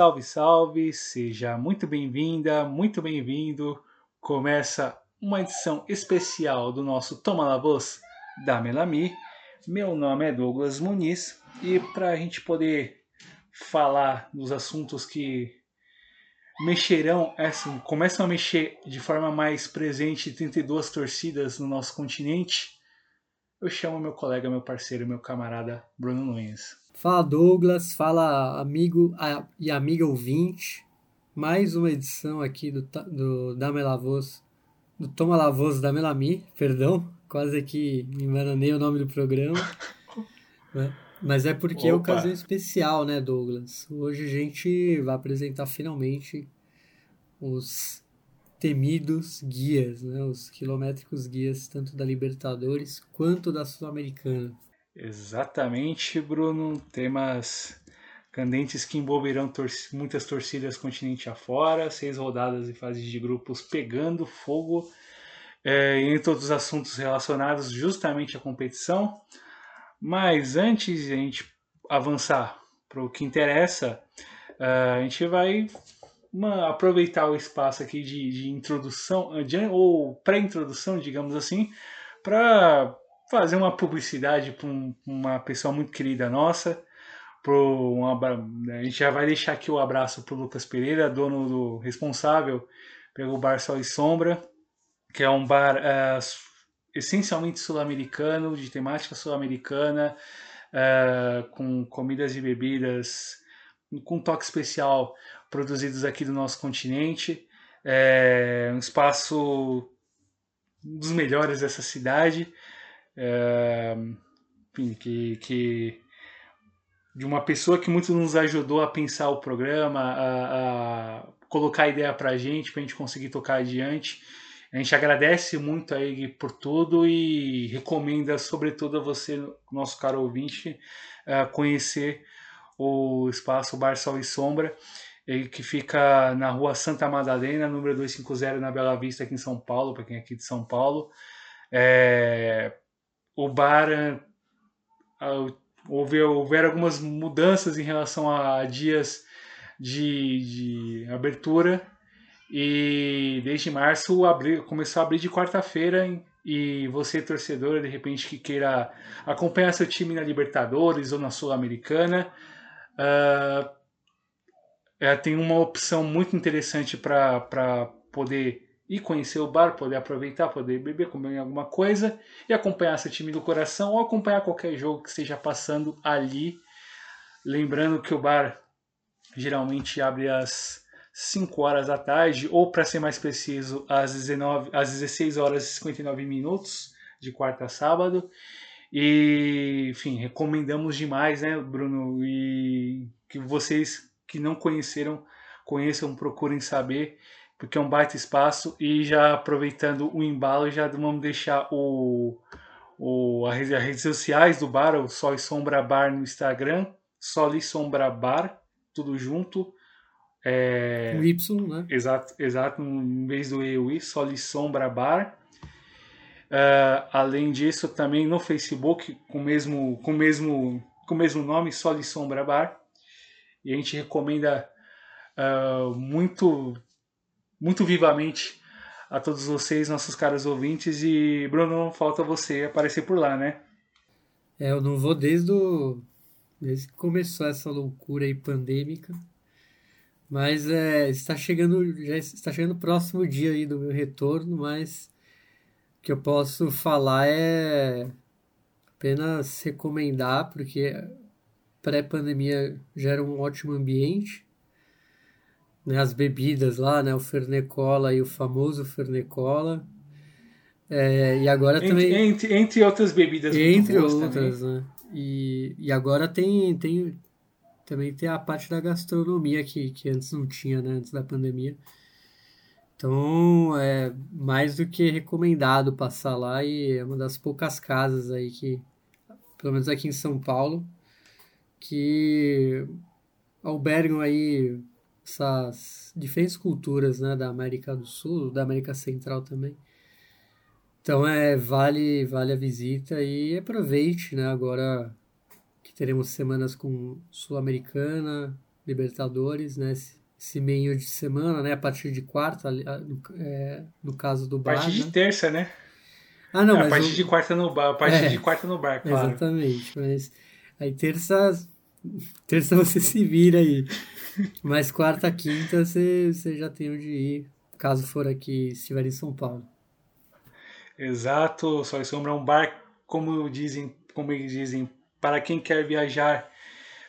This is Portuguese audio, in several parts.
Salve, salve! Seja muito bem-vinda, muito bem-vindo. Começa uma edição especial do nosso Toma La Voz da Melami. Meu nome é Douglas Muniz e para a gente poder falar dos assuntos que mexerão, assim, começam a mexer de forma mais presente 32 torcidas no nosso continente, eu chamo meu colega, meu parceiro, meu camarada Bruno Nunes. Fala Douglas, fala amigo e amiga ouvinte. Mais uma edição aqui do, do da Melavoz, do Toma Lavoz da Melami, perdão, quase que me enganei o nome do programa. né? Mas é porque Opa. é ocasião especial, né, Douglas? Hoje a gente vai apresentar finalmente os temidos guias, né? Os quilométricos guias, tanto da Libertadores quanto da Sul-Americana. Exatamente, Bruno. Temas candentes que envolverão tor muitas torcidas continente afora, seis rodadas e fases de grupos pegando fogo, é, em todos os assuntos relacionados justamente à competição. Mas antes de a gente avançar para o que interessa, uh, a gente vai uma, aproveitar o espaço aqui de, de introdução, de, ou pré-introdução, digamos assim, para fazer uma publicidade para um, uma pessoa muito querida nossa. Pro, um, a gente já vai deixar aqui o abraço para o Lucas Pereira, dono do responsável pelo Bar Sol e Sombra, que é um bar uh, essencialmente sul-americano, de temática sul-americana, uh, com comidas e bebidas com um toque especial produzidos aqui do nosso continente. É um espaço um dos melhores dessa cidade é, enfim, que, que de uma pessoa que muito nos ajudou a pensar o programa, a, a colocar a ideia para a gente, para a gente conseguir tocar adiante. A gente agradece muito a ele por tudo e recomenda, sobretudo, a você, nosso caro ouvinte, conhecer o espaço Bar Sol e Sombra, que fica na rua Santa Madalena, número 250, na Bela Vista, aqui em São Paulo, para quem é aqui de São Paulo. É, o bar houve, houveram algumas mudanças em relação a dias de, de abertura e desde março abri, começou a abrir de quarta-feira e você torcedor de repente que queira acompanhar seu time na Libertadores ou na Sul-Americana uh, é, tem uma opção muito interessante para poder e conhecer o bar, poder aproveitar, poder beber, comer alguma coisa e acompanhar seu time do coração ou acompanhar qualquer jogo que esteja passando ali. Lembrando que o bar geralmente abre às 5 horas da tarde, ou para ser mais preciso, às, 19, às 16 horas e 59 minutos, de quarta a sábado. E, enfim, recomendamos demais, né, Bruno? E que vocês que não conheceram, conheçam, procurem saber porque é um baita espaço. E já aproveitando o embalo, já vamos deixar o, o, as redes sociais do bar, o Sol e Sombra Bar no Instagram, Sol e Sombra Bar, tudo junto. É, o Y, né? Exato, exato, em vez do E, o I, Sol e Sombra Bar. Uh, além disso, também no Facebook, com o mesmo, com mesmo, com mesmo nome, Sol e Sombra Bar. E a gente recomenda uh, muito muito vivamente a todos vocês, nossos caros ouvintes. E, Bruno, falta você aparecer por lá, né? É, eu não vou desde, o, desde que começou essa loucura aí pandêmica. Mas é, está chegando, já está chegando o próximo dia aí do meu retorno, mas o que eu posso falar é apenas recomendar, porque pré-pandemia já era um ótimo ambiente né, as bebidas lá, né, o Fernecola e o famoso Fernecola. É, e agora entre, também. Entre, entre outras bebidas Entre outras, também. né? E, e agora tem, tem também tem a parte da gastronomia que, que antes não tinha, né? Antes da pandemia. Então é mais do que recomendado passar lá e é uma das poucas casas aí que, pelo menos aqui em São Paulo, que albergam aí essas diferentes culturas né, da América do Sul, da América Central também. Então é vale vale a visita e aproveite, né, agora que teremos semanas com Sul-Americana, Libertadores, né? Esse meio de semana, né? A partir de quarta, no, é, no caso do bar. A partir de terça, né? Ah, não, é, mas. A partir o... de quarta no bar, a partir é, de quarta no bar, claro. Exatamente, mas aí terça. Terça você se vira aí. Mas quarta, quinta você, você já tem onde ir, caso for aqui, estiver em São Paulo. Exato, Só Sombra é um bar, como dizem, como eles dizem, para quem quer viajar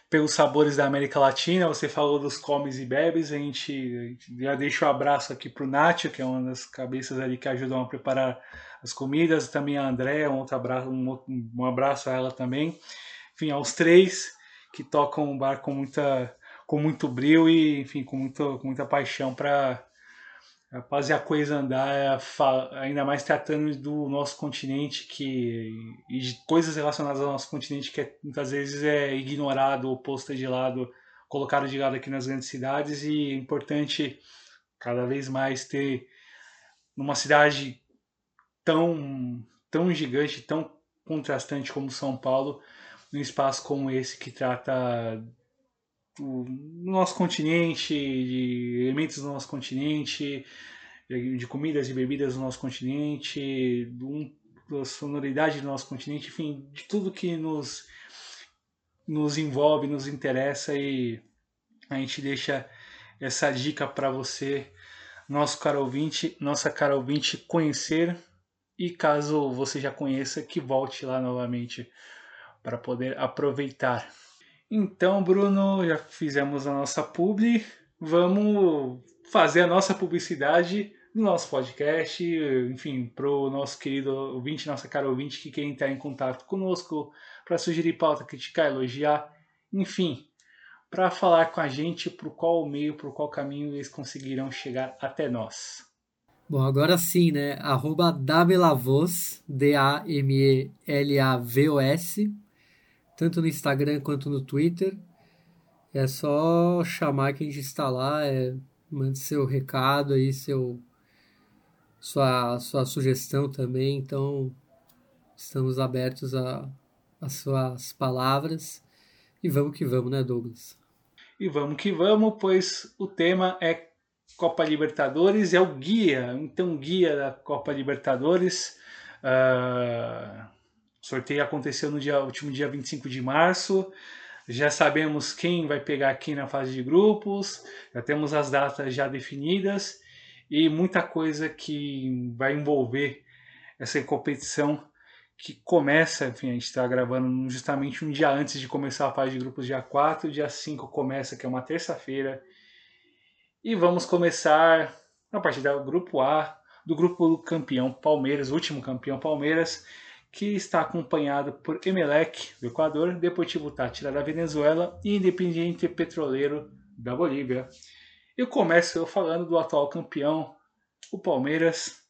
pelos sabores da América Latina. Você falou dos comes e bebes. A gente já deixa o um abraço aqui para o que é uma das cabeças ali que ajudam a preparar as comidas. Também a André, um outro abraço, um, um abraço a ela também. Enfim, aos três que tocam o bar com muita com muito brilho e enfim com, muito, com muita paixão para fazer a coisa andar, é ainda mais tratando do nosso continente que e de coisas relacionadas ao nosso continente que é, muitas vezes é ignorado ou posto de lado, colocado de lado aqui nas grandes cidades e é importante cada vez mais ter numa cidade tão tão gigante, tão contrastante como São Paulo, um espaço como esse que trata do nosso continente, de elementos do nosso continente, de comidas e bebidas do nosso continente, da sonoridade do nosso continente, enfim, de tudo que nos, nos envolve, nos interessa e a gente deixa essa dica para você, nosso caro ouvinte, nossa cara ouvinte, conhecer e caso você já conheça, que volte lá novamente para poder aproveitar. Então, Bruno, já fizemos a nossa publi, vamos fazer a nossa publicidade no nosso podcast, enfim, para o nosso querido ouvinte, nossa cara ouvinte que quer entrar em contato conosco para sugerir pauta, criticar, elogiar, enfim, para falar com a gente por qual meio, por qual caminho eles conseguirão chegar até nós. Bom, agora sim, né? Arroba Damelavos, D-A-M-E-L-A-V-O-S, tanto no Instagram quanto no Twitter. É só chamar que a gente está lá, é, mande seu recado aí, seu, sua, sua sugestão também. Então, estamos abertos a suas palavras. E vamos que vamos, né, Douglas? E vamos que vamos, pois o tema é Copa Libertadores, é o guia, então guia da Copa Libertadores. Uh, o sorteio aconteceu no dia, último dia 25 de março. Já sabemos quem vai pegar aqui na fase de grupos, já temos as datas já definidas e muita coisa que vai envolver essa competição que começa, enfim, a gente está gravando justamente um dia antes de começar a fase de grupos, dia 4, dia 5 começa, que é uma terça-feira. E vamos começar a partir do grupo A, do grupo campeão Palmeiras, último campeão Palmeiras, que está acompanhado por Emelec, do Equador, Deportivo Tátira da Venezuela e Independiente Petroleiro da Bolívia. Eu começo eu falando do atual campeão, o Palmeiras,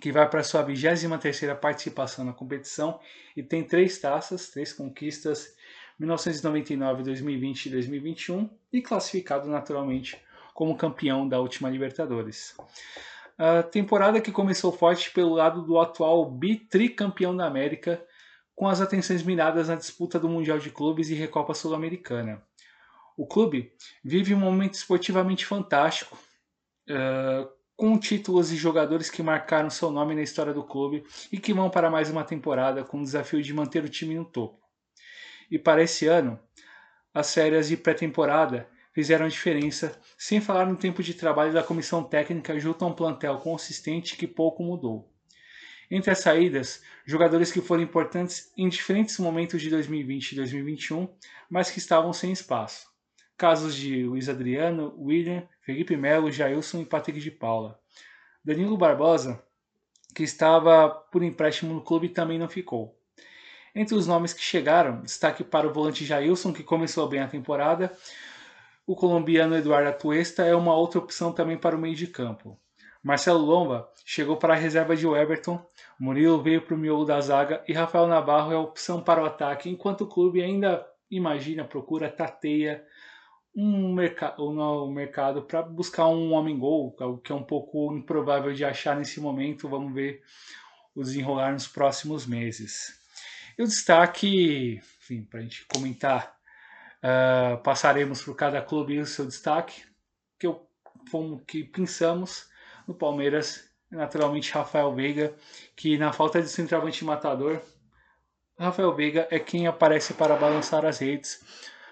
que vai para sua 23ª participação na competição e tem três taças, três conquistas, 1999, 2020 e 2021, e classificado naturalmente como campeão da última Libertadores. A temporada que começou forte pelo lado do atual bitricampeão da América, com as atenções miradas na disputa do Mundial de Clubes e Recopa Sul-Americana. O clube vive um momento esportivamente fantástico, uh, com títulos e jogadores que marcaram seu nome na história do clube e que vão para mais uma temporada com o desafio de manter o time no topo. E para esse ano, as férias de pré-temporada fizeram diferença, sem falar no tempo de trabalho da comissão técnica junto a um plantel consistente que pouco mudou. Entre as saídas, jogadores que foram importantes em diferentes momentos de 2020 e 2021, mas que estavam sem espaço. Casos de Luiz Adriano, William, Felipe Melo, Jailson e Patrick de Paula. Danilo Barbosa, que estava por empréstimo no clube, também não ficou. Entre os nomes que chegaram, destaque para o volante Jailson, que começou bem a temporada, o colombiano Eduardo Atuesta é uma outra opção também para o meio de campo. Marcelo Lomba chegou para a reserva de Everton, Murilo veio para o miolo da zaga e Rafael Navarro é a opção para o ataque, enquanto o clube ainda imagina, procura, tateia um, merc um mercado para buscar um homem-gol, algo que é um pouco improvável de achar nesse momento. Vamos ver o desenrolar nos próximos meses. E o destaque enfim, para a gente comentar, uh, passaremos por cada clube e o seu destaque, que, eu, que pensamos no Palmeiras, naturalmente Rafael Veiga, que na falta de centroavante matador, Rafael Veiga é quem aparece para balançar as redes,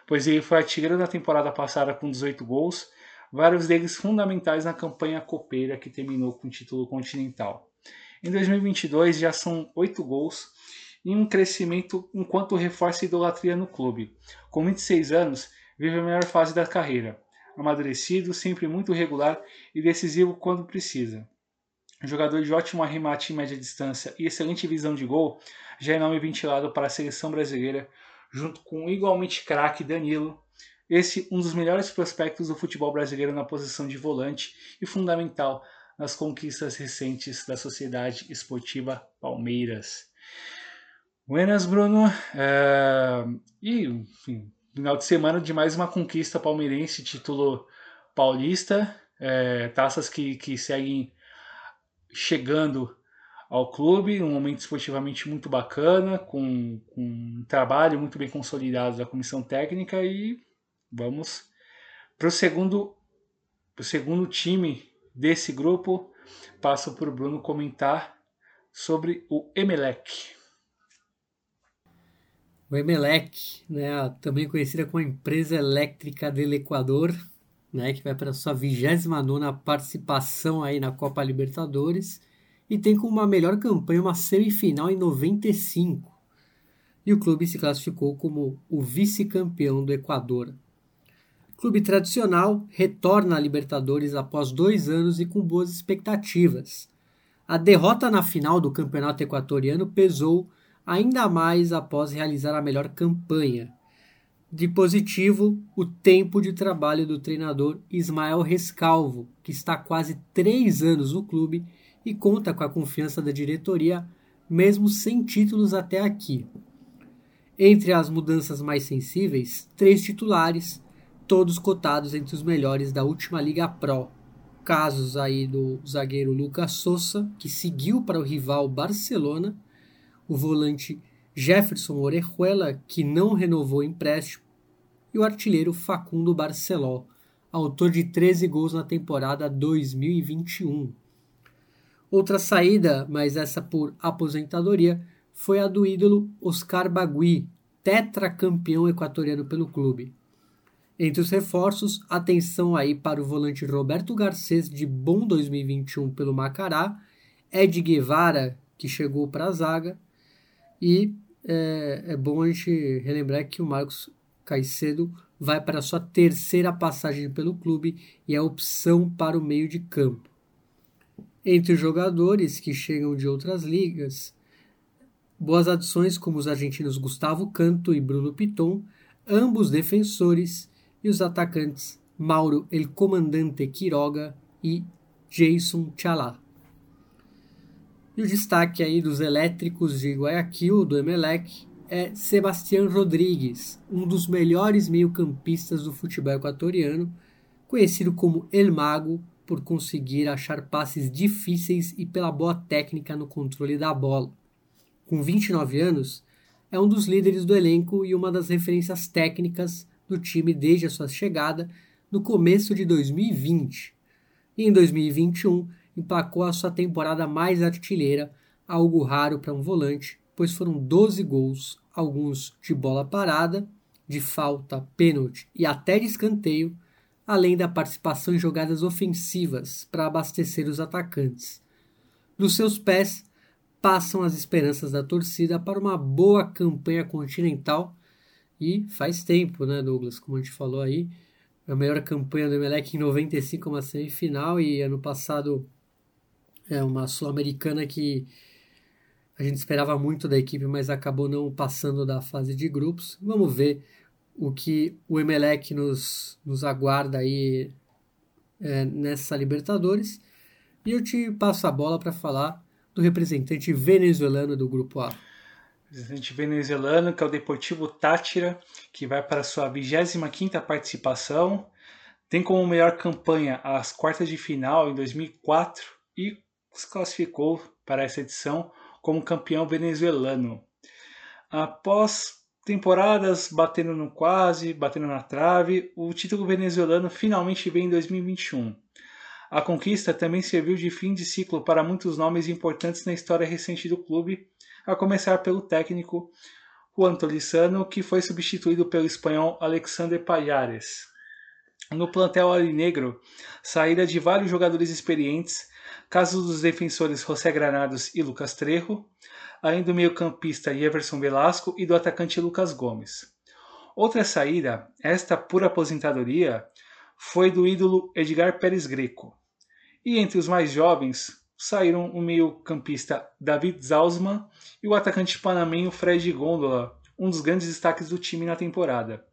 pois ele foi a tigre na temporada passada com 18 gols, vários deles fundamentais na campanha copeira que terminou com o título continental. Em 2022 já são 8 gols e um crescimento enquanto reforça a idolatria no clube. Com 26 anos, vive a melhor fase da carreira, amadurecido, sempre muito regular e decisivo quando precisa. Jogador de ótimo arremate em média distância e excelente visão de gol, já é nome ventilado para a seleção brasileira, junto com o igualmente craque Danilo, esse um dos melhores prospectos do futebol brasileiro na posição de volante e fundamental nas conquistas recentes da Sociedade Esportiva Palmeiras. Buenas, Bruno. É... E, enfim, final de semana de mais uma conquista palmeirense, título paulista, é... taças que, que seguem chegando ao clube, um momento esportivamente muito bacana, com, com um trabalho muito bem consolidado da comissão técnica e Vamos para o segundo, segundo time desse grupo. Passo para o Bruno comentar sobre o Emelec. O Emelec, né, também conhecida como Empresa Elétrica do Equador, né, que vai para a sua 29 participação aí na Copa Libertadores e tem como uma melhor campanha uma semifinal em 95. E o clube se classificou como o vice-campeão do Equador. Clube tradicional retorna à Libertadores após dois anos e com boas expectativas. A derrota na final do Campeonato Equatoriano pesou ainda mais após realizar a melhor campanha. De positivo, o tempo de trabalho do treinador Ismael Rescalvo, que está quase três anos no clube e conta com a confiança da diretoria, mesmo sem títulos até aqui. Entre as mudanças mais sensíveis, três titulares todos cotados entre os melhores da última Liga Pro. Casos aí do zagueiro Lucas Souza, que seguiu para o rival Barcelona, o volante Jefferson Orejuela, que não renovou o empréstimo, e o artilheiro Facundo Barceló, autor de 13 gols na temporada 2021. Outra saída, mas essa por aposentadoria, foi a do ídolo Oscar Bagui, tetracampeão equatoriano pelo clube. Entre os reforços, atenção aí para o volante Roberto Garcês, de bom 2021 pelo Macará, Ed Guevara, que chegou para a zaga, e é, é, bom a gente relembrar que o Marcos Caicedo vai para sua terceira passagem pelo clube e é opção para o meio de campo. Entre os jogadores que chegam de outras ligas, boas adições como os argentinos Gustavo Canto e Bruno Piton, ambos defensores, e os atacantes Mauro El Comandante Quiroga e Jason Chalá. E o destaque aí dos elétricos de Guayaquil, do Emelec, é Sebastián Rodrigues, um dos melhores meio-campistas do futebol equatoriano, conhecido como El Mago por conseguir achar passes difíceis e pela boa técnica no controle da bola. Com 29 anos, é um dos líderes do elenco e uma das referências técnicas do time desde a sua chegada no começo de 2020. E em 2021 emplacou a sua temporada mais artilheira, algo raro para um volante, pois foram 12 gols, alguns de bola parada, de falta, pênalti e até de escanteio, além da participação em jogadas ofensivas para abastecer os atacantes. Dos seus pés passam as esperanças da torcida para uma boa campanha continental e faz tempo, né, Douglas? Como a gente falou aí, a melhor campanha do Emelec em 95, uma semifinal, e ano passado é uma sul-americana que a gente esperava muito da equipe, mas acabou não passando da fase de grupos. Vamos ver o que o Emelec nos, nos aguarda aí é, nessa Libertadores. E eu te passo a bola para falar do representante venezuelano do Grupo A representante venezuelano, que é o Deportivo Tátira, que vai para sua 25ª participação. Tem como melhor campanha as quartas de final em 2004 e se classificou para essa edição como campeão venezuelano. Após temporadas batendo no quase, batendo na trave, o título venezuelano finalmente veio em 2021. A conquista também serviu de fim de ciclo para muitos nomes importantes na história recente do clube, a começar pelo técnico Juan Tolissano, que foi substituído pelo espanhol Alexander Payares. No plantel alinegro, saída de vários jogadores experientes, casos dos defensores José Granados e Lucas Trejo, além do meio-campista Everson Velasco e do atacante Lucas Gomes. Outra saída, esta por aposentadoria, foi do ídolo Edgar Pérez Greco. E entre os mais jovens, saíram o meio-campista David Zalzman e o atacante panamenho Fred Gondola, um dos grandes destaques do time na temporada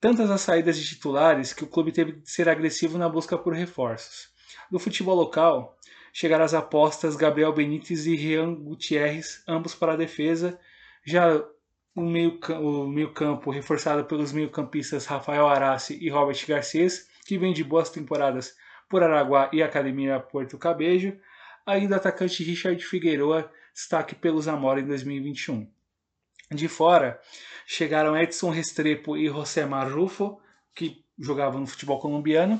tantas as saídas de titulares que o clube teve de ser agressivo na busca por reforços. Do futebol local, chegaram as apostas Gabriel Benítez e Rian Gutierrez, ambos para a defesa. Já o meio-campo meio reforçado pelos meio-campistas Rafael Arassi e Robert Garcês, que vem de boas temporadas por Araguá e Academia Porto Cabejo. Ainda o atacante Richard Figueroa, destaque pelos Amora em 2021. De fora, chegaram Edson Restrepo e José Marrufo, que jogavam no futebol colombiano,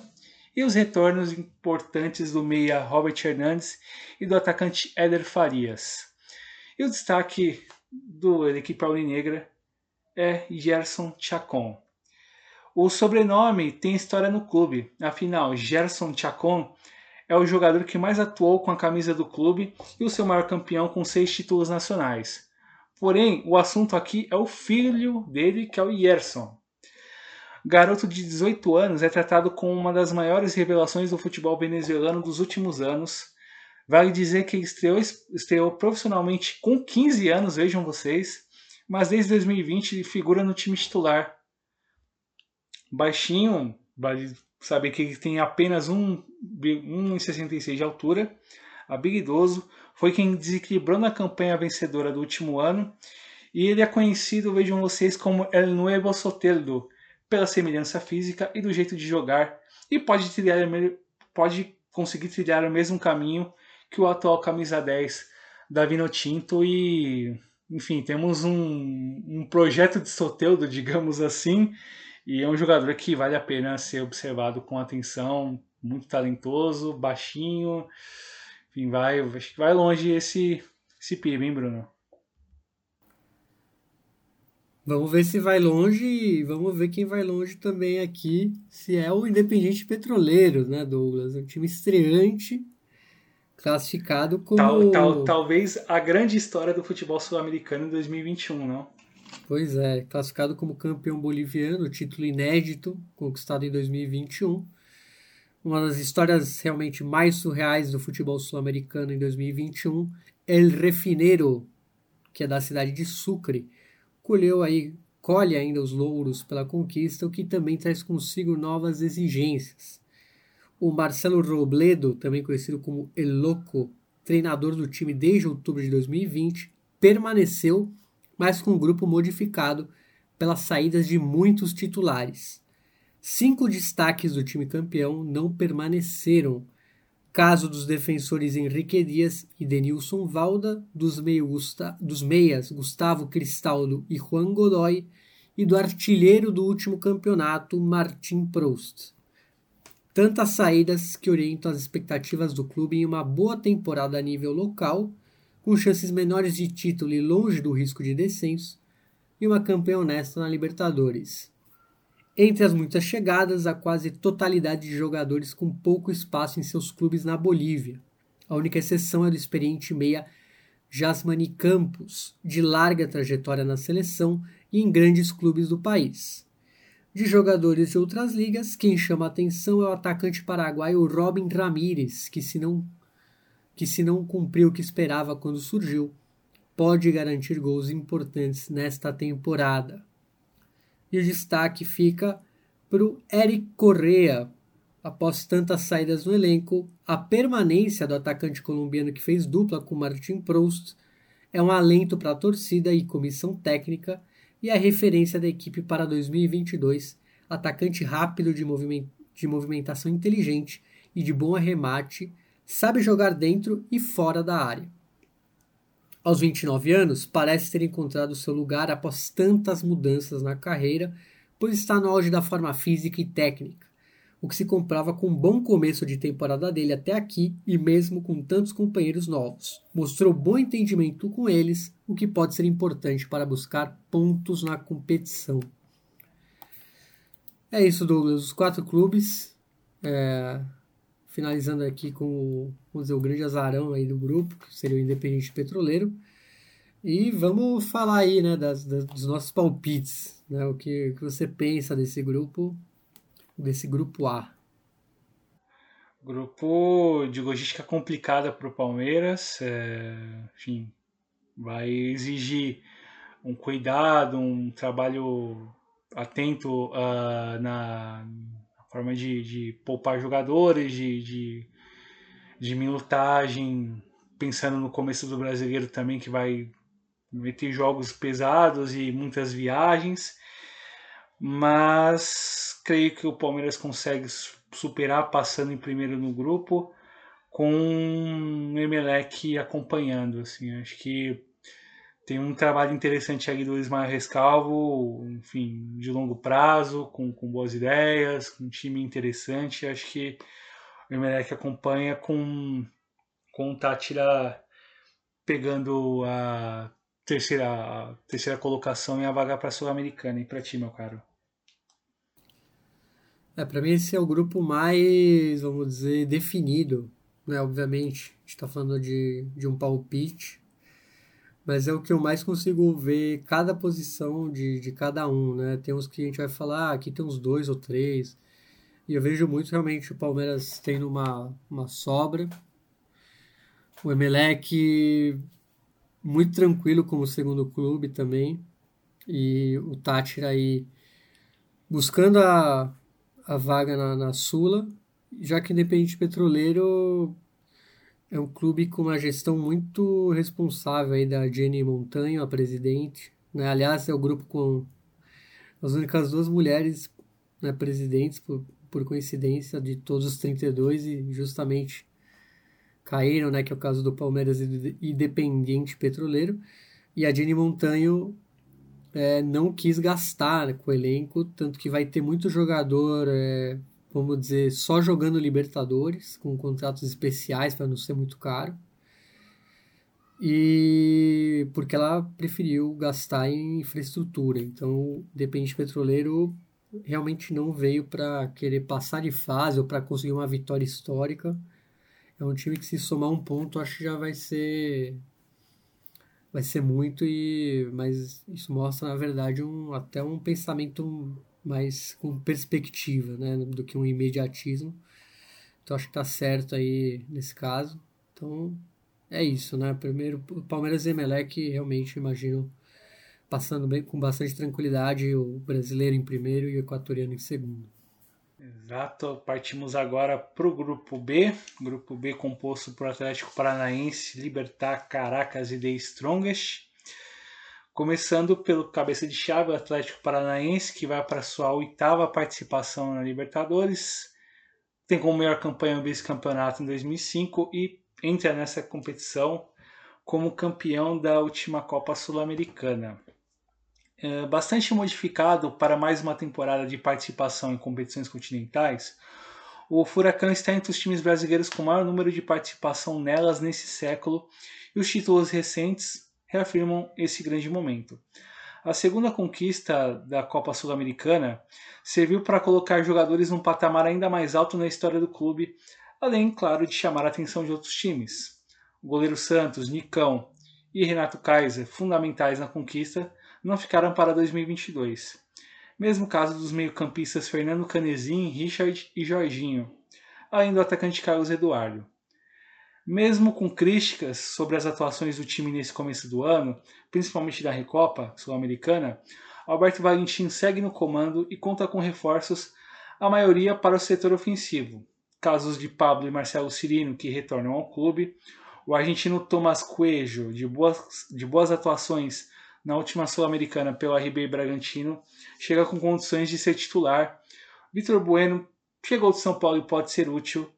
e os retornos importantes do meia Robert Hernandes e do atacante Éder Farias. E o destaque do, da equipe Negra é Gerson Chacon. O sobrenome tem história no clube, afinal, Gerson Chacon é o jogador que mais atuou com a camisa do clube e o seu maior campeão com seis títulos nacionais. Porém, o assunto aqui é o filho dele, que é o Yerson. Garoto de 18 anos é tratado como uma das maiores revelações do futebol venezuelano dos últimos anos. Vale dizer que ele estreou, estreou profissionalmente com 15 anos, vejam vocês, mas desde 2020 figura no time titular. Baixinho, vale saber que ele tem apenas 1,66 de altura, habilidoso, foi quem desequilibrou na campanha vencedora do último ano e ele é conhecido, vejam vocês, como El Nuevo Soteldo, pela semelhança física e do jeito de jogar, e pode, trilhar, pode conseguir trilhar o mesmo caminho que o atual camisa 10 da Vinotinto e enfim, temos um, um projeto de Soteldo, digamos assim, e é um jogador que vale a pena ser observado com atenção, muito talentoso, baixinho, enfim, vai, vai longe esse, esse PIB, hein, Bruno? Vamos ver se vai longe e vamos ver quem vai longe também aqui, se é o Independente Petroleiro, né, Douglas? Um time estreante, classificado como... Tal, tal, talvez a grande história do futebol sul-americano em 2021, não? Pois é, classificado como campeão boliviano, título inédito, conquistado em 2021 uma das histórias realmente mais surreais do futebol sul-americano em 2021, El Refineiro, que é da cidade de Sucre, colheu aí, colhe ainda os louros pela conquista, o que também traz consigo novas exigências. O Marcelo Robledo, também conhecido como El Loco, treinador do time desde outubro de 2020, permaneceu, mas com um grupo modificado pelas saídas de muitos titulares. Cinco destaques do time campeão não permaneceram. Caso dos defensores Henrique Dias e Denilson Valda, dos, dos meias Gustavo Cristaldo e Juan Godoy, e do artilheiro do último campeonato, Martin Prost. Tantas saídas que orientam as expectativas do clube em uma boa temporada a nível local, com chances menores de título e longe do risco de descenso, e uma campanha honesta na Libertadores. Entre as muitas chegadas, a quase totalidade de jogadores com pouco espaço em seus clubes na Bolívia. A única exceção é do experiente meia Jasmani Campos, de larga trajetória na seleção e em grandes clubes do país. De jogadores de outras ligas, quem chama a atenção é o atacante paraguaio Robin Ramírez, que se não que se não cumpriu o que esperava quando surgiu, pode garantir gols importantes nesta temporada. E o destaque fica para o Eric Correa. Após tantas saídas no elenco, a permanência do atacante colombiano que fez dupla com Martin Proust é um alento para a torcida e comissão técnica e a referência da equipe para 2022, atacante rápido de, moviment de movimentação inteligente e de bom arremate, sabe jogar dentro e fora da área. Aos 29 anos, parece ter encontrado seu lugar após tantas mudanças na carreira, pois está no auge da forma física e técnica, o que se comprova com um bom começo de temporada dele até aqui e mesmo com tantos companheiros novos. Mostrou bom entendimento com eles, o que pode ser importante para buscar pontos na competição. É isso, Douglas. Os quatro clubes. É, finalizando aqui com vamos dizer, o grande azarão aí do grupo, que seria o Independente Petroleiro. E vamos falar aí, né, das, das, dos nossos palpites, né, o que, que você pensa desse grupo, desse grupo A. Grupo de logística complicada para o Palmeiras, é, enfim, vai exigir um cuidado, um trabalho atento uh, na forma de, de poupar jogadores, de, de, de minutagem, pensando no começo do brasileiro também, que vai meter jogos pesados e muitas viagens. Mas creio que o Palmeiras consegue superar passando em primeiro no grupo com o Emelec acompanhando. Assim, acho que tem um trabalho interessante aí do Ismael Rescalvo, enfim, de longo prazo, com, com boas ideias, com um time interessante. Acho que o Emelec acompanha com, com o Tátira pegando a terceira, a terceira colocação e a vaga para a Sul-Americana. E para ti, meu caro? É, para mim esse é o grupo mais, vamos dizer, definido, né? Obviamente, a gente está falando de, de um palpite, mas é o que eu mais consigo ver cada posição de, de cada um, né? Tem uns que a gente vai falar, ah, aqui tem uns dois ou três, e eu vejo muito realmente o Palmeiras tendo uma, uma sobra, o Emelec muito tranquilo como segundo clube também, e o Tátira aí buscando a, a vaga na, na Sula, já que Independente Petroleiro é um clube com uma gestão muito responsável aí da Jenny Montanho, a presidente. Né? Aliás, é o grupo com as únicas duas mulheres né, presidentes, por, por coincidência, de todos os 32 e justamente caíram, né, que é o caso do Palmeiras e Independente Petroleiro. E a Jenny Montanho é, não quis gastar com o elenco, tanto que vai ter muito jogador é, vamos dizer, só jogando Libertadores, com contratos especiais para não ser muito caro. E porque ela preferiu gastar em infraestrutura. Então, o Independente Petroleiro realmente não veio para querer passar de fase ou para conseguir uma vitória histórica. É um time que se somar um ponto, acho que já vai ser vai ser muito e mas isso mostra na verdade um até um pensamento mais com perspectiva, né, do que um imediatismo. Então acho que tá certo aí nesse caso. Então é isso, né? Primeiro, Palmeiras e Emelec realmente imagino passando bem com bastante tranquilidade o brasileiro em primeiro e o equatoriano em segundo. Exato, partimos agora para o grupo B, grupo B composto por Atlético Paranaense, Libertar, Caracas e The Strongest. Começando pelo cabeça de chave, o Atlético Paranaense, que vai para sua oitava participação na Libertadores. Tem como melhor campanha o vice-campeonato em 2005 e entra nessa competição como campeão da última Copa Sul-Americana. É bastante modificado para mais uma temporada de participação em competições continentais, o Furacão está entre os times brasileiros com maior número de participação nelas nesse século e os títulos recentes reafirmam esse grande momento. A segunda conquista da Copa Sul-Americana serviu para colocar jogadores num patamar ainda mais alto na história do clube, além, claro, de chamar a atenção de outros times. O goleiro Santos, Nicão e Renato Kaiser, fundamentais na conquista, não ficaram para 2022. Mesmo caso dos meio-campistas Fernando Canezin, Richard e Jorginho, além do atacante Carlos Eduardo. Mesmo com críticas sobre as atuações do time nesse começo do ano, principalmente da Recopa Sul-Americana, Alberto Valentim segue no comando e conta com reforços, a maioria para o setor ofensivo. Casos de Pablo e Marcelo Cirino, que retornam ao clube, o argentino Tomás Cuejo, de boas, de boas atuações na última Sul-Americana pelo RB Bragantino, chega com condições de ser titular. Vitor Bueno chegou de São Paulo e pode ser útil.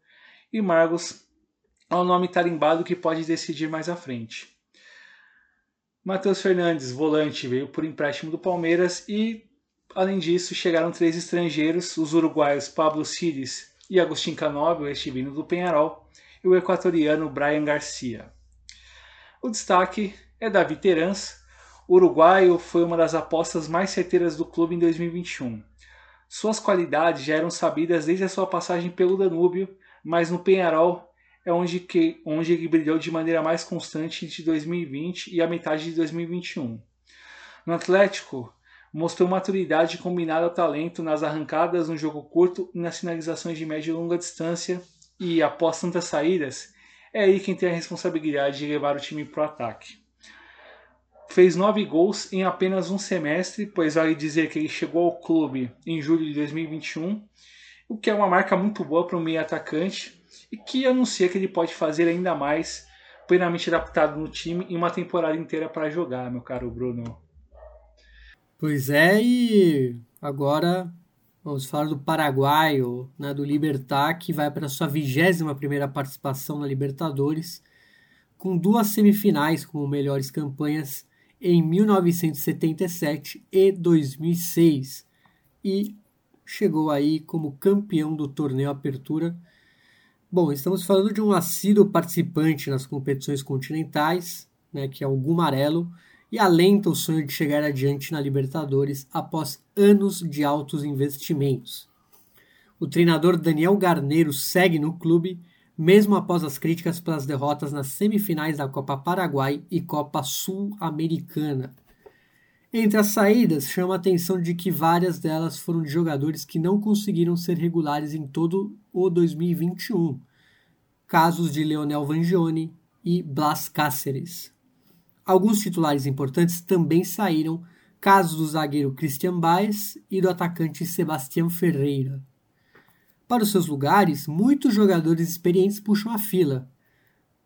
E Margos ao nome tarimbado que pode decidir mais à frente. Matheus Fernandes, volante, veio por empréstimo do Palmeiras e, além disso, chegaram três estrangeiros, os uruguaios Pablo Cires e Agostinho Canóbio, este vindo do Penharol, e o equatoriano Brian Garcia. O destaque é Davi Terans, o uruguaio foi uma das apostas mais certeiras do clube em 2021. Suas qualidades já eram sabidas desde a sua passagem pelo Danúbio, mas no Penharol é onde, que, onde ele brilhou de maneira mais constante entre 2020 e a metade de 2021. No Atlético, mostrou maturidade combinada ao talento nas arrancadas no jogo curto e nas finalizações de média e longa distância, e após tantas saídas, é aí quem tem a responsabilidade de levar o time para o ataque. Fez nove gols em apenas um semestre, pois vale dizer que ele chegou ao clube em julho de 2021, o que é uma marca muito boa para um meio atacante, e que anuncia que ele pode fazer ainda mais, plenamente adaptado no time em uma temporada inteira para jogar, meu caro Bruno. Pois é, e agora vamos falar do paraguaio, né, do Libertar, que vai para sua 21 primeira participação na Libertadores, com duas semifinais como melhores campanhas em 1977 e 2006, e chegou aí como campeão do torneio Apertura Bom, estamos falando de um assíduo participante nas competições continentais, né, que é o Gumarelo, e alenta o sonho de chegar adiante na Libertadores após anos de altos investimentos. O treinador Daniel Garneiro segue no clube, mesmo após as críticas pelas derrotas nas semifinais da Copa Paraguai e Copa Sul-Americana. Entre as saídas, chama a atenção de que várias delas foram de jogadores que não conseguiram ser regulares em todo o 2021. Casos de Leonel Vangione e Blas Cáceres. Alguns titulares importantes também saíram, casos do zagueiro Christian Baez e do atacante Sebastião Ferreira. Para os seus lugares, muitos jogadores experientes puxam a fila,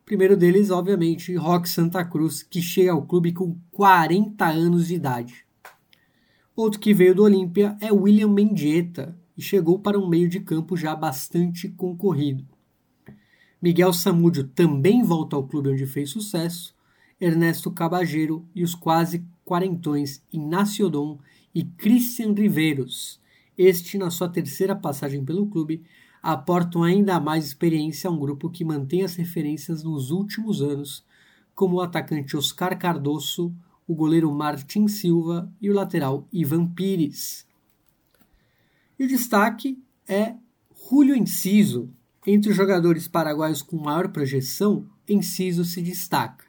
Primeiro deles, obviamente, Rock Santa Cruz, que chega ao clube com 40 anos de idade. Outro que veio do Olímpia é William Mendieta e chegou para um meio de campo já bastante concorrido. Miguel Samúdio também volta ao clube onde fez sucesso, Ernesto Cabageiro e os quase quarentões Inácio Dom e Christian Riveiros, este na sua terceira passagem pelo clube, aportam ainda mais experiência a um grupo que mantém as referências nos últimos anos, como o atacante Oscar Cardoso, o goleiro Martin Silva e o lateral Ivan Pires. E o destaque é Julio Enciso. Entre os jogadores paraguaios com maior projeção, Enciso se destaca.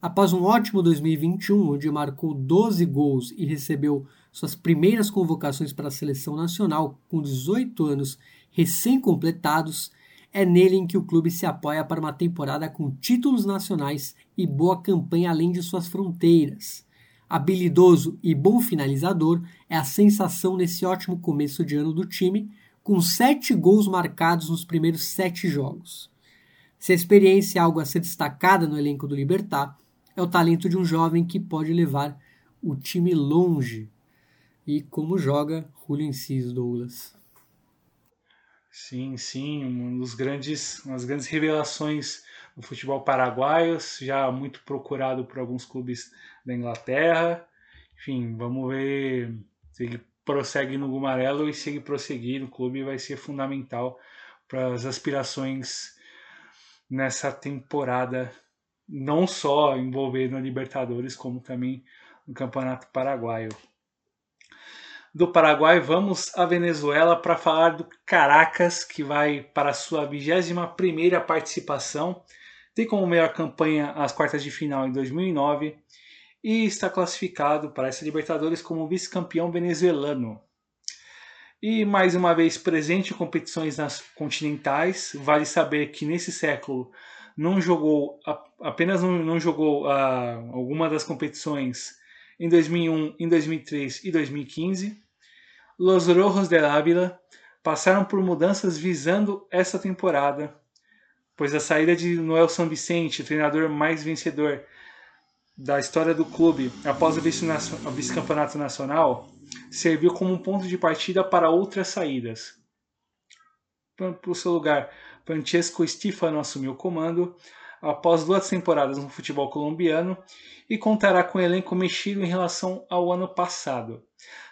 Após um ótimo 2021, onde marcou 12 gols e recebeu suas primeiras convocações para a seleção nacional com 18 anos recém-completados, é nele em que o clube se apoia para uma temporada com títulos nacionais e boa campanha além de suas fronteiras. Habilidoso e bom finalizador é a sensação nesse ótimo começo de ano do time, com sete gols marcados nos primeiros sete jogos. Se a experiência é algo a ser destacada no elenco do Libertar, é o talento de um jovem que pode levar o time longe. E como joga Julio Enciso, Douglas. Sim, sim, um dos grandes, umas grandes revelações do futebol paraguaio, já muito procurado por alguns clubes da Inglaterra. Enfim, vamos ver se ele prossegue no Gumarelo e se ele prosseguir no clube vai ser fundamental para as aspirações nessa temporada, não só envolvendo a Libertadores, como também no Campeonato Paraguaio do Paraguai, vamos à Venezuela para falar do Caracas, que vai para a sua 21ª participação, tem como melhor campanha as quartas de final em 2009 e está classificado para essa Libertadores como vice-campeão venezuelano. E mais uma vez presente em competições nas continentais, vale saber que nesse século não jogou apenas não, jogou uh, alguma das competições em 2001, em 2003 e 2015. Los Rojos de Ávila passaram por mudanças visando essa temporada, pois a saída de Noel São Vicente, treinador mais vencedor da história do clube após o vice-campeonato nacional, serviu como um ponto de partida para outras saídas. Para o seu lugar, Francesco Stefano assumiu o comando, após duas temporadas no futebol colombiano e contará com um elenco mexido em relação ao ano passado.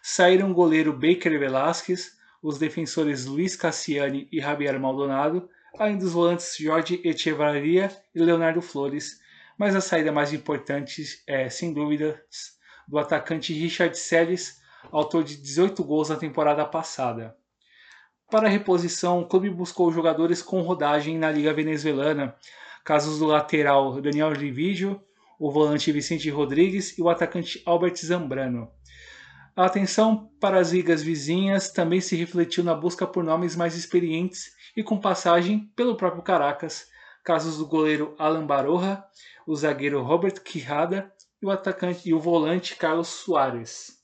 Saíram o goleiro Baker Velasquez, os defensores Luiz Cassiani e Javier Maldonado, além dos volantes Jorge Echevarria e Leonardo Flores, mas a saída mais importante é, sem dúvidas, do atacante Richard Seles, autor de 18 gols na temporada passada. Para a reposição, o clube buscou jogadores com rodagem na Liga Venezuelana, casos do lateral Daniel Rividio, o volante Vicente Rodrigues e o atacante Albert Zambrano. A atenção para as ligas vizinhas também se refletiu na busca por nomes mais experientes e com passagem pelo próprio Caracas, casos do goleiro Alan Baroja, o zagueiro Robert Quijada e o atacante e o volante Carlos Soares.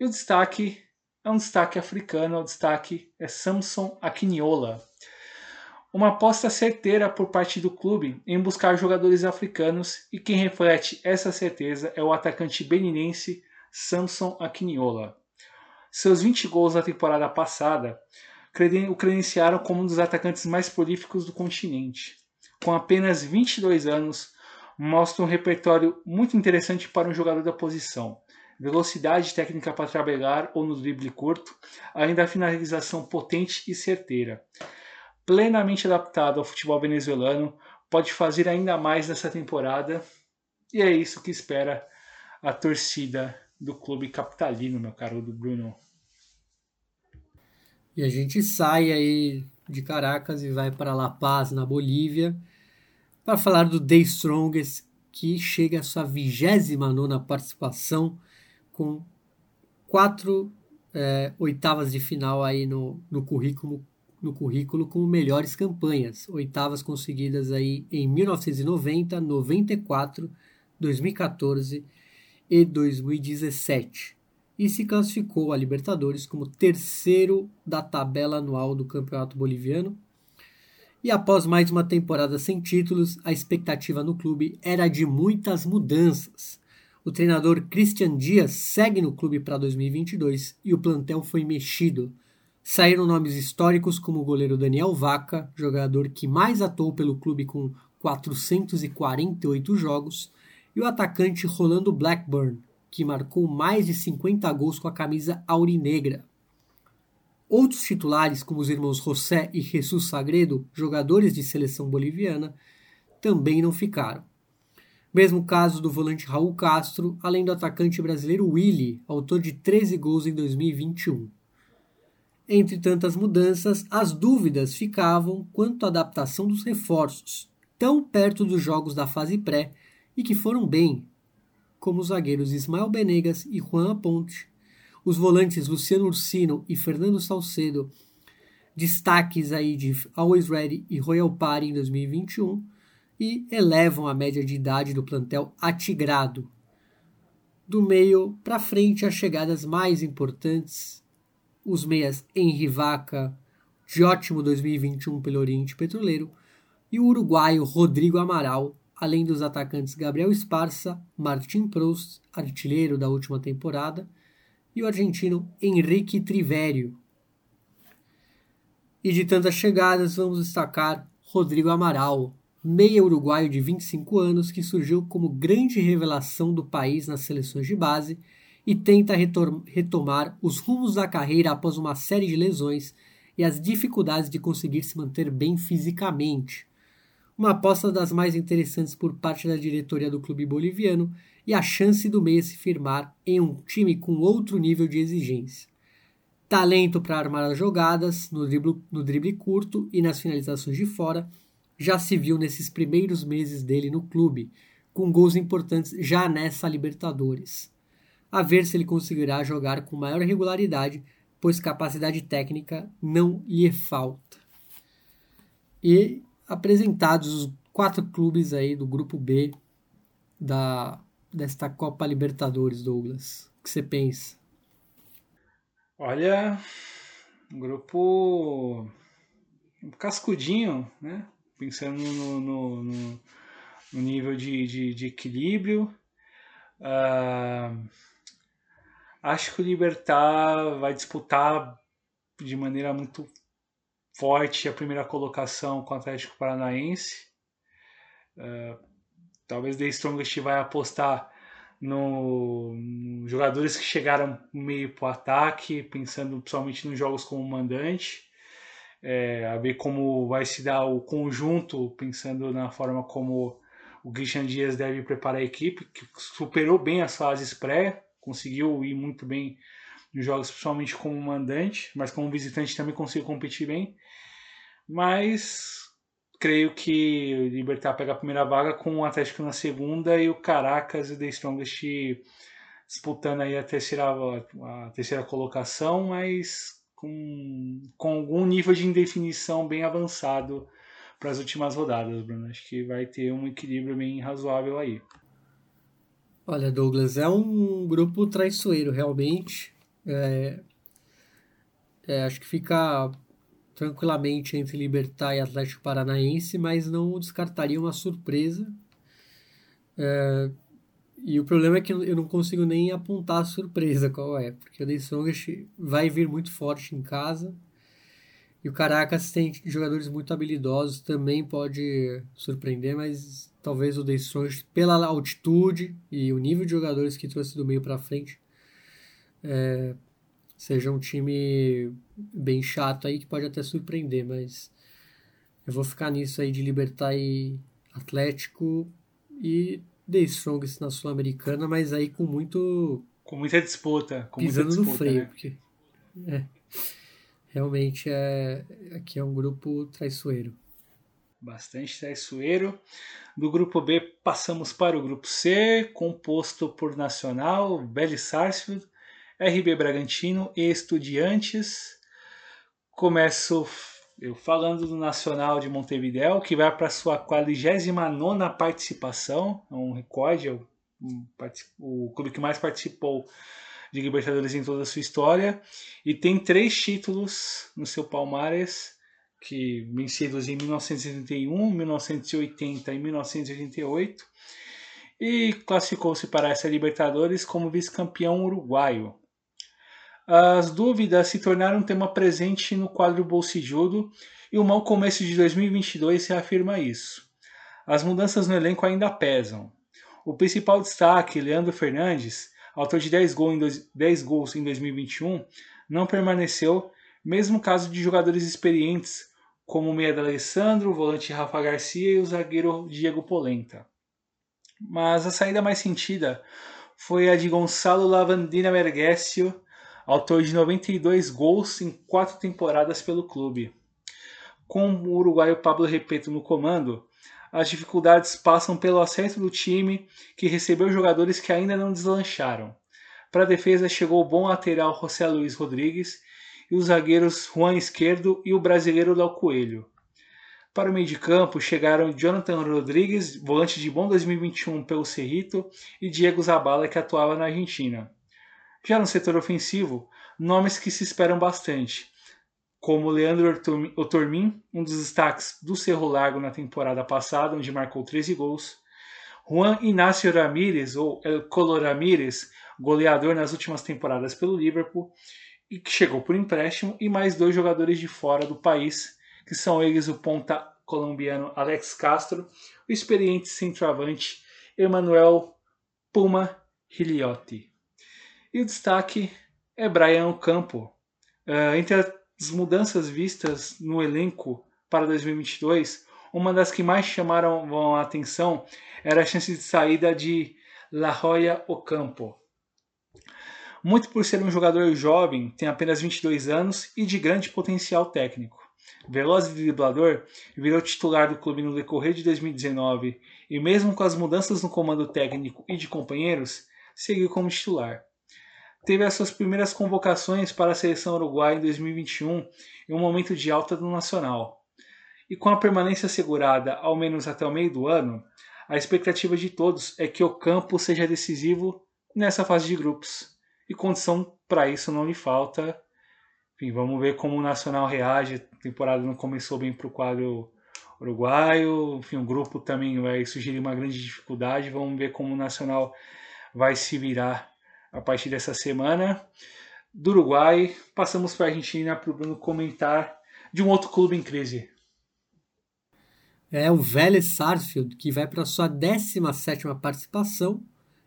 E o destaque é um destaque africano, o destaque é Samson Akiniola. Uma aposta certeira por parte do clube em buscar jogadores africanos e quem reflete essa certeza é o atacante beninense Samson Akiniola. Seus 20 gols na temporada passada o credenciaram como um dos atacantes mais prolíficos do continente. Com apenas 22 anos, mostra um repertório muito interessante para um jogador da posição. Velocidade técnica para trabalhar ou no drible curto, além da finalização potente e certeira. Plenamente adaptado ao futebol venezuelano, pode fazer ainda mais nessa temporada e é isso que espera a torcida do clube capitalino, meu caro do Bruno. E a gente sai aí de Caracas e vai para La Paz, na Bolívia, para falar do The Strongest, que chega à sua 29 participação, com quatro é, oitavas de final aí no, no currículo no currículo com melhores campanhas, oitavas conseguidas aí em 1990, 94, 2014 e 2017 e se classificou a Libertadores como terceiro da tabela anual do Campeonato Boliviano. E após mais uma temporada sem títulos, a expectativa no clube era de muitas mudanças. O treinador Christian Dias segue no clube para 2022 e o plantel foi mexido. Saíram nomes históricos como o goleiro Daniel Vaca, jogador que mais atuou pelo clube com 448 jogos, e o atacante Rolando Blackburn, que marcou mais de 50 gols com a camisa aurinegra. Outros titulares, como os irmãos José e Jesus Sagredo, jogadores de seleção boliviana, também não ficaram. Mesmo caso do volante Raul Castro, além do atacante brasileiro Willy, autor de 13 gols em 2021. Entre tantas mudanças, as dúvidas ficavam quanto à adaptação dos reforços, tão perto dos jogos da fase pré e que foram bem, como os zagueiros Ismael Benegas e Juan Aponte, os volantes Luciano Ursino e Fernando Salcedo, destaques aí de Always Ready e Royal Party em 2021 e elevam a média de idade do plantel atigrado. Do meio para frente, as chegadas mais importantes, os meias Henri Vaca, de ótimo 2021 pelo Oriente Petroleiro, e o uruguaio Rodrigo Amaral, além dos atacantes Gabriel Esparza, Martin Proust, artilheiro da última temporada, e o argentino Henrique Trivério. E de tantas chegadas, vamos destacar Rodrigo Amaral, meia uruguaio de 25 anos que surgiu como grande revelação do país nas seleções de base e tenta retomar os rumos da carreira após uma série de lesões e as dificuldades de conseguir se manter bem fisicamente uma aposta das mais interessantes por parte da diretoria do clube boliviano e a chance do meia se firmar em um time com outro nível de exigência. Talento para armar as jogadas, no drible, no drible curto e nas finalizações de fora, já se viu nesses primeiros meses dele no clube, com gols importantes já nessa Libertadores. A ver se ele conseguirá jogar com maior regularidade, pois capacidade técnica não lhe falta. E apresentados os quatro clubes aí do grupo B da desta Copa Libertadores, Douglas. O que você pensa? Olha, grupo cascudinho, né? Pensando no, no, no, no nível de, de, de equilíbrio. Uh, acho que o Libertar vai disputar de maneira muito forte a primeira colocação com o Atlético Paranaense. Uh, talvez The Strongest vai apostar no, no, jogadores que chegaram meio para o ataque, pensando principalmente nos jogos como mandante, é, a ver como vai se dar o conjunto, pensando na forma como o Christian Dias deve preparar a equipe, que superou bem as fases pré, conseguiu ir muito bem nos jogos, principalmente como mandante, mas como visitante também conseguiu competir bem. Mas creio que o Libertar pega a primeira vaga com o Atlético na segunda e o Caracas e o The Strongest disputando aí a terceira, a terceira colocação, mas com, com algum nível de indefinição bem avançado para as últimas rodadas, Bruno. Acho que vai ter um equilíbrio bem razoável aí. Olha, Douglas, é um grupo traiçoeiro, realmente. É, é, acho que fica tranquilamente entre Libertar e Atlético Paranaense, mas não descartaria uma surpresa. É, e o problema é que eu não consigo nem apontar a surpresa qual é, porque o Strongest vai vir muito forte em casa. E o Caracas tem jogadores muito habilidosos, também pode surpreender, mas talvez o Strongest, pela altitude e o nível de jogadores que trouxe do meio para frente, é, seja um time bem chato aí que pode até surpreender, mas eu vou ficar nisso aí de Libertar e Atlético e The Strongest na Sul-Americana, mas aí com muito. Com muita disputa. Com pisando muita disputa, no freio, né? porque. É, realmente é, aqui é um grupo traiçoeiro. Bastante traiçoeiro. Do grupo B, passamos para o grupo C, composto por Nacional, Vélez Sarsfield, RB Bragantino e Estudiantes. Começo eu falando do Nacional de Montevideo, que vai para sua 49 participação, é um recorde, é o, o clube que mais participou de Libertadores em toda a sua história, e tem três títulos no seu palmares, que vencidos em 1971, 1980 e 1988, e classificou-se para essa Libertadores como vice-campeão uruguaio. As dúvidas se tornaram um tema presente no quadro Bolsijudo e o mau começo de 2022 reafirma isso. As mudanças no elenco ainda pesam. O principal destaque, Leandro Fernandes, autor de 10, gol em dois, 10 gols em 2021, não permaneceu, mesmo caso de jogadores experientes como o meia Alessandro, o volante Rafa Garcia e o zagueiro Diego Polenta. Mas a saída mais sentida foi a de Gonçalo Lavandina Merguessio, autor de 92 gols em quatro temporadas pelo clube. Com o uruguaio Pablo Repeto no comando, as dificuldades passam pelo acerto do time, que recebeu jogadores que ainda não deslancharam. Para a defesa chegou o bom lateral José Luiz Rodrigues e os zagueiros Juan Esquerdo e o brasileiro Léo Coelho. Para o meio de campo chegaram Jonathan Rodrigues, volante de bom 2021 pelo Cerrito, e Diego Zabala, que atuava na Argentina. Já no setor ofensivo, nomes que se esperam bastante, como Leandro Otormin, um dos destaques do Cerro Largo na temporada passada, onde marcou 13 gols, Juan Inácio Ramírez, ou El Colo Ramírez, goleador nas últimas temporadas pelo Liverpool, que chegou por empréstimo, e mais dois jogadores de fora do país, que são eles o ponta colombiano Alex Castro, o experiente centroavante Emanuel Puma Hiliotti. E o destaque é Brian Campo. Uh, entre as mudanças vistas no elenco para 2022, uma das que mais chamaram a atenção era a chance de saída de La Joya Ocampo. Muito por ser um jogador jovem, tem apenas 22 anos e de grande potencial técnico. Veloz e driblador, virou titular do clube no decorrer de 2019 e, mesmo com as mudanças no comando técnico e de companheiros, seguiu como titular teve as suas primeiras convocações para a seleção uruguaia em 2021, em um momento de alta do Nacional. E com a permanência assegurada ao menos até o meio do ano, a expectativa de todos é que o campo seja decisivo nessa fase de grupos. E condição para isso não lhe falta. Enfim, vamos ver como o Nacional reage. A temporada não começou bem para o quadro uruguaio. Enfim, o grupo também vai sugerir uma grande dificuldade. Vamos ver como o Nacional vai se virar a partir dessa semana. Do Uruguai, passamos para a Argentina para o Bruno comentar de um outro clube em crise. é o Vélez Sarsfield, que vai para sua 17 participação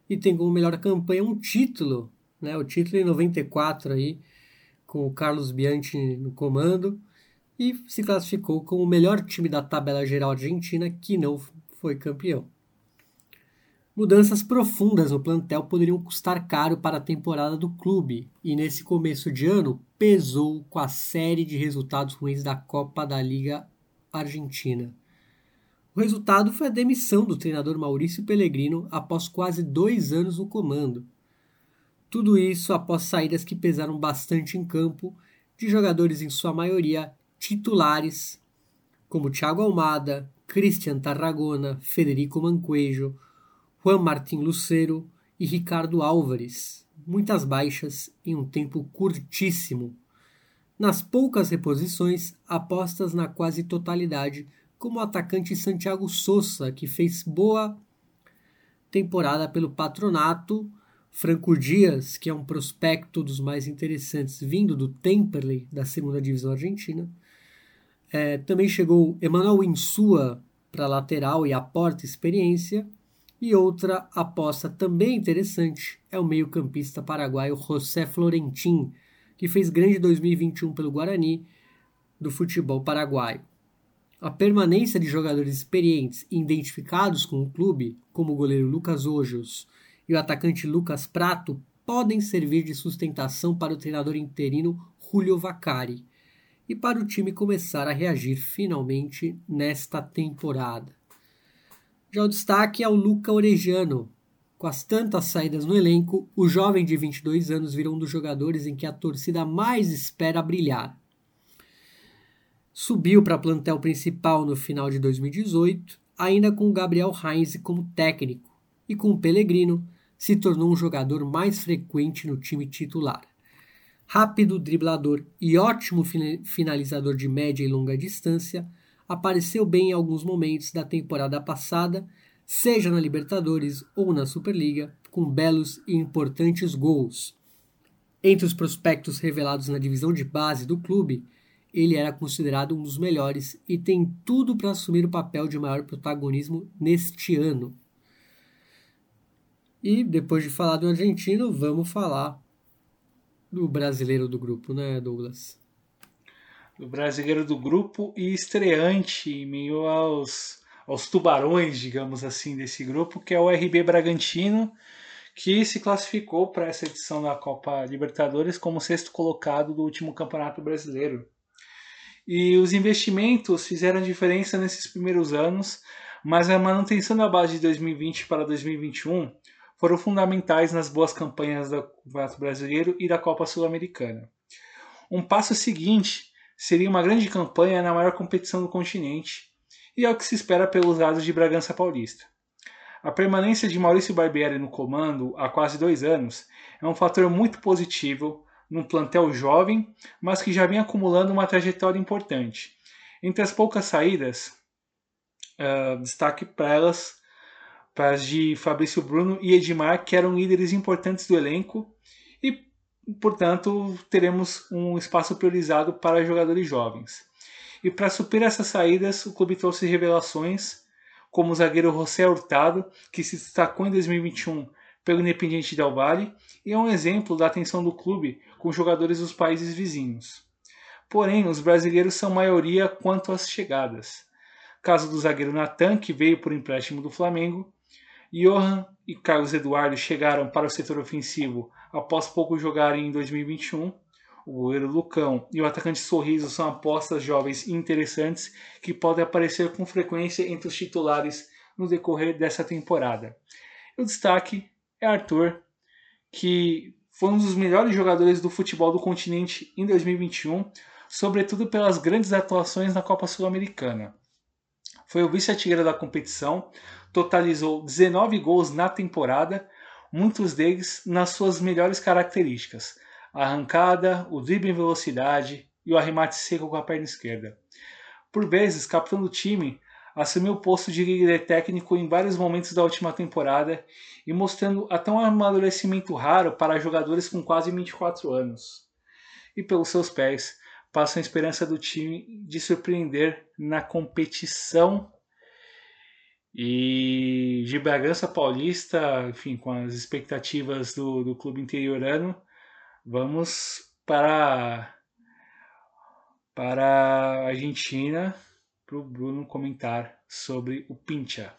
e tem como melhor campanha um título, né? o título em 94 aí, com o Carlos Bianchi no comando, e se classificou como o melhor time da tabela geral argentina que não foi campeão. Mudanças profundas no plantel poderiam custar caro para a temporada do clube, e nesse começo de ano pesou com a série de resultados ruins da Copa da Liga Argentina. O resultado foi a demissão do treinador Maurício Pellegrino após quase dois anos no comando. Tudo isso após saídas que pesaram bastante em campo, de jogadores em sua maioria titulares, como Thiago Almada, Cristian Tarragona, Federico Manquejo, Juan Martín Lucero e Ricardo Álvares. Muitas baixas em um tempo curtíssimo. Nas poucas reposições, apostas na quase totalidade, como o atacante Santiago Sousa, que fez boa temporada pelo Patronato, Franco Dias, que é um prospecto dos mais interessantes vindo do Temperley, da segunda divisão argentina. É, também chegou Emanuel Insua para lateral e aporta experiência. E outra aposta também interessante é o meio-campista paraguaio José Florentin, que fez grande 2021 pelo Guarani do futebol paraguaio. A permanência de jogadores experientes e identificados com o clube, como o goleiro Lucas Ojos e o atacante Lucas Prato, podem servir de sustentação para o treinador interino Julio Vaccari e para o time começar a reagir finalmente nesta temporada. Já o destaque é o Luca Orejano. Com as tantas saídas no elenco, o jovem de 22 anos virou um dos jogadores em que a torcida mais espera brilhar. Subiu para plantel principal no final de 2018, ainda com o Gabriel Heinz como técnico, e com o Pellegrino se tornou um jogador mais frequente no time titular. Rápido driblador e ótimo finalizador de média e longa distância, apareceu bem em alguns momentos da temporada passada, seja na Libertadores ou na Superliga, com belos e importantes gols. Entre os prospectos revelados na divisão de base do clube, ele era considerado um dos melhores e tem tudo para assumir o papel de maior protagonismo neste ano. E depois de falar do argentino, vamos falar do brasileiro do grupo, né, Douglas? do brasileiro do grupo e estreante em meio aos, aos tubarões, digamos assim, desse grupo, que é o RB Bragantino, que se classificou para essa edição da Copa Libertadores como sexto colocado do último Campeonato Brasileiro. E os investimentos fizeram diferença nesses primeiros anos, mas a manutenção da base de 2020 para 2021 foram fundamentais nas boas campanhas do Campeonato Brasileiro e da Copa Sul-Americana. Um passo seguinte seria uma grande campanha na maior competição do continente e é o que se espera pelos lados de Bragança Paulista. A permanência de Maurício Barbieri no comando há quase dois anos é um fator muito positivo num plantel jovem, mas que já vem acumulando uma trajetória importante. Entre as poucas saídas, uh, destaque para elas as de Fabrício Bruno e Edmar, que eram líderes importantes do elenco e portanto, teremos um espaço priorizado para jogadores jovens. E para suprir essas saídas, o clube trouxe revelações, como o zagueiro José Hurtado, que se destacou em 2021 pelo Independiente Del Valle, e é um exemplo da atenção do clube com jogadores dos países vizinhos. Porém, os brasileiros são maioria quanto às chegadas. Caso do zagueiro Natan, que veio por empréstimo do Flamengo, Johan e Carlos Eduardo chegaram para o setor ofensivo após pouco jogarem em 2021. O goleiro Lucão e o atacante Sorriso são apostas jovens interessantes que podem aparecer com frequência entre os titulares no decorrer dessa temporada. O destaque é Arthur, que foi um dos melhores jogadores do futebol do continente em 2021, sobretudo pelas grandes atuações na Copa Sul-Americana. Foi o vice-artilheiro da competição, totalizou 19 gols na temporada, muitos deles nas suas melhores características: a arrancada, o drible em velocidade e o arremate seco com a perna esquerda. Por vezes, capitão do time, assumiu o posto de líder técnico em vários momentos da última temporada e mostrando até um amadurecimento raro para jogadores com quase 24 anos. E pelos seus pés, passa a esperança do time de surpreender na competição E de Bragança Paulista, enfim, com as expectativas do, do clube interiorano, vamos para, para a Argentina para o Bruno comentar sobre o Pincha.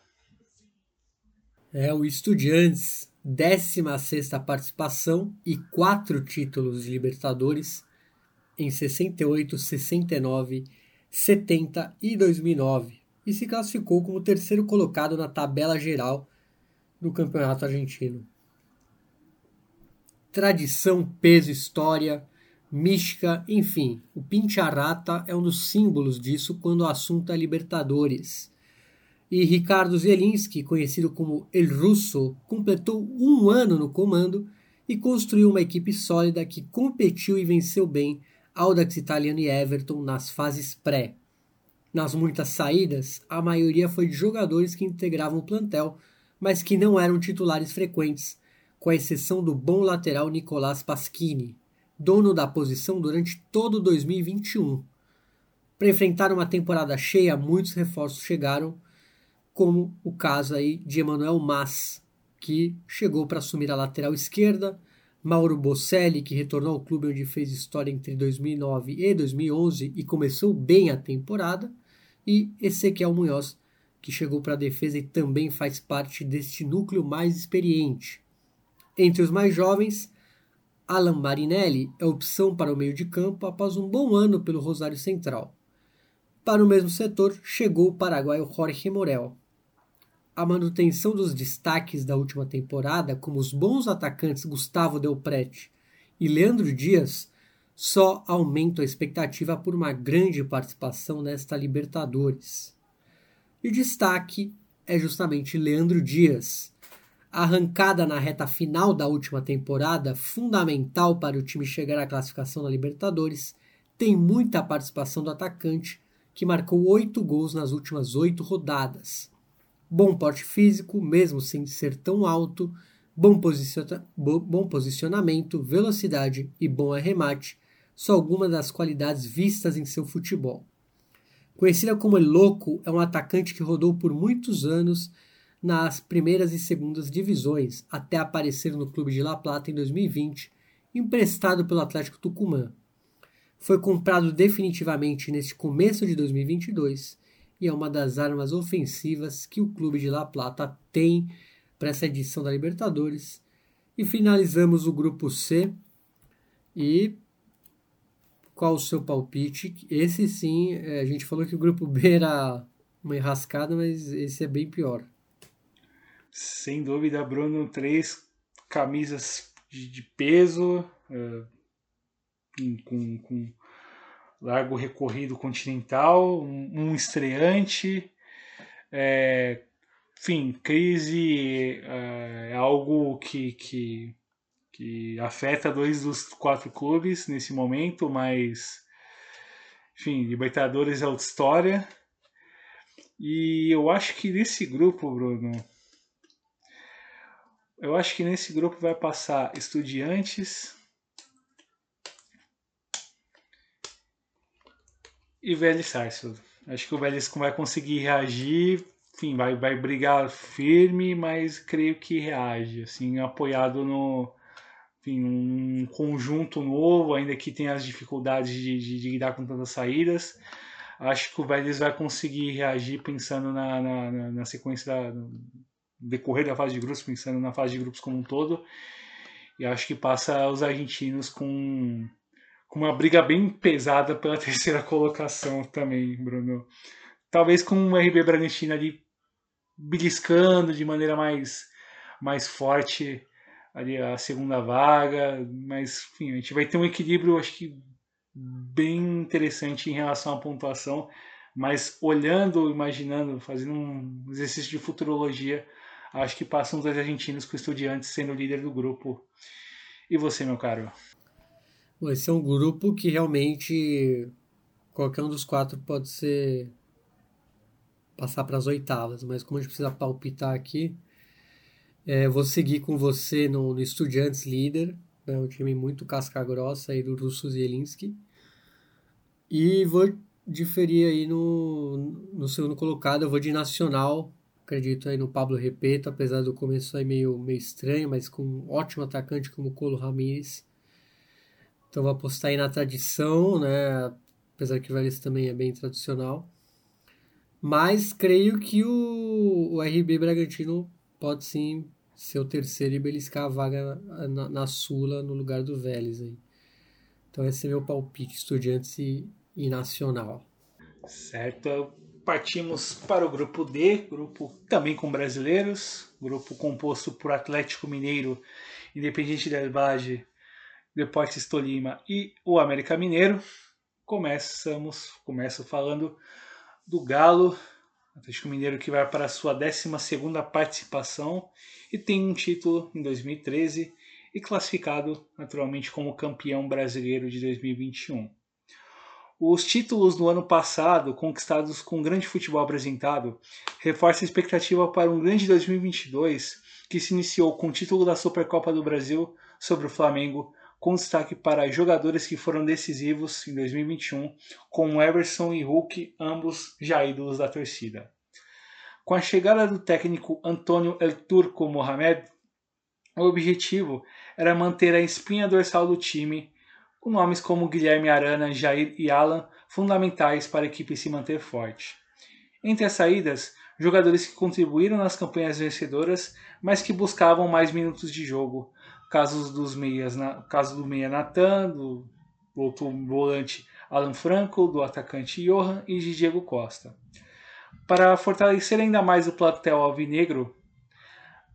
É o Estudiantes, 16 participação e quatro títulos de Libertadores em 68, 69, 70 e 2009 e se classificou como terceiro colocado na tabela geral do Campeonato Argentino. Tradição, peso, história, mística, enfim, o Pincharrata é um dos símbolos disso quando o assunto é Libertadores. E Ricardo Zelinski, conhecido como El Russo, completou um ano no comando e construiu uma equipe sólida que competiu e venceu bem Audax Italiano e Everton nas fases pré. Nas muitas saídas, a maioria foi de jogadores que integravam o plantel, mas que não eram titulares frequentes, com a exceção do bom lateral Nicolás Pasquini, dono da posição durante todo 2021. Para enfrentar uma temporada cheia, muitos reforços chegaram, como o caso aí de Emanuel Mas, que chegou para assumir a lateral esquerda, Mauro Bocelli, que retornou ao clube onde fez história entre 2009 e 2011 e começou bem a temporada, e Ezequiel Munhoz, que chegou para a defesa e também faz parte deste núcleo mais experiente. Entre os mais jovens, Alan Marinelli é opção para o meio de campo após um bom ano pelo Rosário Central. Para o mesmo setor, chegou o paraguaio Jorge Morel. A manutenção dos destaques da última temporada, como os bons atacantes Gustavo Del Prete e Leandro Dias, só aumenta a expectativa por uma grande participação nesta Libertadores. E o destaque é justamente Leandro Dias. Arrancada na reta final da última temporada, fundamental para o time chegar à classificação na Libertadores, tem muita participação do atacante, que marcou oito gols nas últimas oito rodadas. Bom porte físico, mesmo sem ser tão alto, bom, posiciona bom posicionamento, velocidade e bom arremate são algumas das qualidades vistas em seu futebol. Conhecida como El Loco, é um atacante que rodou por muitos anos nas primeiras e segundas divisões, até aparecer no clube de La Plata em 2020, emprestado pelo Atlético Tucumã. Foi comprado definitivamente neste começo de 2022 e é uma das armas ofensivas que o clube de La Plata tem para essa edição da Libertadores. E finalizamos o grupo C e qual o seu palpite? Esse sim, é, a gente falou que o grupo B era uma enrascada, mas esse é bem pior. Sem dúvida, Bruno, três camisas de, peso, uh, com, com, largo recorrido continental, um, um estreante. É, enfim, crise uh, é algo que, que que afeta dois dos quatro clubes nesse momento, mas enfim, Libertadores é outra história. E eu acho que nesse grupo, Bruno, eu acho que nesse grupo vai passar Estudiantes e Vélez Sarsfield. Acho que o Vélez vai conseguir reagir, enfim, vai, vai brigar firme, mas creio que reage, assim, apoiado no, enfim, um conjunto novo, ainda que tenha as dificuldades de, de, de lidar com tantas saídas. Acho que o Vélez vai conseguir reagir pensando na, na, na sequência da, decorrer da fase de grupos, pensando na fase de grupos como um todo. E acho que passa os argentinos com, com uma briga bem pesada pela terceira colocação também, Bruno. Talvez com o RB Bragantino ali beliscando de maneira mais, mais forte ali a segunda vaga, mas enfim, a gente vai ter um equilíbrio, acho que bem interessante em relação à pontuação, mas olhando, imaginando, fazendo um exercício de futurologia, acho que passam os dois argentinos com o Estudiantes sendo o líder do grupo. E você, meu caro? Esse é um grupo que realmente qualquer um dos quatro pode ser passar para as oitavas, mas como a gente precisa palpitar aqui, é, vou seguir com você no, no Estudiantes líder, né, um time muito casca-grossa aí do Russo Zielinski. E vou diferir aí no, no segundo colocado, eu vou de Nacional, acredito aí no Pablo Repeto, apesar do começo aí meio, meio estranho, mas com um ótimo atacante como Colo Ramírez. Então vou apostar aí na tradição, né? Apesar que o Vélez também é bem tradicional. Mas creio que o, o RB Bragantino pode sim ser o terceiro e beliscar a vaga na, na, Sula no lugar do Vélez aí. Então esse é meu palpite, Estudiantes e, e Nacional. Certo, partimos para o grupo D, grupo também com brasileiros, grupo composto por Atlético Mineiro, Independiente del Valle, Deportes Tolima e o América Mineiro. Começamos, começo falando do Galo, Atlético Mineiro que vai para a sua 12 participação e tem um título em 2013 e classificado naturalmente como campeão brasileiro de 2021. Os títulos do ano passado, conquistados com grande futebol apresentado, reforçam a expectativa para um grande 2022 que se iniciou com o título da Supercopa do Brasil sobre o Flamengo, com destaque para jogadores que foram decisivos em 2021, como Everson e Hulk, ambos já ídolos da torcida. Com a chegada do técnico Antônio El Turco Mohamed, o objetivo era manter a espinha dorsal do time, com nomes como Guilherme Arana, Jair e Alan fundamentais para a equipe se manter forte. Entre as saídas, jogadores que contribuíram nas campanhas vencedoras, mas que buscavam mais minutos de jogo, casos dos meias, na, caso do meia Natan, do outro volante Alan Franco, do atacante Johan e de Diego Costa. Para fortalecer ainda mais o plantel alvinegro,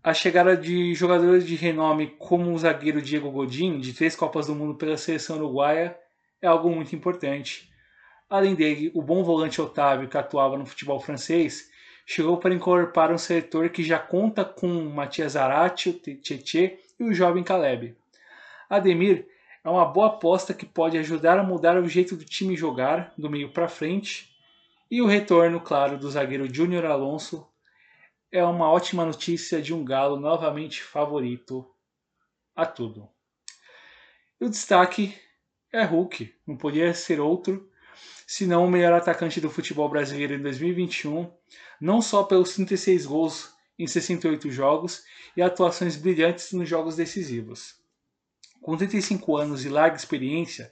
a chegada de jogadores de renome como o zagueiro Diego Godin, de três Copas do Mundo pela seleção uruguaia, é algo muito importante. Além dele, o bom volante Otávio, que atuava no futebol francês, chegou para incorporar um setor que já conta com Matias Zarate, Tietê e o jovem Caleb. Ademir é uma boa aposta que pode ajudar a mudar o jeito do time jogar, do meio para frente, e o retorno, claro, do zagueiro Júnior Alonso é uma ótima notícia de um Galo novamente favorito a tudo. E o destaque é Hulk, não podia ser outro, senão o melhor atacante do futebol brasileiro em 2021, não só pelos 36 gols em 68 jogos e atuações brilhantes nos jogos decisivos. Com 35 anos e larga experiência,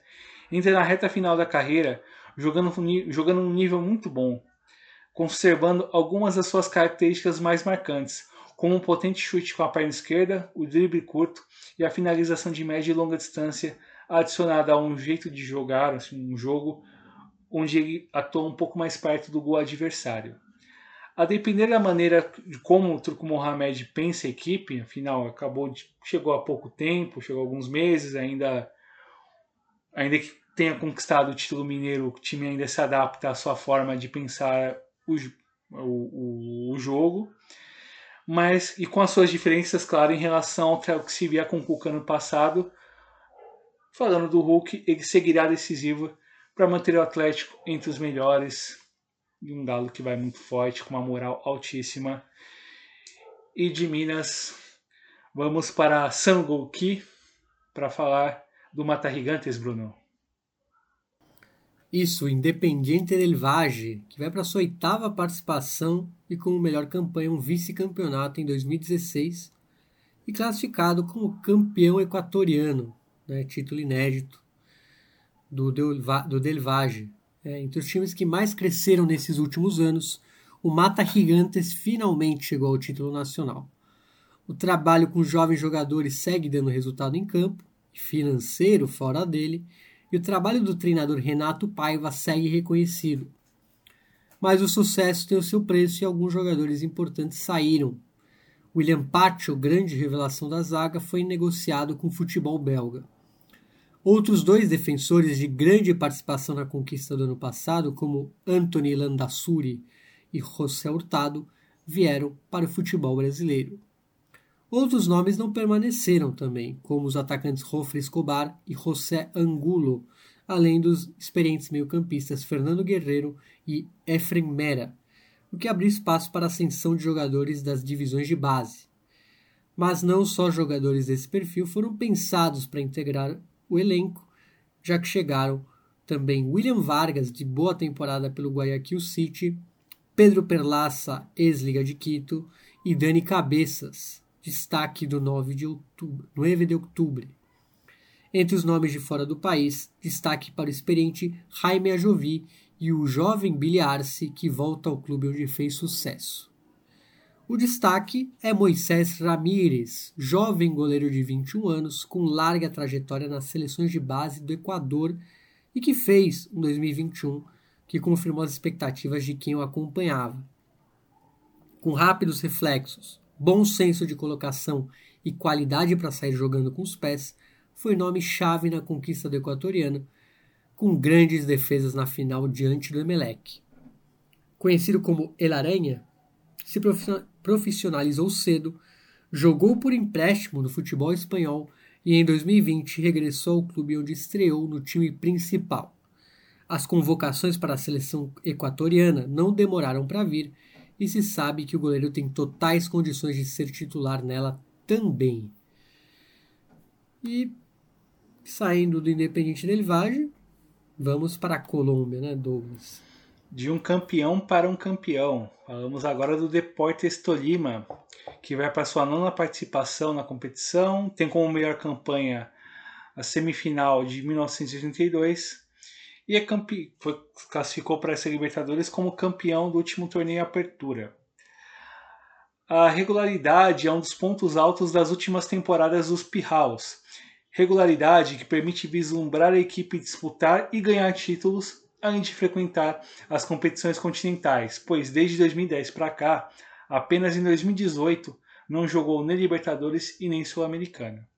entra na reta final da carreira jogando, jogando um nível muito bom, conservando algumas das suas características mais marcantes, como um potente chute com a perna esquerda, o drible curto e a finalização de média e longa distância, adicionada a um jeito de jogar, assim, um jogo onde ele atua um pouco mais perto do gol adversário. A depender da maneira de como o Turco Mohamed pensa a equipe, afinal acabou de, chegou há pouco tempo, chegou há alguns meses, ainda ainda que tenha conquistado o título mineiro, o time ainda se adapta à sua forma de pensar o, o, o jogo, mas e com as suas diferenças, claro, em relação ao que se via com o Cuca no passado. Falando do Hulk, ele seguirá decisivo para manter o Atlético entre os melhores e um Galo que vai muito forte, com uma moral altíssima. E de Minas, vamos para Sangolki para falar do Mata Gigantes, Bruno. Isso, Independiente del Valle, que vai para sua oitava participação e com melhor campanha um vice-campeonato em 2016 e classificado como campeão equatoriano, né, título inédito do, do Del Valle, é, entre os times que mais cresceram nesses últimos anos, o Mata Gigantes finalmente chegou ao título nacional. O trabalho com jovens jogadores segue dando resultado em campo financeiro fora dele, e o trabalho do treinador Renato Paiva segue reconhecido. Mas o sucesso tem o seu preço e alguns jogadores importantes saíram. William Pacho, grande revelação da zaga, foi negociado com o futebol belga. Outros dois defensores de grande participação na conquista do ano passado, como Anthony Landassuri e José Hurtado, vieram para o futebol brasileiro. Outros nomes não permaneceram também, como os atacantes Rofre Escobar e José Angulo, além dos experientes meio-campistas Fernando Guerreiro e Efrem Mera, o que abriu espaço para a ascensão de jogadores das divisões de base. Mas não só jogadores desse perfil foram pensados para integrar o elenco, já que chegaram também William Vargas, de boa temporada pelo Guayaquil City, Pedro Perlaça, ex-Liga de Quito, e Dani Cabeças, destaque do 9 de outubro, 9 de outubro. Entre os nomes de fora do país, destaque para o experiente Jaime Ajovi e o jovem Billy Arce, que volta ao clube onde fez sucesso. O destaque é Moisés Ramírez, jovem goleiro de 21 anos, com larga trajetória nas seleções de base do Equador e que fez um 2021 que confirmou as expectativas de quem o acompanhava. Com rápidos reflexos, bom senso de colocação e qualidade para sair jogando com os pés, foi nome-chave na conquista do equatoriano, com grandes defesas na final diante do Emelec. Conhecido como El Aranha, se profissionalizou cedo, jogou por empréstimo no futebol espanhol e em 2020 regressou ao clube onde estreou no time principal. As convocações para a seleção equatoriana não demoraram para vir e se sabe que o goleiro tem totais condições de ser titular nela também. E saindo do Independente Del Valle, vamos para a Colômbia, né, Douglas? De um campeão para um campeão. Falamos agora do Deportes Tolima, que vai para sua nona participação na competição, tem como melhor campanha a semifinal de 1982 e é campe... Classificou para essa Libertadores como campeão do último torneio Apertura. A regularidade é um dos pontos altos das últimas temporadas dos Pirraus. Regularidade que permite vislumbrar a equipe disputar e ganhar títulos além de frequentar as competições continentais, pois desde 2010 para cá, apenas em 2018 não jogou nem Libertadores e nem Sul-Americana.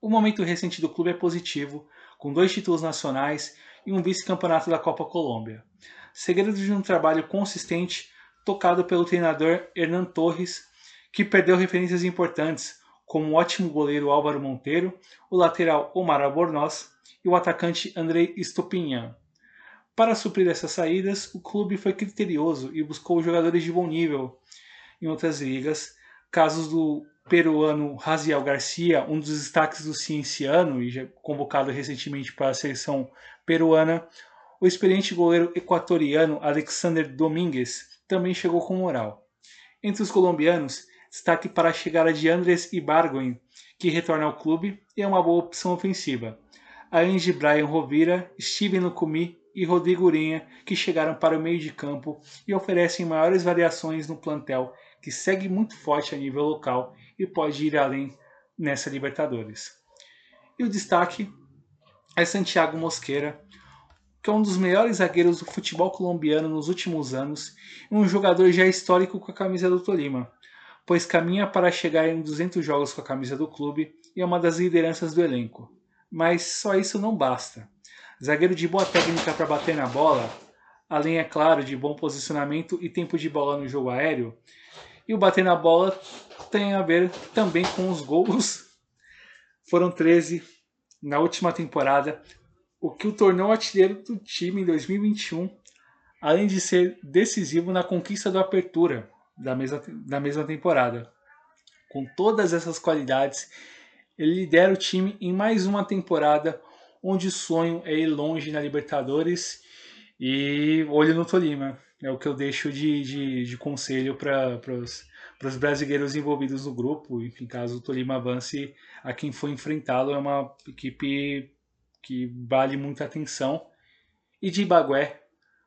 O momento recente do clube é positivo, com dois títulos nacionais e um vice-campeonato da Copa Colômbia. Segredo de um trabalho consistente tocado pelo treinador Hernan Torres, que perdeu referências importantes, como o ótimo goleiro Álvaro Monteiro, o lateral Omar Albornoz e o atacante Andrei Stupinhan. Para suprir essas saídas, o clube foi criterioso e buscou jogadores de bom nível em outras ligas. Casos do peruano Raziel Garcia, um dos destaques do Cienciano e convocado recentemente para a seleção peruana. O experiente goleiro equatoriano Alexander Domingues também chegou com moral. Entre os colombianos, destaque para a chegada de Andrés Ibargüen, que retorna ao clube e é uma boa opção ofensiva. Além de Brian Rovira, Steven Lucumi e Rodrigo Urenha, que chegaram para o meio de campo e oferecem maiores variações no plantel, que segue muito forte a nível local e pode ir além nessa Libertadores. E o destaque é Santiago Mosqueira, que é um dos melhores zagueiros do futebol colombiano nos últimos anos e um jogador já histórico com a camisa do Tolima, pois caminha para chegar em 200 jogos com a camisa do clube e é uma das lideranças do elenco. Mas só isso não basta. Zagueiro de boa técnica para bater na bola, além, é claro, de bom posicionamento e tempo de bola no jogo aéreo. E o bater na bola tem a ver também com os gols. Foram 13 na última temporada, o que o tornou artilheiro do time em 2021, além de ser decisivo na conquista do Apertura da mesma, da mesma temporada. Com todas essas qualidades, ele lidera o time em mais uma temporada onde o sonho é ir longe na Libertadores e olho no Tolima. É o que eu deixo de, de, de conselho para os brasileiros envolvidos no grupo. Enfim, caso o Tolima avance, a quem for enfrentá-lo é uma equipe que vale muita atenção. E de Bagué,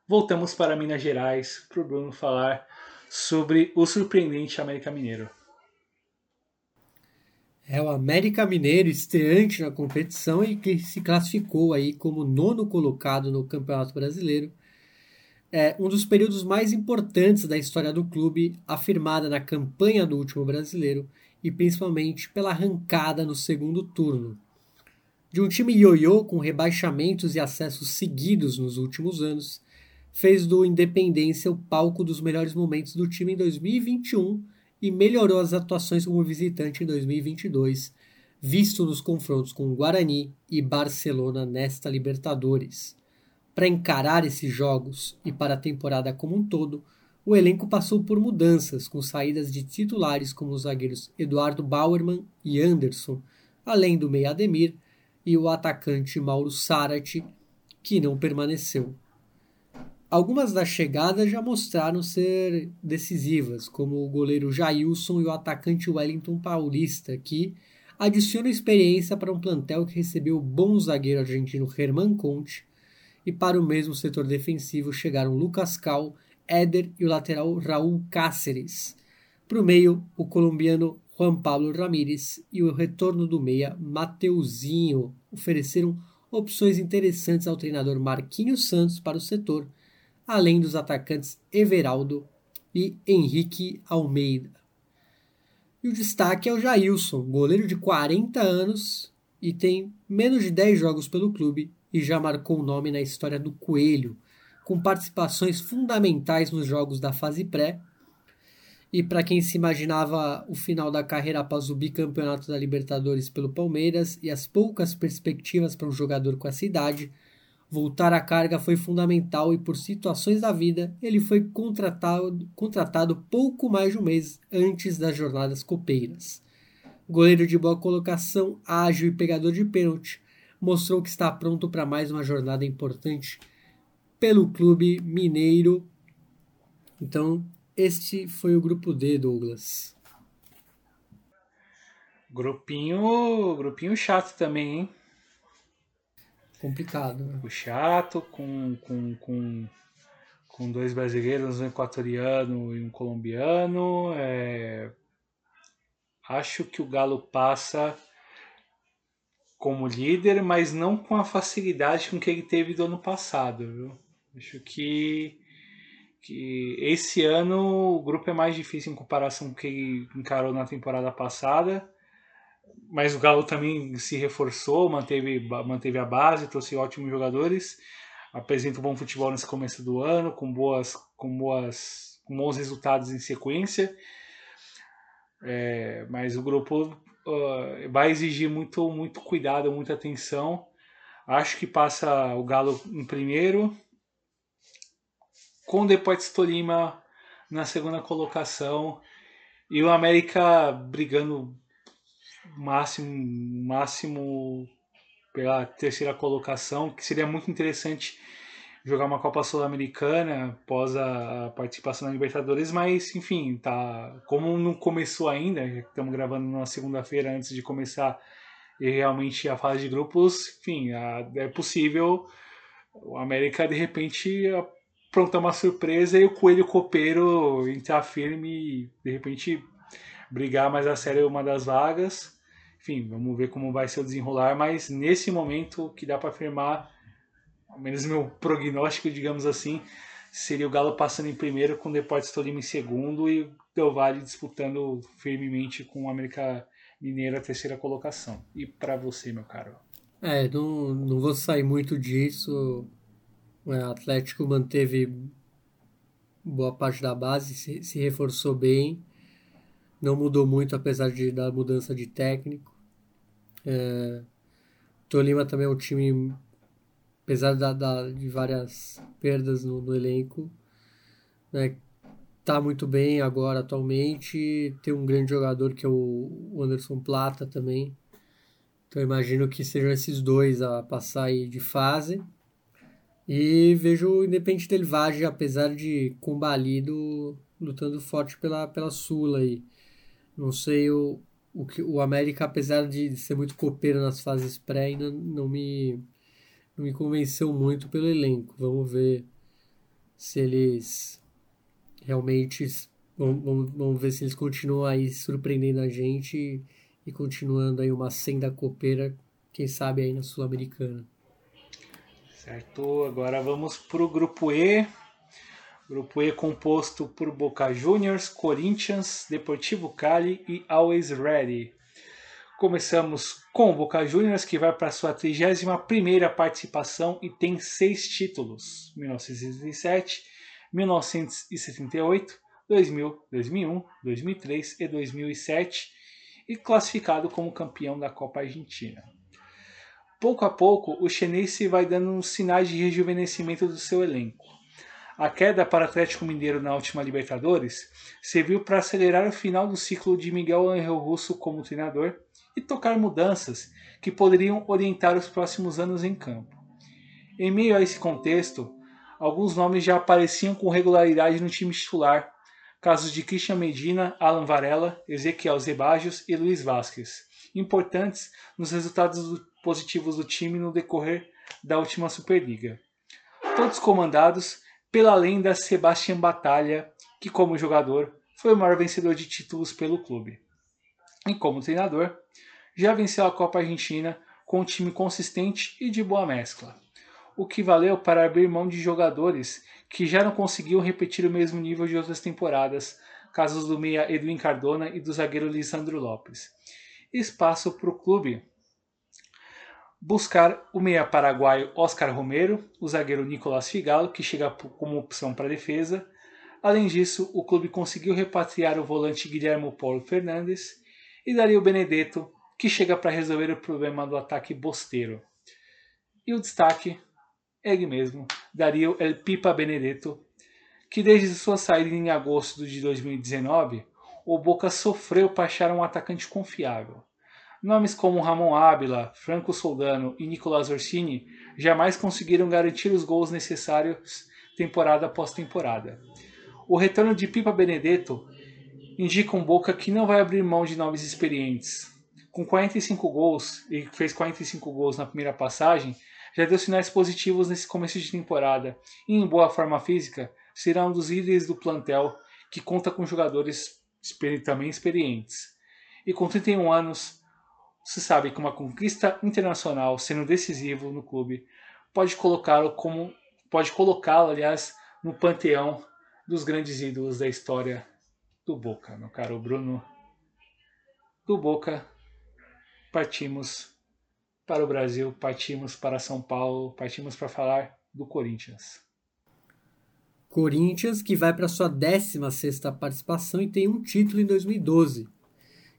voltamos para Minas Gerais para o Bruno falar sobre o surpreendente América Mineiro. É o América Mineiro, estreante na competição e que se classificou aí como nono colocado no Campeonato Brasileiro. É um dos períodos mais importantes da história do clube, afirmada na campanha do último brasileiro e principalmente pela arrancada no segundo turno. De um time ioiô com rebaixamentos e acessos seguidos nos últimos anos, fez do Independência o palco dos melhores momentos do time em 2021 e melhorou as atuações como visitante em 2022, visto nos confrontos com Guarani e Barcelona nesta Libertadores. Para encarar esses jogos e para a temporada como um todo, o elenco passou por mudanças, com saídas de titulares como os zagueiros Eduardo Bauerman e Anderson, além do meia Ademir e o atacante Mauro Sarati, que não permaneceu. Algumas das chegadas já mostraram ser decisivas, como o goleiro Jailson e o atacante Wellington Paulista, que adicionam experiência para um plantel que recebeu o bom zagueiro argentino Herman Conte, e para o mesmo setor defensivo chegaram Lucas Cal, Éder e o lateral Raul Cáceres. Para o meio, o colombiano Juan Pablo Ramírez e o retorno do meia Mateuzinho ofereceram opções interessantes ao treinador Marquinhos Santos para o setor, além dos atacantes Everaldo e Henrique Almeida. E o destaque é o Jailson, goleiro de 40 anos e tem menos de 10 jogos pelo clube e já marcou o nome na história do Coelho, com participações fundamentais nos jogos da fase pré. E para quem se imaginava o final da carreira após o bicampeonato da Libertadores pelo Palmeiras e as poucas perspectivas para um jogador com essa idade, voltar à carga foi fundamental e por situações da vida ele foi contratado, contratado pouco mais de um mês antes das jornadas copeiras. Goleiro de boa colocação, ágil e pegador de pênalti, mostrou que está pronto para mais uma jornada importante pelo clube mineiro. Então, este foi o grupo D, Douglas. Grupinho, grupinho chato também, hein? Complicado. Né? Grupo chato, com, com, com, com dois brasileiros, um equatoriano e um colombiano. É... Acho que o Galo passa como líder, mas não com a facilidade com que ele teve do ano passado. Viu? Acho que, que esse ano o grupo é mais difícil em comparação com o que ele encarou na temporada passada. Mas o Galo também se reforçou, manteve, manteve a base, trouxe ótimos jogadores, apresenta um bom futebol nesse começo do ano, com boas, com boas, com bons resultados em sequência. É, mas o grupo uh, vai exigir muito, muito cuidado, muita atenção. Acho que passa o Galo em primeiro, com o Deportes Tolima na segunda colocação e o América brigando máximo máximo pela terceira colocação, que seria muito interessante jogar uma Copa Sul-Americana após a participação na Libertadores, mas enfim, tá como não começou ainda, estamos gravando na segunda-feira antes de começar realmente a fase de grupos, enfim, é possível o América de repente aprontar uma surpresa e o Coelho Copeiro entrar firme e de repente brigar mais a sério uma das vagas. Enfim, vamos ver como vai ser o desenrolar, mas nesse momento o que dá para afirmar ao menos meu prognóstico, digamos assim, seria o Galo passando em primeiro com o Deportes Tolima em segundo e o Del Valle disputando firmemente com o América Mineiro a terceira colocação. E para você, meu caro? É, não, não vou sair muito disso. O Atlético manteve boa parte da base, se, se reforçou bem, não mudou muito apesar de, da mudança de técnico. É, Tolima também é um time apesar da, da, de várias perdas no, no elenco, né, tá muito bem agora atualmente. Tem um grande jogador que é o Anderson Plata também. Então imagino que sejam esses dois a passar de fase. E vejo o Independente Del Valle, apesar de combalido, lutando forte pela, pela Sula aí. Não sei o, o que o América, apesar de ser muito copeiro nas fases pré, ainda não me não me convenceu muito pelo elenco. Vamos ver se eles realmente. Vamos, vamos, ver se eles continuam aí surpreendendo a gente e, e continuando aí uma senda copeira, quem sabe aí na Sul-Americana. Certo, agora vamos para o grupo E. Grupo E composto por Boca Juniors, Corinthians, Deportivo Cali e Always Ready. Começamos com o Boca Juniors, que vai para sua 31ª participação e tem seis títulos: 1967, 1978, 2000, 2001, 2003 e 2007, e classificado como campeão da Copa Argentina. Pouco a pouco, o chinense vai dando sinais de rejuvenescimento do seu elenco. A queda para Atlético Mineiro na última Libertadores serviu para acelerar o final do ciclo de Miguel Angel Russo como treinador e tocar mudanças que poderiam orientar os próximos anos em campo. Em meio a esse contexto, alguns nomes já apareciam com regularidade no time titular, casos de Christian Medina, Alan Varela, Ezequiel Zebajos e Luiz Vasquez, importantes nos resultados positivos do time no decorrer da última Superliga. Todos comandados pela lenda Sebastian Batalha, que como jogador foi o maior vencedor de títulos pelo clube. E como treinador, já venceu a Copa Argentina com um time consistente e de boa mescla, o que valeu para abrir mão de jogadores que já não conseguiam repetir o mesmo nível de outras temporadas, casos do meia Edwin Cardona e do zagueiro Lisandro Lopes. Espaço para o clube buscar o meia paraguaio Oscar Romero, o zagueiro Nicolás Figalo, que chega como opção para a defesa. Além disso, o clube conseguiu repatriar o volante Guilherme Paulo Fernandes e Dario Benedetto, que chega para resolver o problema do ataque bosteiro. E o destaque é ele mesmo, Dario El Pipa Benedetto, que desde sua saída em agosto de 2019, o Boca sofreu para achar um atacante confiável. Nomes como Ramon Ábila, Franco Soldano e Nicolas Orsini jamais conseguiram garantir os gols necessários temporada após temporada. O retorno de Pipa Benedetto indica um Boca que não vai abrir mão de nomes experientes. Com 45 gols, e fez 45 gols na primeira passagem, já deu sinais positivos nesse começo de temporada e, em boa forma física, será um dos líderes do plantel que conta com jogadores também experientes. E com 31 anos, se sabe que uma conquista internacional sendo decisivo no clube pode colocá-lo como pode colocá-lo, aliás, no panteão dos grandes ídolos da história do Boca, meu caro Bruno. Do Boca partimos para o Brasil, partimos para São Paulo, partimos para falar do Corinthians. Corinthians que vai para sua 16 participação e tem um título em 2012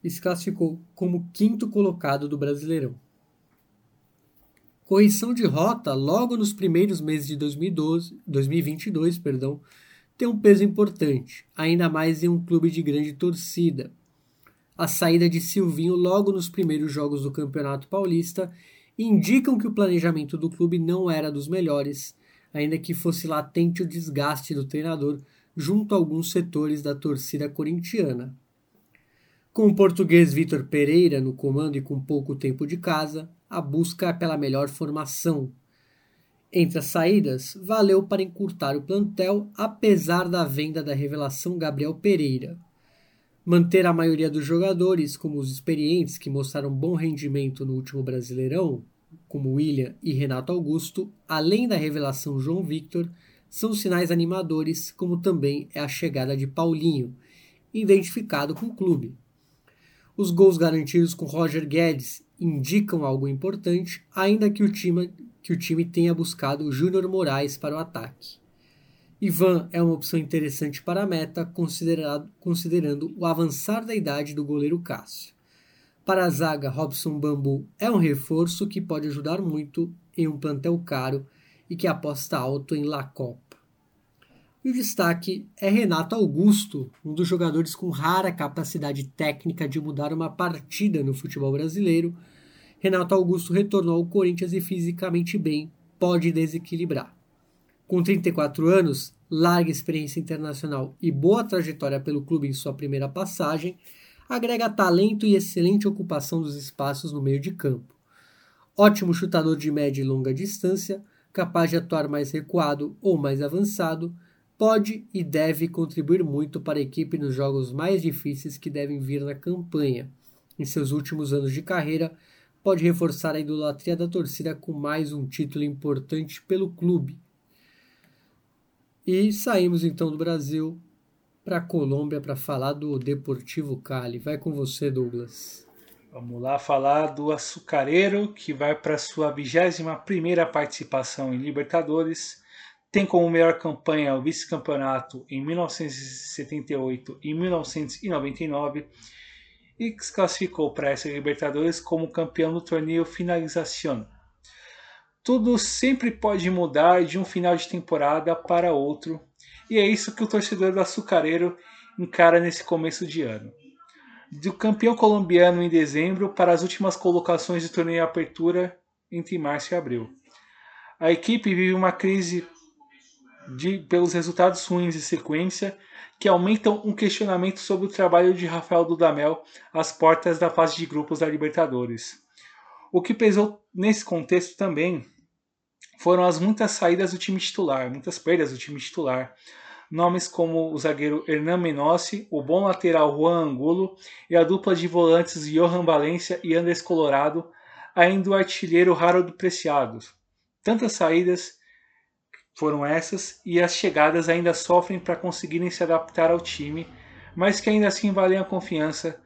e se classificou como quinto colocado do Brasileirão. Correção de rota logo nos primeiros meses de 2012, 2022 perdão, tem um peso importante, ainda mais em um clube de grande torcida. A saída de Silvinho logo nos primeiros jogos do Campeonato Paulista indicam que o planejamento do clube não era dos melhores, ainda que fosse latente o desgaste do treinador junto a alguns setores da torcida corintiana. Com o português Vitor Pereira no comando e com pouco tempo de casa, a busca é pela melhor formação. Entre as saídas, valeu para encurtar o plantel, apesar da venda da revelação Gabriel Pereira. Manter a maioria dos jogadores, como os experientes que mostraram bom rendimento no último Brasileirão, como William e Renato Augusto, além da revelação João Victor, são sinais animadores, como também é a chegada de Paulinho, identificado com o clube. Os gols garantidos com Roger Guedes indicam algo importante, ainda que o time, que o time tenha buscado Júnior Moraes para o ataque. Ivan é uma opção interessante para a meta, considerando o avançar da idade do goleiro Cássio. Para a zaga, Robson Bambu é um reforço que pode ajudar muito em um plantel caro e que aposta alto em La Copa. E o destaque é Renato Augusto, um dos jogadores com rara capacidade técnica de mudar uma partida no futebol brasileiro. Renato Augusto retornou ao Corinthians e fisicamente bem, pode desequilibrar. Com 34 anos, larga experiência internacional e boa trajetória pelo clube em sua primeira passagem, agrega talento e excelente ocupação dos espaços no meio de campo. Ótimo chutador de média e longa distância, capaz de atuar mais recuado ou mais avançado, pode e deve contribuir muito para a equipe nos jogos mais difíceis que devem vir na campanha. Em seus últimos anos de carreira, pode reforçar a idolatria da torcida com mais um título importante pelo clube. E saímos então do Brasil para a Colômbia para falar do Deportivo Cali. Vai com você, Douglas. Vamos lá falar do Açucareiro, que vai para sua 21 primeira participação em Libertadores tem como melhor campanha o vice-campeonato em 1978 e 1999 e se classificou para essa Libertadores como campeão do torneio Finalización. Tudo sempre pode mudar de um final de temporada para outro, e é isso que o torcedor do Açucareiro encara nesse começo de ano. Do campeão colombiano em dezembro para as últimas colocações do torneio Apertura entre março e abril. A equipe vive uma crise de, pelos resultados ruins de sequência que aumentam um questionamento sobre o trabalho de Rafael Dudamel às portas da fase de grupos da Libertadores. O que pesou nesse contexto também foram as muitas saídas do time titular, muitas perdas do time titular. Nomes como o zagueiro Hernan Menossi, o bom lateral Juan Angulo e a dupla de volantes Johan Valência e Andrés Colorado, ainda o artilheiro Harold Preciado. Tantas saídas foram essas e as chegadas ainda sofrem para conseguirem se adaptar ao time, mas que ainda assim valem a confiança.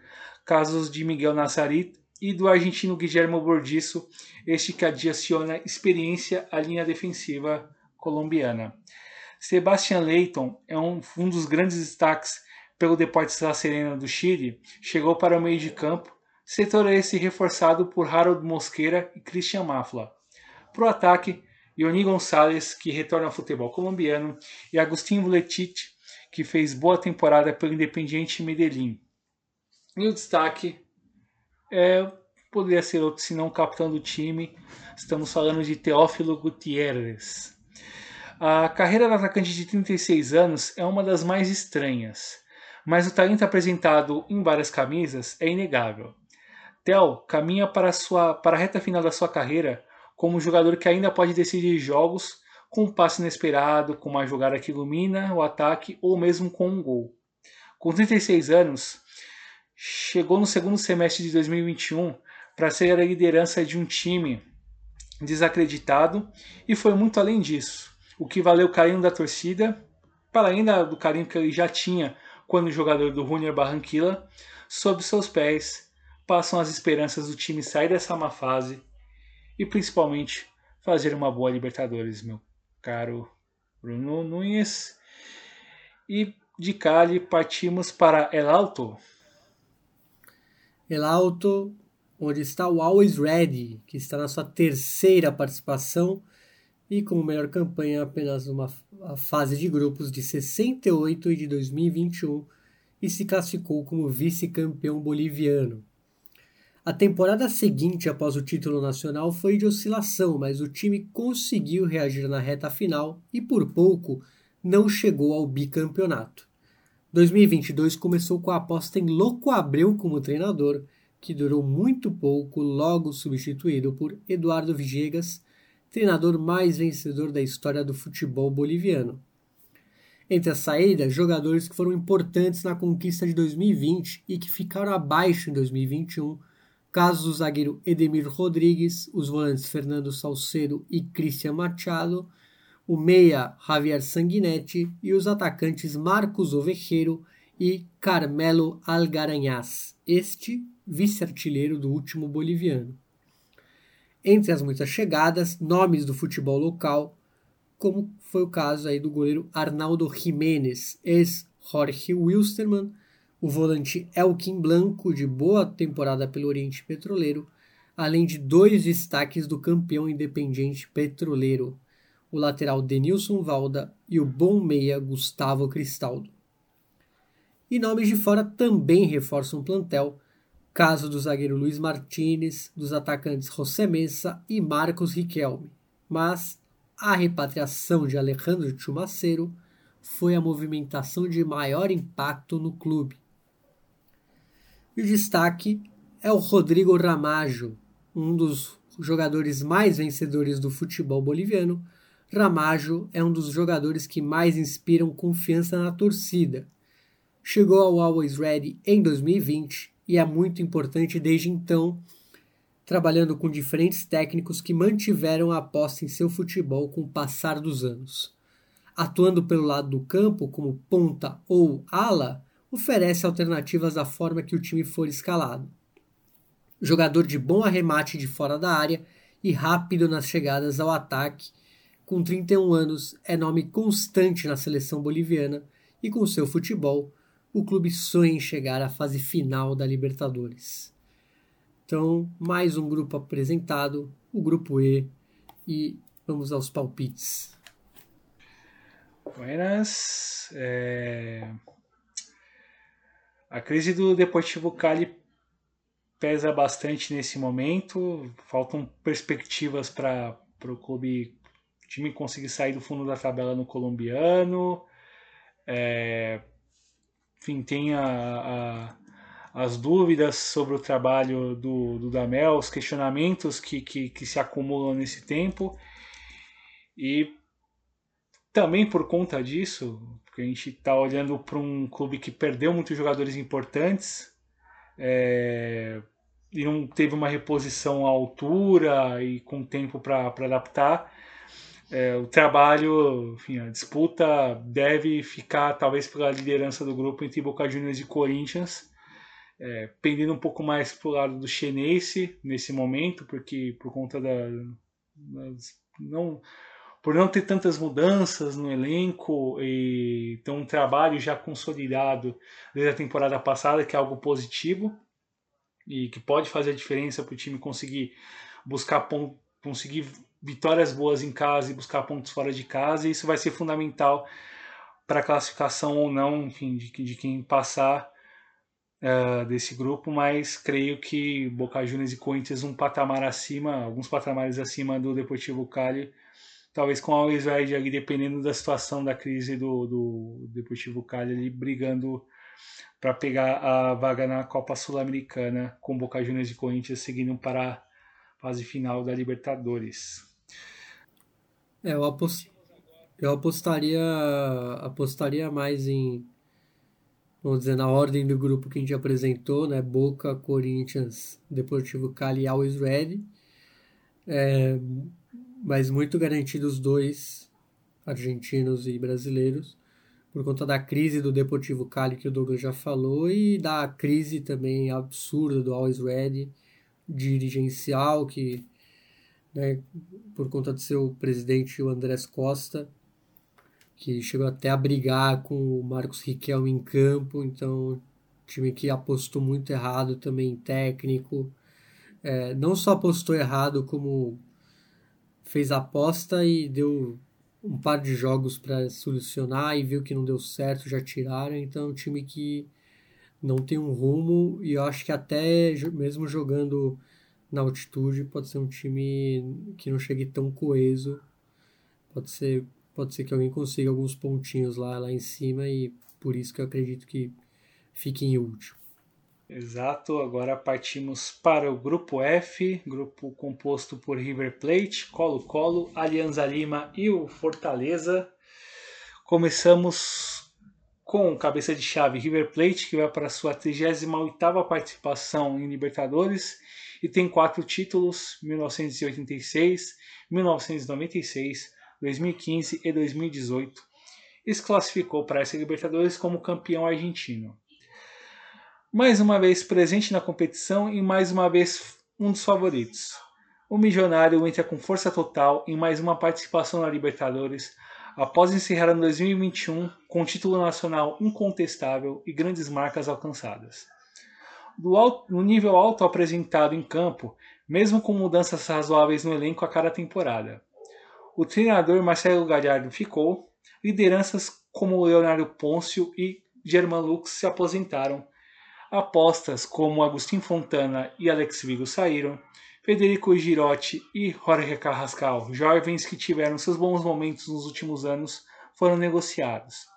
Casos de Miguel Nassarit e do argentino Guillermo Bordiço, este que adiciona experiência à linha defensiva colombiana. Sebastian Leighton é um, um dos grandes destaques pelo Deportes La Serena do Chile, chegou para o meio de campo, setor esse reforçado por Harold Mosqueira e Christian Mafla. Para o ataque, Ioni Gonçalves, que retorna ao futebol colombiano, e Agustin Vuletic, que fez boa temporada pelo Independiente Medellín. E o destaque é, poderia ser outro, se não o capitão do time. Estamos falando de Teófilo Gutierrez. A carreira do atacante de 36 anos é uma das mais estranhas, mas o talento apresentado em várias camisas é inegável. Theo caminha para sua, para a reta final da sua carreira como um jogador que ainda pode decidir jogos com um passe inesperado, com uma jogada que ilumina o ataque ou mesmo com um gol. Com 36 anos, chegou no segundo semestre de 2021 para ser a liderança de um time desacreditado e foi muito além disso, o que valeu o carinho da torcida, para além do carinho que ele já tinha quando jogador do Junior Barranquilla, sob seus pés passam as esperanças do time sair dessa má fase e principalmente fazer uma boa Libertadores, meu caro Bruno Nunes. E de Cali partimos para El Alto. El Alto, onde está o Always Ready, que está na sua terceira participação e com melhor campanha apenas uma fase de grupos de 68 e de 2021 e se classificou como vice-campeão boliviano. A temporada seguinte, após o título nacional, foi de oscilação, mas o time conseguiu reagir na reta final e, por pouco, não chegou ao bicampeonato. 2022 começou com a aposta em Louco Abreu como treinador, que durou muito pouco, logo substituído por Eduardo Villegas, treinador mais vencedor da história do futebol boliviano. Entre as saídas, jogadores que foram importantes na conquista de 2020 e que ficaram abaixo em 2021 casos do zagueiro Edemir Rodrigues, os volantes Fernando Salcedo e Cristian Machado, o meia Javier Sanguinetti e os atacantes Marcos Ovejeiro e Carmelo Algaranhas, este vice-artilheiro do último boliviano. Entre as muitas chegadas, nomes do futebol local, como foi o caso aí do goleiro Arnaldo Jiménez, ex-Jorge Wilstermann, o volante Elkin Blanco, de boa temporada pelo Oriente Petroleiro, além de dois destaques do campeão independente petroleiro, o lateral Denilson Valda e o bom meia Gustavo Cristaldo. E nomes de fora também reforçam o plantel, caso do zagueiro Luiz Martinez, dos atacantes José Messa e Marcos Riquelme. Mas a repatriação de Alejandro Chumaceiro foi a movimentação de maior impacto no clube, e o destaque é o Rodrigo Ramajo, um dos jogadores mais vencedores do futebol boliviano. Ramajo é um dos jogadores que mais inspiram confiança na torcida. Chegou ao Always Ready em 2020 e é muito importante desde então, trabalhando com diferentes técnicos que mantiveram a aposta em seu futebol com o passar dos anos. Atuando pelo lado do campo como ponta ou ala, oferece alternativas da forma que o time for escalado. Jogador de bom arremate de fora da área e rápido nas chegadas ao ataque, com 31 anos, é nome constante na seleção boliviana e com seu futebol, o clube sonha em chegar à fase final da Libertadores. Então, mais um grupo apresentado, o grupo E, e vamos aos palpites. Buenas. É... A crise do Deportivo Cali pesa bastante nesse momento. Faltam perspectivas para o clube time conseguir sair do fundo da tabela no colombiano. É, enfim, tem a, a, as dúvidas sobre o trabalho do, do Damel, os questionamentos que, que, que se acumulam nesse tempo. E também por conta disso, porque a gente está olhando para um clube que perdeu muitos jogadores importantes é, e não teve uma reposição à altura e com tempo para adaptar. É, o trabalho, enfim, a disputa deve ficar talvez pela liderança do grupo entre Boca Juniors e Corinthians, é, pendendo um pouco mais para o lado do Chenense nesse momento, porque por conta da, das, não por não ter tantas mudanças no elenco e ter um trabalho já consolidado desde a temporada passada, que é algo positivo e que pode fazer a diferença para o time conseguir buscar conseguir vitórias boas em casa e buscar pontos fora de casa, e isso vai ser fundamental para a classificação ou não, enfim, de, de quem passar uh, desse grupo, mas creio que Boca Juniors e Corinthians um patamar acima, alguns patamares acima do Deportivo Cali, talvez com a Always Red ali, dependendo da situação da crise do, do Deportivo Cali, ali, brigando para pegar a vaga na Copa Sul-Americana, com Boca Juniors e Corinthians seguindo para a fase final da Libertadores. É, eu, eu apostaria, apostaria mais em, vamos dizer, na ordem do grupo que a gente apresentou, né? Boca, Corinthians, Deportivo Cali e Always Red. É, mas muito garantido os dois, argentinos e brasileiros, por conta da crise do Deportivo Cali que o Douglas já falou e da crise também absurda do Always Ready dirigencial que né, por conta de seu presidente o Andrés Costa que chegou até a brigar com o Marcos Riquelme em campo. Então time que apostou muito errado também técnico. É, não só apostou errado como fez a aposta e deu um par de jogos para solucionar e viu que não deu certo, já tiraram. Então, é um time que não tem um rumo e eu acho que até mesmo jogando na altitude pode ser um time que não chegue tão coeso. Pode ser, pode ser que alguém consiga alguns pontinhos lá, lá em cima e por isso que eu acredito que fique em último. Exato, agora partimos para o grupo F, grupo composto por River Plate, Colo-Colo, Alianza Lima e o Fortaleza. Começamos com cabeça de chave River Plate, que vai para sua 38ª participação em Libertadores e tem quatro títulos, 1986, 1996, 2015 e 2018. E se classificou para essa Libertadores como campeão argentino mais uma vez presente na competição e mais uma vez um dos favoritos. O Milionário entra com força total em mais uma participação na Libertadores, após encerrar em 2021 com título nacional incontestável e grandes marcas alcançadas. Do alto, no nível alto apresentado em campo, mesmo com mudanças razoáveis no elenco a cada temporada. O treinador Marcelo Gallardo ficou, lideranças como Leonardo Pôncio e German Lux se aposentaram, Apostas como Agustin Fontana e Alex Vigo saíram. Federico Girotti e Jorge Carrascal, jovens que tiveram seus bons momentos nos últimos anos, foram negociados.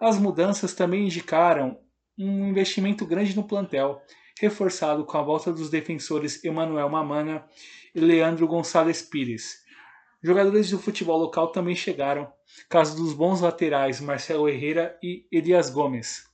As mudanças também indicaram um investimento grande no plantel, reforçado com a volta dos defensores Emanuel Mamana e Leandro Gonçalves Pires. Jogadores do futebol local também chegaram, caso dos bons laterais Marcelo Herrera e Elias Gomes.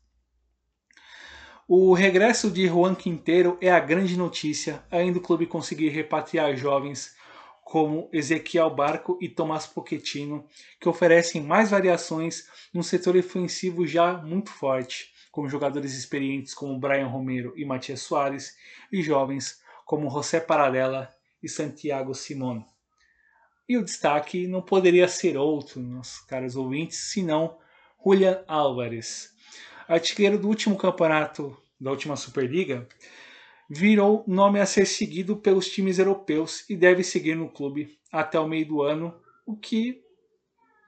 O regresso de Juan Quinteiro é a grande notícia, além do clube conseguir repatriar jovens como Ezequiel Barco e Tomás Pochettino, que oferecem mais variações num setor ofensivo já muito forte, com jogadores experientes como Brian Romero e Matias Soares, e jovens como José Paradela e Santiago Simón. E o destaque não poderia ser outro, meus caros ouvintes, senão Julian Álvares, artilheiro do último campeonato da última Superliga, virou nome a ser seguido pelos times europeus e deve seguir no clube até o meio do ano, o que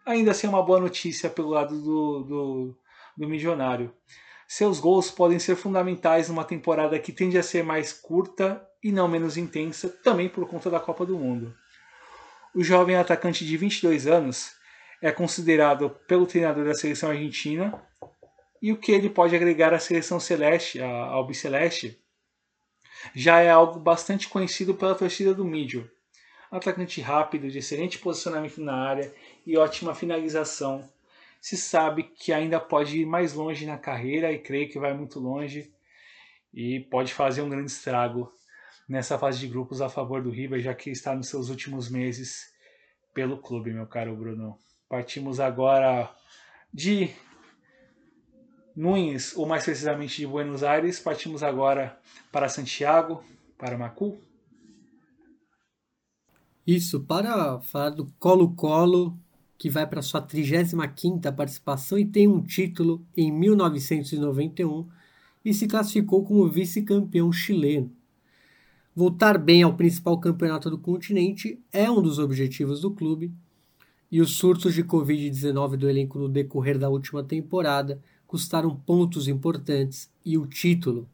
ainda assim é uma boa notícia pelo lado do, do, do milionário. Seus gols podem ser fundamentais numa temporada que tende a ser mais curta e não menos intensa, também por conta da Copa do Mundo. o jovem atacante de 22 anos é considerado pelo treinador da seleção argentina e o que ele pode agregar à seleção celeste, a albiceleste, já é algo bastante conhecido pela torcida do Mídio. Atacante rápido, de excelente posicionamento na área e ótima finalização. Se sabe que ainda pode ir mais longe na carreira e creio que vai muito longe e pode fazer um grande estrago nessa fase de grupos a favor do River, já que está nos seus últimos meses pelo clube, meu caro Bruno. Partimos agora de Nunes, ou mais precisamente de Buenos Aires, partimos agora para Santiago, para Macu. Isso, para falar do Colo-Colo, que vai para sua 35ª participação e tem um título em 1991 e se classificou como vice-campeão chileno. Voltar bem ao principal campeonato do continente é um dos objetivos do clube, e os surtos de Covid-19 do elenco no decorrer da última temporada custaram pontos importantes e o título.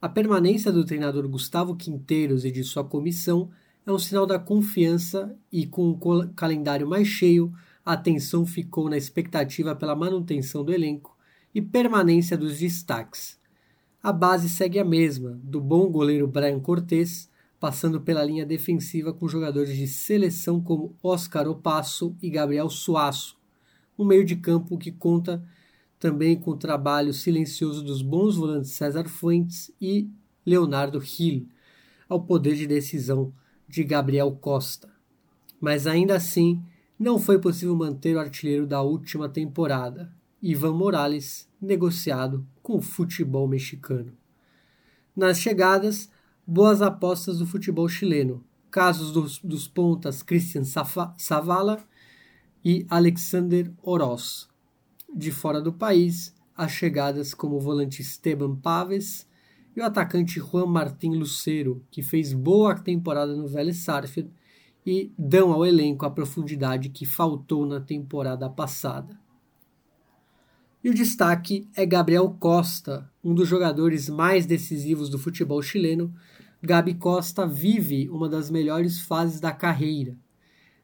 A permanência do treinador Gustavo Quinteiros e de sua comissão é um sinal da confiança e, com o calendário mais cheio, a atenção ficou na expectativa pela manutenção do elenco e permanência dos destaques. A base segue a mesma, do bom goleiro Brian Cortes, passando pela linha defensiva com jogadores de seleção como Oscar Opasso e Gabriel Suasso, um meio de campo que conta também com o trabalho silencioso dos bons volantes César Fuentes e Leonardo Hill, ao poder de decisão de Gabriel Costa. Mas ainda assim, não foi possível manter o artilheiro da última temporada, Ivan Morales, negociado com o futebol mexicano. Nas chegadas, boas apostas do futebol chileno, casos dos, dos pontas Christian Savala e Alexander Oroz, de fora do país, as chegadas como o volante Esteban Paves e o atacante Juan Martín Lucero, que fez boa temporada no Vélez Sarsfield e dão ao elenco a profundidade que faltou na temporada passada. E o destaque é Gabriel Costa, um dos jogadores mais decisivos do futebol chileno. Gabi Costa vive uma das melhores fases da carreira.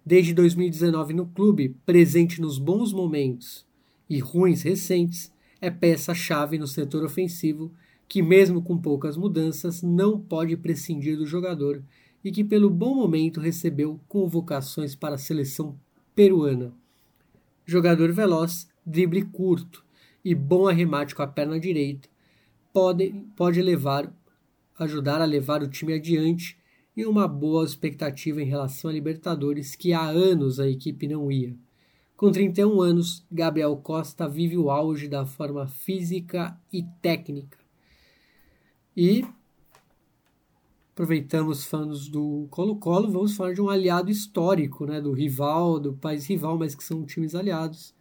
Desde 2019 no clube, presente nos bons momentos, e ruins recentes é peça-chave no setor ofensivo que, mesmo com poucas mudanças, não pode prescindir do jogador e que, pelo bom momento, recebeu convocações para a seleção peruana. Jogador veloz, drible curto e bom arremate com a perna direita, pode, pode levar, ajudar a levar o time adiante e uma boa expectativa em relação a Libertadores que há anos a equipe não ia. Com 31 anos, Gabriel Costa vive o auge da forma física e técnica. E aproveitamos fãs do Colo-Colo, vamos falar de um aliado histórico, né, do rival, do país rival, mas que são times aliados,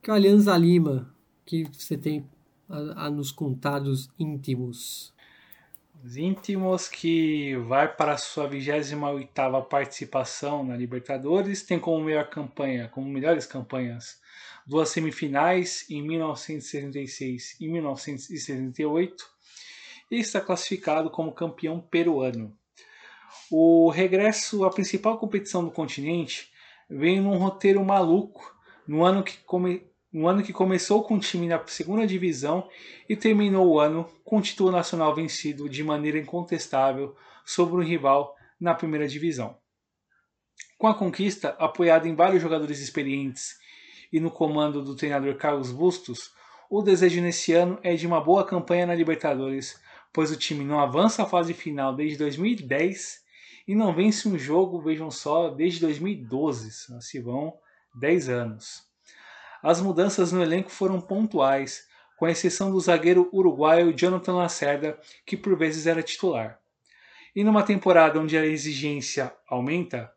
que é o Alianza Lima, que você tem a, a nos contar dos íntimos. Os íntimos que vai para a sua 28ª participação na Libertadores, tem como melhor campanha, como melhores campanhas, duas semifinais em 1976 e 1978 e está classificado como campeão peruano. O regresso à principal competição do continente vem num roteiro maluco no ano que come, um ano que começou com o time na segunda divisão e terminou o ano com o título nacional vencido de maneira incontestável sobre um rival na primeira divisão. Com a conquista, apoiada em vários jogadores experientes e no comando do treinador Carlos Bustos, o desejo nesse ano é de uma boa campanha na Libertadores, pois o time não avança à fase final desde 2010 e não vence um jogo, vejam só, desde 2012, se vão 10 anos. As mudanças no elenco foram pontuais, com exceção do zagueiro uruguaio Jonathan Lacerda, que por vezes era titular. E numa temporada onde a exigência aumenta,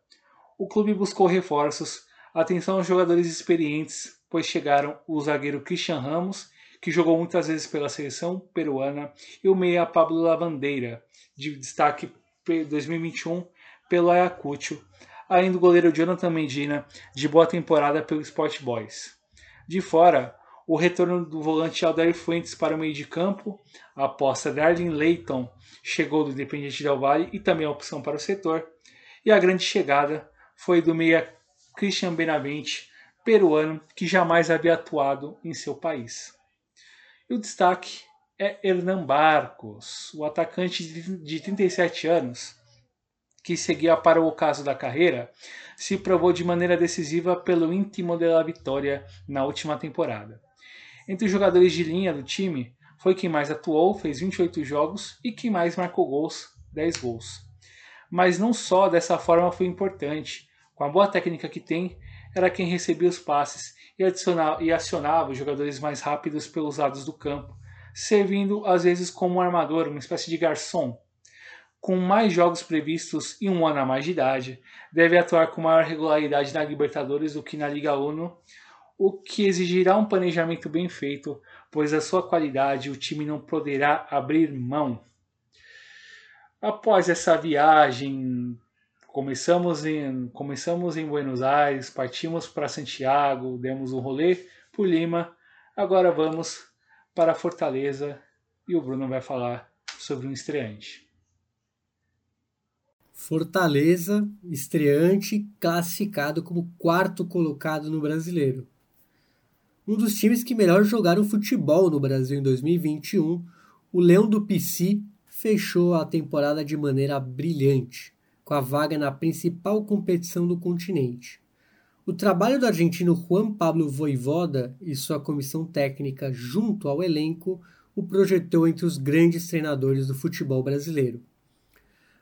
o clube buscou reforços, atenção aos jogadores experientes, pois chegaram o zagueiro Christian Ramos, que jogou muitas vezes pela seleção peruana, e o meia Pablo Lavandeira, de destaque 2021 pelo Ayacucho, além do goleiro Jonathan Medina, de boa temporada pelo Sport Boys. De fora, o retorno do volante Aldair Fuentes para o meio de campo, a aposta de Arlen Leighton chegou do Independiente Del Valle e também a opção para o setor, e a grande chegada foi do meia Christian Benavente, peruano que jamais havia atuado em seu país. E o destaque é Hernan Barcos, o atacante de 37 anos, que seguia para o ocaso da carreira, se provou de maneira decisiva pelo íntimo da vitória na última temporada. Entre os jogadores de linha do time, foi quem mais atuou, fez 28 jogos e quem mais marcou gols, 10 gols. Mas não só dessa forma foi importante. Com a boa técnica que tem, era quem recebia os passes e, e acionava os jogadores mais rápidos pelos lados do campo, servindo às vezes como um armador, uma espécie de garçom. Com mais jogos previstos e um ano a mais de idade, deve atuar com maior regularidade na Libertadores do que na Liga Uno, o que exigirá um planejamento bem feito, pois a sua qualidade o time não poderá abrir mão. Após essa viagem, começamos em, começamos em Buenos Aires, partimos para Santiago, demos um rolê por Lima, agora vamos para Fortaleza e o Bruno vai falar sobre um estreante. Fortaleza, estreante, classificado como quarto colocado no brasileiro. Um dos times que melhor jogaram futebol no Brasil em 2021, o Leão do Pici fechou a temporada de maneira brilhante, com a vaga na principal competição do continente. O trabalho do argentino Juan Pablo Voivoda e sua comissão técnica junto ao elenco o projetou entre os grandes treinadores do futebol brasileiro.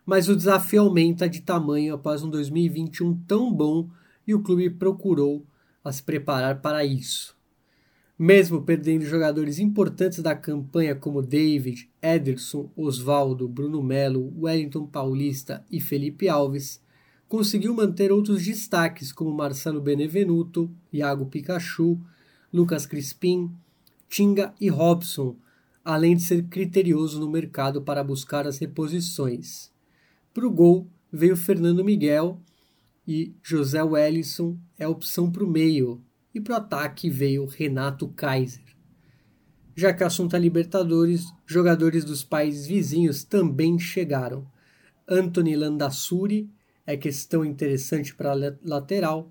Mas o desafio aumenta de tamanho após um 2021 tão bom e o clube procurou a se preparar para isso. Mesmo perdendo jogadores importantes da campanha como David, Ederson, Osvaldo, Bruno Melo, Wellington Paulista e Felipe Alves, conseguiu manter outros destaques como Marcelo Benevenuto, Iago Pikachu, Lucas Crispim, Tinga e Robson, além de ser criterioso no mercado para buscar as reposições. Para o gol veio Fernando Miguel e José Wellison é opção para o meio, e para o ataque veio Renato Kaiser. Já que o assunto é Libertadores, jogadores dos países vizinhos também chegaram. Anthony Landassuri é questão interessante para lateral,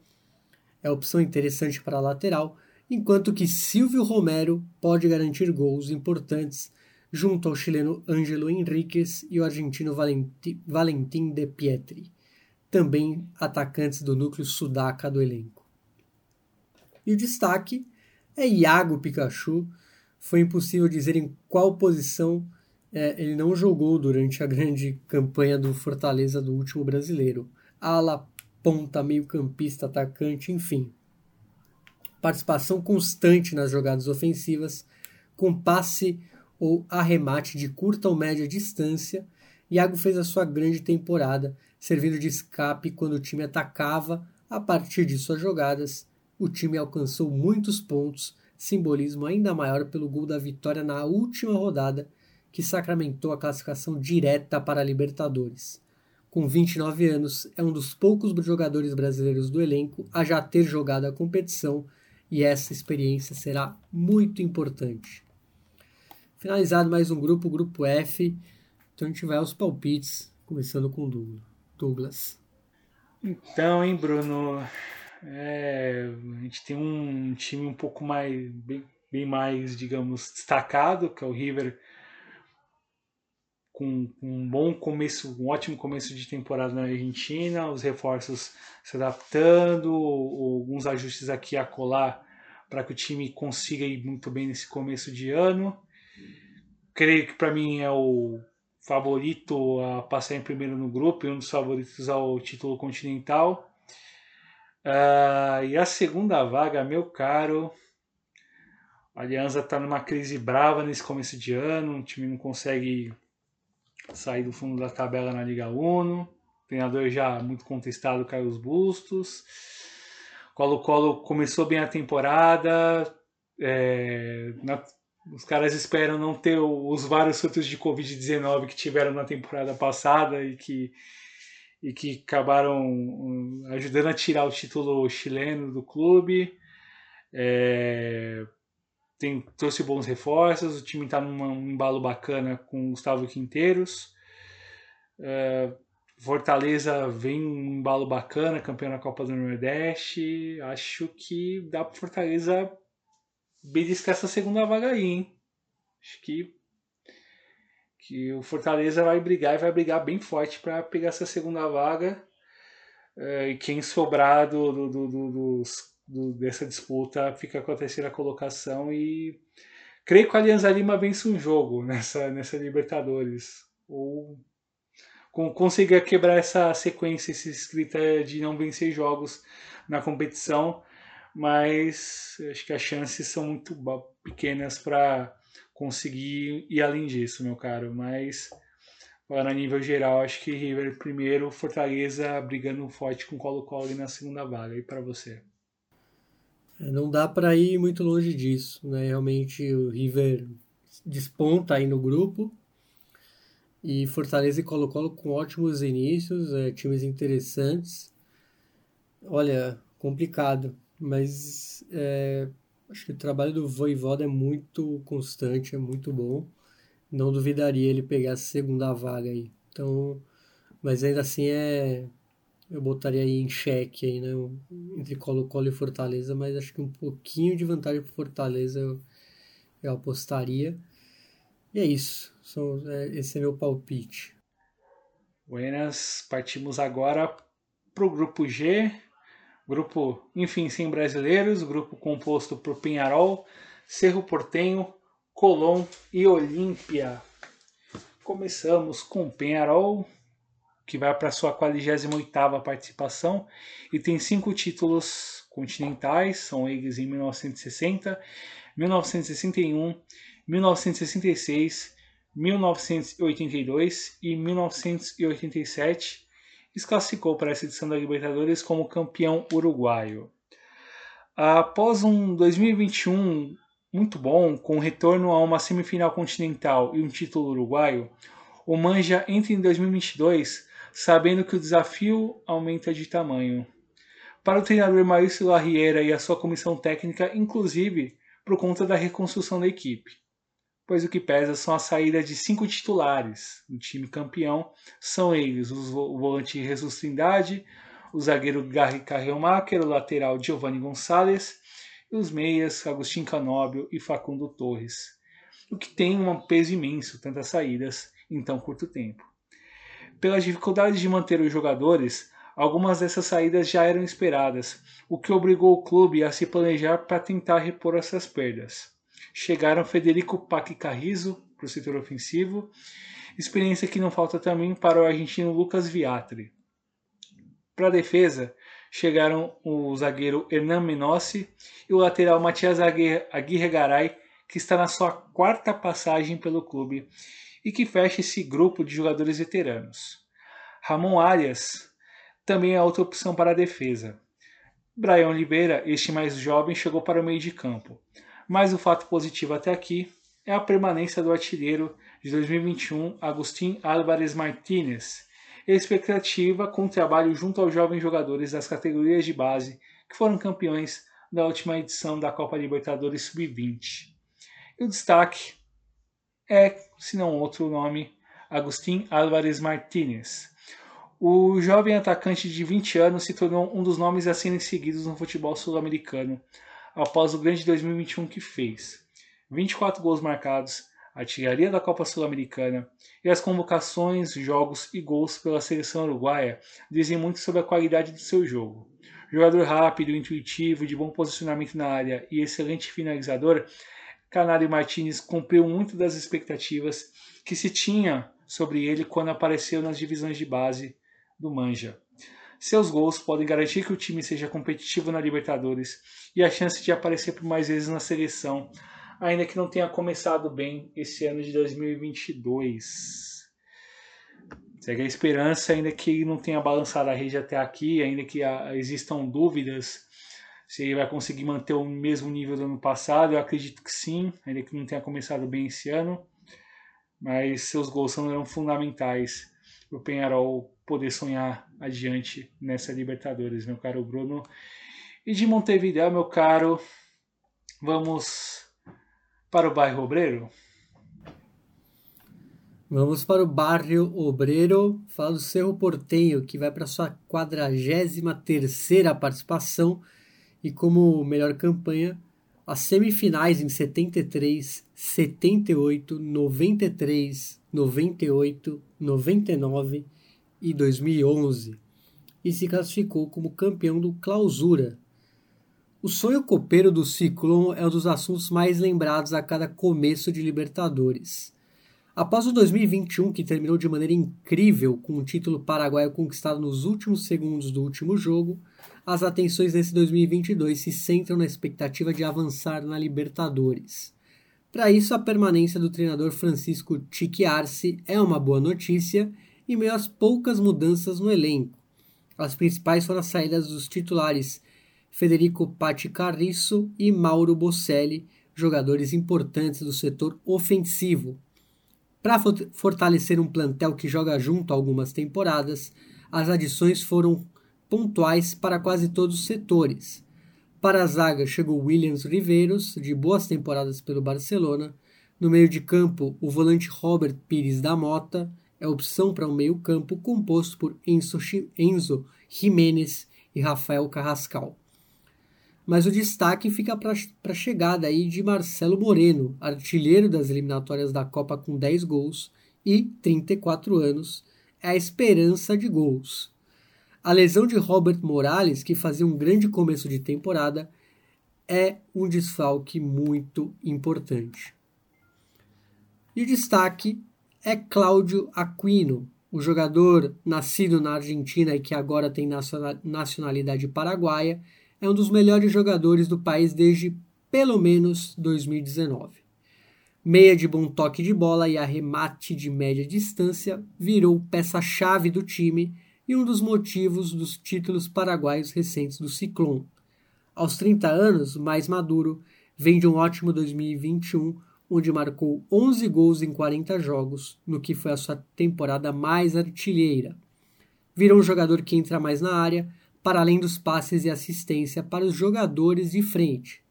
é opção interessante para lateral, enquanto que Silvio Romero pode garantir gols importantes junto ao chileno Ângelo Henriquez e o argentino Valentim De Pietri, também atacantes do núcleo sudaca do elenco. E o destaque é Iago Pikachu. Foi impossível dizer em qual posição é, ele não jogou durante a grande campanha do Fortaleza do último brasileiro. Ala, ponta, meio-campista, atacante, enfim. Participação constante nas jogadas ofensivas, com passe ou arremate de curta ou média distância. Iago fez a sua grande temporada, servindo de escape quando o time atacava a partir de suas jogadas. O time alcançou muitos pontos, simbolismo ainda maior pelo gol da vitória na última rodada que sacramentou a classificação direta para a Libertadores. Com 29 anos, é um dos poucos jogadores brasileiros do elenco a já ter jogado a competição e essa experiência será muito importante. Finalizado mais um grupo, o grupo F. Então a gente vai aos palpites, começando com Douglas. Então, hein, Bruno? É, a gente tem um time um pouco mais, bem, bem mais, digamos, destacado, que é o River com, um bom começo, um ótimo começo de temporada na Argentina, os reforços se adaptando, alguns ajustes aqui a colar para que o time consiga ir muito bem nesse começo de ano. Creio que para mim é o favorito a passar em primeiro no grupo e um dos favoritos ao título continental. Uh, e a segunda vaga, meu caro, a Aliança está numa crise brava nesse começo de ano, o time não consegue sair do fundo da tabela na Liga Uno. Treinador já muito contestado, Carlos Bustos. Colo-Colo começou bem a temporada. É, na, os caras esperam não ter os vários surtos de Covid-19 que tiveram na temporada passada e que, e que acabaram um, ajudando a tirar o título chileno do clube. É, tem, trouxe bons reforços, o time está num embalo bacana com o Gustavo Quinteiros. Uh, Fortaleza vem um embalo bacana, campeão da Copa do Nordeste. Acho que dá para Fortaleza beliscar essa segunda vaga aí, hein? Acho que, que o Fortaleza vai brigar e vai brigar bem forte para pegar essa segunda vaga. É, e quem sobrar do, do, do, do, dessa disputa fica com a terceira colocação e creio que o Alianza Lima vence um jogo nessa, nessa Libertadores. Ou consiga quebrar essa sequência, esse escrita de não vencer jogos na competição, mas acho que as chances são muito pequenas para conseguir ir além disso, meu caro. Mas a nível geral, acho que River primeiro, Fortaleza brigando forte com Colo-Colo na segunda vaga. E para você? Não dá para ir muito longe disso, né? Realmente o River desponta aí no grupo e Fortaleza e Colo-Colo com ótimos inícios, é, times interessantes. Olha, complicado, mas é, acho que o trabalho do Voivoda é muito constante, é muito bom. Não duvidaria ele pegar a segunda vaga aí. Então, mas ainda assim é eu botaria aí em xeque aí, né, entre Colo-Colo e Fortaleza, mas acho que um pouquinho de vantagem para Fortaleza eu, eu apostaria. E é isso. São, é, esse é meu palpite. Buenas, partimos agora para o grupo G. Grupo, enfim, sem brasileiros. Grupo composto por Penharol, Cerro Portenho, Colón e Olímpia. Começamos com Penharol, que vai para sua 48ª participação e tem cinco títulos continentais, são eles em 1960, 1961, 1966, 1982 e 1987 e se classificou para essa edição da Libertadores como campeão uruguaio. Após um 2021 muito bom, com retorno a uma semifinal continental e um título uruguaio, o Manja entra em 2022 sabendo que o desafio aumenta de tamanho. Para o treinador Maurício Larriera e a sua comissão técnica, inclusive por conta da reconstrução da equipe pois o que pesa são a saída de cinco titulares. O time campeão são eles: o volante Jesus Trindade, o zagueiro Gary Carrelmacher, o lateral Giovanni Gonçalves e os meias Agostinho Canóbio e Facundo Torres. O que tem um peso imenso, tantas saídas em tão curto tempo. Pelas dificuldades de manter os jogadores, algumas dessas saídas já eram esperadas, o que obrigou o clube a se planejar para tentar repor essas perdas chegaram Federico Paque Carrizo para o setor ofensivo, experiência que não falta também para o argentino Lucas Viatri. Para a defesa, chegaram o zagueiro Hernan Menossi e o lateral Matias Aguirre Garay, que está na sua quarta passagem pelo clube e que fecha esse grupo de jogadores veteranos. Ramon Arias também é outra opção para a defesa. Brian Oliveira, este mais jovem, chegou para o meio de campo mas o fato positivo até aqui é a permanência do artilheiro de 2021, Agustin Álvares Martínez, expectativa com o trabalho junto aos jovens jogadores das categorias de base que foram campeões da última edição da Copa Libertadores Sub-20. E o destaque é, se não outro nome, Agustin Álvares Martínez. O jovem atacante de 20 anos se tornou um dos nomes a serem seguidos no futebol sul-americano, após o grande 2021 que fez. 24 gols marcados, artilharia da Copa Sul-Americana e as convocações, jogos e gols pela seleção uruguaia dizem muito sobre a qualidade do seu jogo. Jogador rápido, intuitivo, de bom posicionamento na área e excelente finalizador, Canário Martinez cumpriu muito das expectativas que se tinha sobre ele quando apareceu nas divisões de base do Manja. Seus gols podem garantir que o time seja competitivo na Libertadores e a chance de aparecer por mais vezes na seleção, ainda que não tenha começado bem esse ano de 2022. Segue a esperança, ainda que não tenha balançado a rede até aqui, ainda que existam dúvidas se ele vai conseguir manter o mesmo nível do ano passado. Eu acredito que sim, ainda que não tenha começado bem esse ano. Mas seus gols são fundamentais para o Penharol poder sonhar adiante nessa Libertadores, meu caro Bruno. E de Montevideo, meu caro, vamos para o bairro Obreiro? Vamos para o Barrio Obreiro, falar do Cerro Portenho, que vai para sua 43ª participação e como melhor campanha, as semifinais em 73, 78, 93, 98, 99 e 2011 e se classificou como campeão do Clausura. O sonho copeiro do Ciclone é um dos assuntos mais lembrados a cada começo de Libertadores. Após o 2021, que terminou de maneira incrível com o título paraguaio conquistado nos últimos segundos do último jogo, as atenções nesse 2022 se centram na expectativa de avançar na Libertadores. Para isso, a permanência do treinador Francisco Tique Arce é uma boa notícia em meio às poucas mudanças no elenco. As principais foram as saídas dos titulares Federico Patti Carriço e Mauro Bocelli, jogadores importantes do setor ofensivo, para fortalecer um plantel que joga junto há algumas temporadas, as adições foram pontuais para quase todos os setores. Para a zaga chegou Williams Riveiros, de boas temporadas pelo Barcelona. No meio de campo, o volante Robert Pires da Mota é opção para um meio-campo composto por Enzo, Jimenez e Rafael Carrascal mas o destaque fica para a chegada aí de Marcelo Moreno, artilheiro das eliminatórias da Copa com 10 gols e 34 anos, é a esperança de gols. A lesão de Robert Morales, que fazia um grande começo de temporada, é um desfalque muito importante. E o destaque é Cláudio Aquino, o jogador nascido na Argentina e que agora tem nacionalidade paraguaia, é um dos melhores jogadores do país desde pelo menos 2019. Meia de bom toque de bola e arremate de média distância, virou peça-chave do time e um dos motivos dos títulos paraguaios recentes do Ciclone. Aos 30 anos, mais maduro, vem de um ótimo 2021, onde marcou 11 gols em 40 jogos, no que foi a sua temporada mais artilheira. Virou um jogador que entra mais na área, para além dos passes e assistência para os jogadores de frente.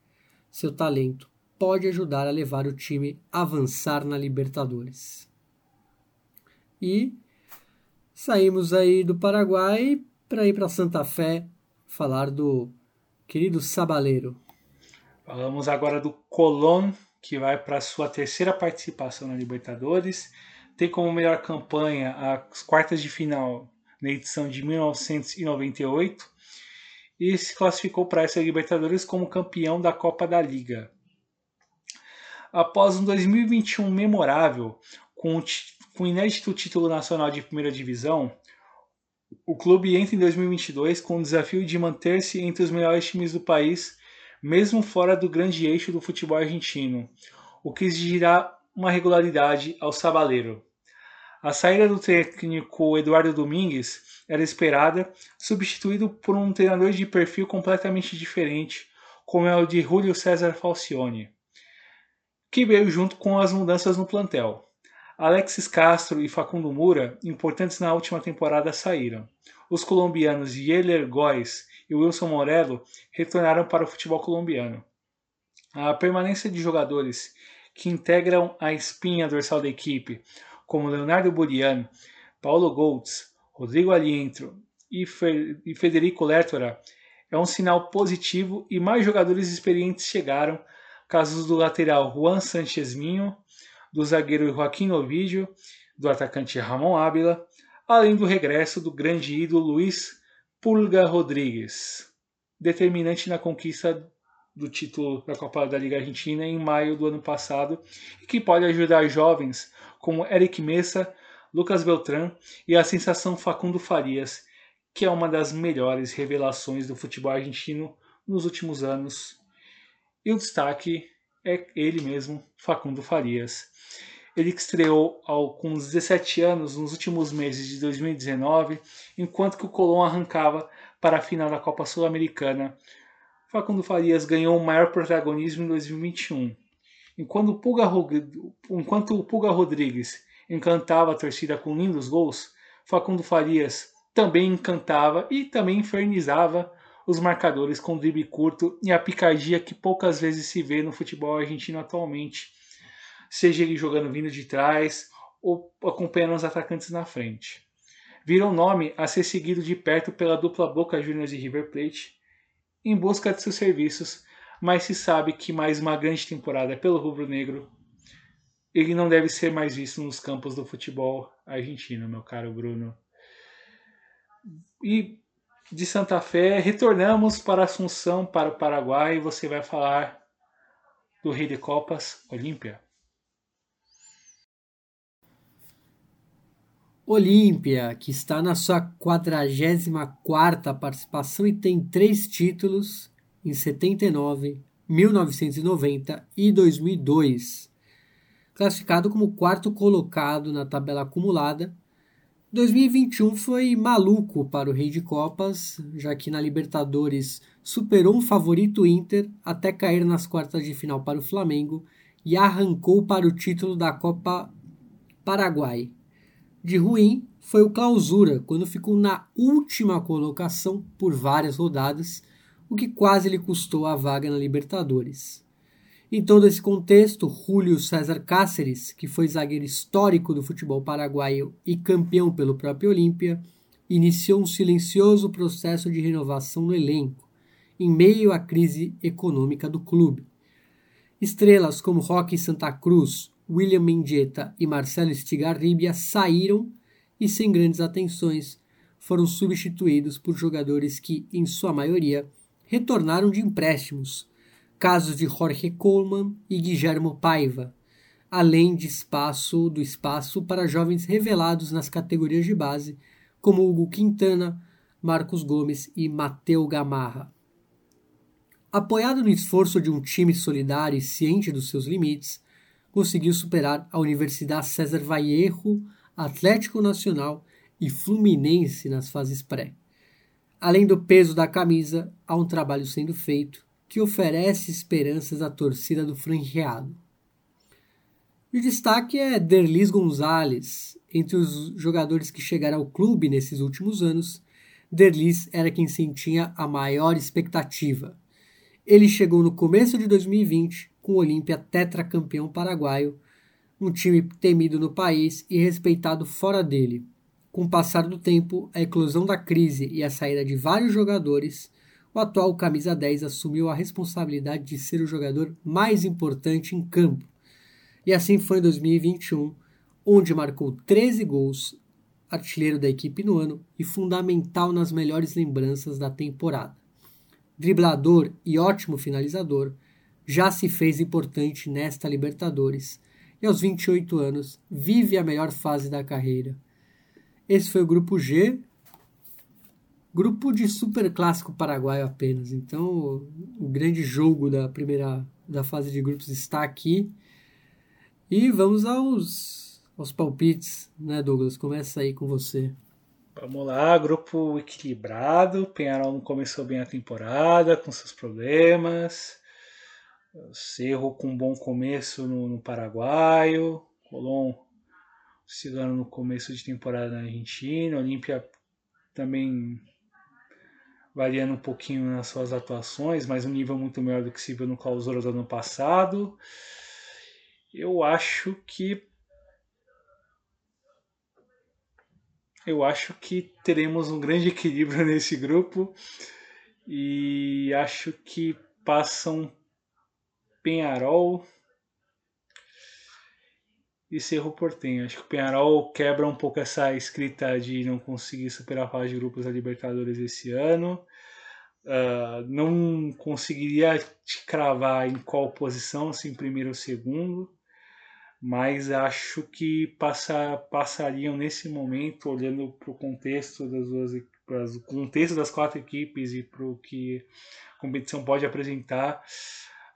Seu talento pode ajudar a levar o time a avançar na Libertadores. E saímos aí do Paraguai para ir para Santa Fé falar do querido Sabaleiro. Falamos agora do Colón, que vai para sua terceira participação na Libertadores. Tem como melhor campanha as quartas de final na edição de 1998 e se classificou para essa Libertadores como campeão da Copa da Liga. Após um 2021 memorável, com o, inédito título nacional de primeira divisão, o clube entra em 2022 com o desafio de manter-se entre os melhores times do país, mesmo fora do grande eixo do futebol argentino, o que exigirá uma regularidade ao sabaleiro. A saída do técnico Eduardo Domingues era esperada, substituído por um treinador de perfil completamente diferente, como é o de Julio César Falcione, que veio junto com as mudanças no plantel. Alexis Castro e Facundo Mura, importantes na última temporada, saíram. Os colombianos Yeller Góes e Wilson Morello retornaram para o futebol colombiano. A permanência de jogadores que integram a espinha dorsal da equipe, como Leonardo Buriano, Paulo Goltz, Rodrigo Alientro e Federico Lertora, é um sinal positivo e mais jogadores experientes chegaram, casos do lateral Juan Sanchez Minho, do zagueiro Joaquim Ovidio, do atacante Ramon Ábila, além do regresso do grande ídolo Luiz Pulga Rodrigues, determinante na conquista do título da Copa da Liga Argentina em maio do ano passado e que pode ajudar jovens como Eric Messa, Lucas Beltrán e a sensação Facundo Farias, que é uma das melhores revelações do futebol argentino nos últimos anos. E o destaque é ele mesmo, Facundo Farias. Ele estreou ao, com 17 anos nos últimos meses de 2019, enquanto que o Colón arrancava para a final da Copa Sul-Americana. Facundo Farias ganhou o maior protagonismo em 2021 Enquanto o Pulga, enquanto o Rodrigues encantava a torcida com lindos gols, Facundo Farias também encantava e também infernizava os marcadores com drible curto e a picardia que poucas vezes se vê no futebol argentino atualmente. Seja ele jogando vindo de trás ou acompanhando os atacantes na frente. Virou nome a ser seguido de perto pela dupla Boca Juniors e River Plate em busca de seus serviços, mas se sabe que mais uma grande temporada pelo rubro-negro ele não deve ser mais visto nos campos do futebol argentino, meu caro Bruno. E de Santa Fé, retornamos para Assunção, para o Paraguai, e você vai falar do Rei de Copas, Olímpia. Olímpia, que está na sua 44ª participação e tem três títulos em 79, 1990 e 2002 classificado como quarto colocado na tabela acumulada. 2021 foi maluco para o Rei de Copas, já que na Libertadores superou um favorito Inter até cair nas quartas de final para o Flamengo e arrancou para o título da Copa Paraguai. De ruim foi o Clausura, quando ficou na última colocação por várias rodadas, o que quase lhe custou a vaga na Libertadores. Em todo esse contexto, Julio César Cáceres, que foi zagueiro histórico do futebol paraguaio e campeão pelo próprio Olímpia, iniciou um silencioso processo de renovação no elenco, em meio à crise econômica do clube. Estrelas como Roque Santa Cruz, William Mendieta e Marcelo Stigarribia saíram e, sem grandes atenções, foram substituídos por jogadores que, em sua maioria, retornaram de empréstimos casos de Jorge Coleman e Guillermo Paiva, além de espaço do espaço para jovens revelados nas categorias de base, como Hugo Quintana, Marcos Gomes e Mateu Gamarra. Apoiado no esforço de um time solidário e ciente dos seus limites, conseguiu superar a Universidade César Vallejo, Atlético Nacional e Fluminense nas fases pré. Além do peso da camisa, há um trabalho sendo feito que oferece esperanças à torcida do franqueado. o destaque é Derlis Gonzalez. Entre os jogadores que chegaram ao clube nesses últimos anos, Derlis era quem sentia a maior expectativa. Ele chegou no começo de 2020 com o Olímpia tetracampeão paraguaio, um time temido no país e respeitado fora dele. Com o passar do tempo, a eclosão da crise e a saída de vários jogadores o atual camisa 10 assumiu a responsabilidade de ser o jogador mais importante em campo. E assim foi em 2021, onde marcou 13 gols, artilheiro da equipe no ano e fundamental nas melhores lembranças da temporada. Driblador e ótimo finalizador, já se fez importante nesta Libertadores e aos 28 anos vive a melhor fase da carreira. Esse foi o grupo G, Grupo de super clássico paraguaio apenas. Então, o grande jogo da primeira da fase de grupos está aqui. E vamos aos, aos palpites, né, Douglas? Começa aí com você. Vamos lá, grupo equilibrado. Penharol não começou bem a temporada, com seus problemas. Cerro com um bom começo no, no Paraguaio. Colom chegando no começo de temporada na Argentina. Olímpia também variando um pouquinho nas suas atuações, mas um nível muito maior do que se viu no clausura do ano passado. Eu acho que eu acho que teremos um grande equilíbrio nesse grupo e acho que passam Penharol e Cerro Portenho. Acho que o Penharol quebra um pouco essa escrita de não conseguir superar a fase de grupos da Libertadores esse ano. Uh, não conseguiria te cravar em qual posição, se em primeiro ou segundo, mas acho que passa, passariam nesse momento, olhando para o contexto das duas para o contexto das quatro equipes e para o que a competição pode apresentar,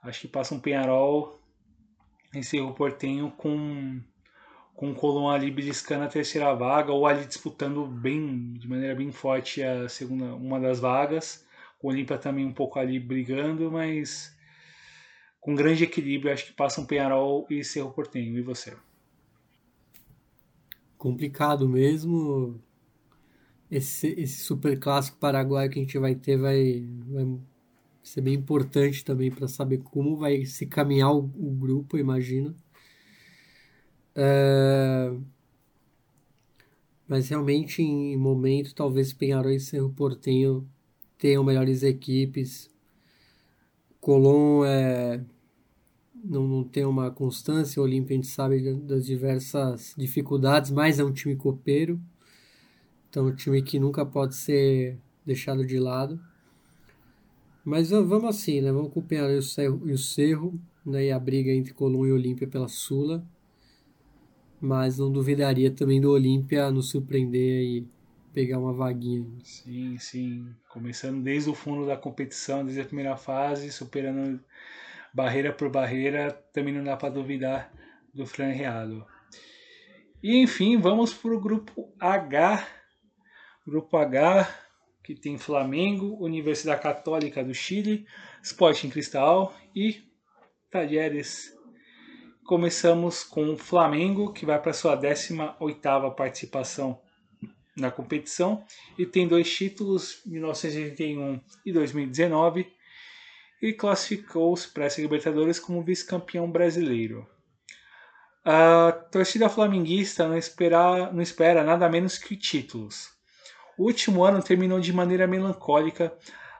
acho que passa um Penharol em Cerro Portenho com com o Colom ali beliscando a terceira vaga ou ali disputando bem de maneira bem forte a segunda uma das vagas. O Olímpia também um pouco ali brigando mas com grande equilíbrio acho que passam Penharol e Cerro Portenho e você? Complicado mesmo. Esse, esse super clássico paraguaio que a gente vai ter vai, vai ser bem importante também para saber como vai se caminhar o, o grupo, imagino. É, mas realmente em momento talvez Penharol e Cerro Portenho tenham melhores equipes. Colón é, não, não tem uma constância, o Olímpia a gente sabe das diversas dificuldades, mas é um time copeiro, então é um time que nunca pode ser deixado de lado. Mas vamos assim, né? Vamos com o Cerro, o Cerro né? a briga entre Colón e Olímpia pela Sula mas não duvidaria também do Olímpia nos surpreender e pegar uma vaguinha. Sim, sim. Começando desde o fundo da competição, desde a primeira fase, superando barreira por barreira, também não dá para duvidar do Fran Reado. E enfim, vamos para o grupo H. Grupo H, que tem Flamengo, Universidade Católica do Chile, Sporting Cristal e Talheres Começamos com o Flamengo, que vai para sua 18ª participação na competição e tem dois títulos, 1981 e 2019, e classificou-se para essa Libertadores como vice-campeão brasileiro. A torcida flamenguista não não espera nada menos que títulos. O último ano terminou de maneira melancólica,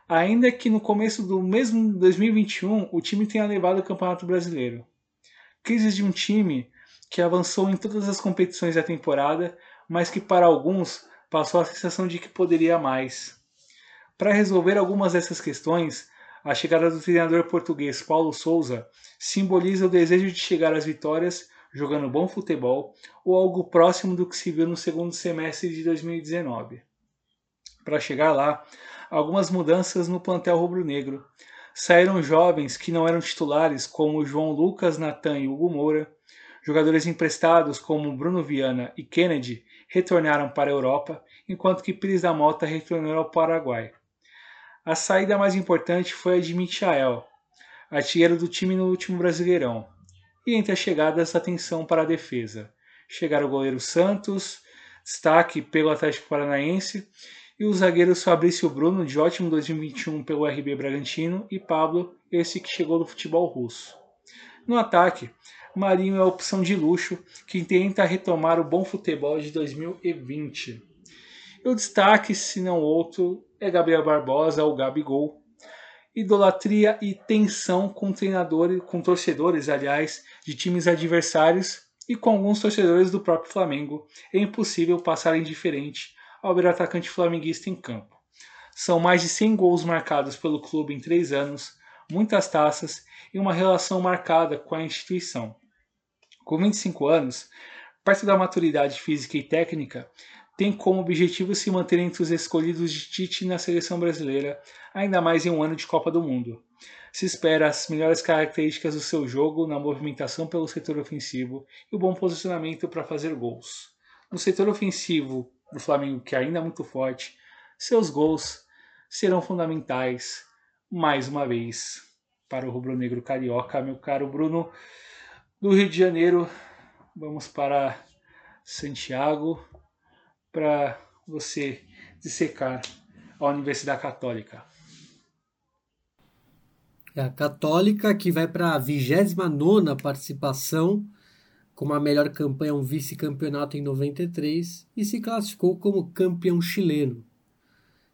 ainda que no começo do mesmo 2021 o time tenha levado o Campeonato Brasileiro crises de um time que avançou em todas as competições da temporada, mas que para alguns passou a sensação de que poderia mais. Para resolver algumas dessas questões, a chegada do treinador português Paulo Souza simboliza o desejo de chegar às vitórias jogando bom futebol ou algo próximo do que se viu no segundo semestre de 2019. Para chegar lá, algumas mudanças no plantel rubro-negro, saíram jovens que não eram titulares, como João Lucas, Natan e Hugo Moura. Jogadores emprestados, como Bruno Viana e Kennedy, retornaram para a Europa, enquanto que Pires da Mota retornou ao Paraguai. A saída mais importante foi a de Michael, artilheiro do time no último Brasileirão. E entre as chegadas, atenção para a defesa. Chegaram o goleiro Santos, destaque pelo Atlético Paranaense, e os zagueiros Fabrício Bruno, de ótimo 2021 pelo RB Bragantino, e Pablo, esse que chegou do futebol russo. No ataque, Marinho é a opção de luxo que tenta retomar o bom futebol de 2020. E o destaque, se não outro, é Gabriel Barbosa, o Gabigol. Idolatria e tensão com treinadores, com torcedores, aliás, de times adversários e com alguns torcedores do próprio Flamengo. É impossível passar indiferente ao atacante flamenguista em campo. São mais de 100 gols marcados pelo clube em três anos, muitas taças e uma relação marcada com a instituição. Com 25 anos, perto da maturidade física e técnica, tem como objetivo se manter entre os escolhidos de Tite na seleção brasileira, ainda mais em um ano de Copa do Mundo. Se espera as melhores características do seu jogo na movimentação pelo setor ofensivo e o bom posicionamento para fazer gols. No setor ofensivo, do Flamengo, que ainda é muito forte, seus gols serão fundamentais mais uma vez para o rubro-negro carioca, meu caro Bruno. Do Rio de Janeiro, vamos para Santiago para você dissecar a Universidade Católica. É a Católica que vai para a 29 participação com a melhor campanha um vice-campeonato em 93 e se classificou como campeão chileno.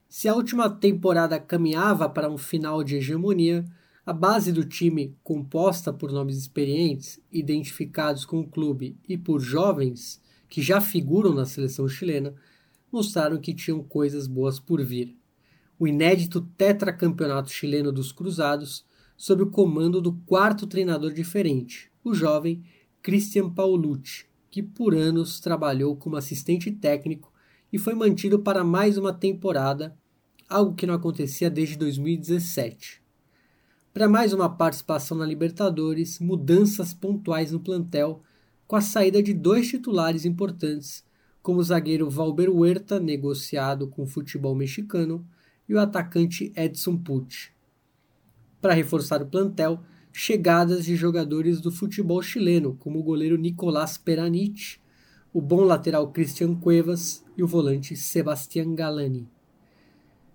Se a última temporada caminhava para um final de hegemonia, a base do time, composta por nomes experientes, identificados com o clube e por jovens que já figuram na seleção chilena, mostraram que tinham coisas boas por vir. O inédito tetracampeonato chileno dos Cruzados, sob o comando do quarto treinador diferente, o jovem Christian Paulucci, que por anos trabalhou como assistente técnico e foi mantido para mais uma temporada, algo que não acontecia desde 2017. Para mais uma participação na Libertadores, mudanças pontuais no plantel, com a saída de dois titulares importantes, como o zagueiro Valber Huerta, negociado com o futebol mexicano, e o atacante Edson Pucci. Para reforçar o plantel, chegadas de jogadores do futebol chileno, como o goleiro Nicolás Peranich, o bom lateral Cristian Cuevas e o volante Sebastián Galani.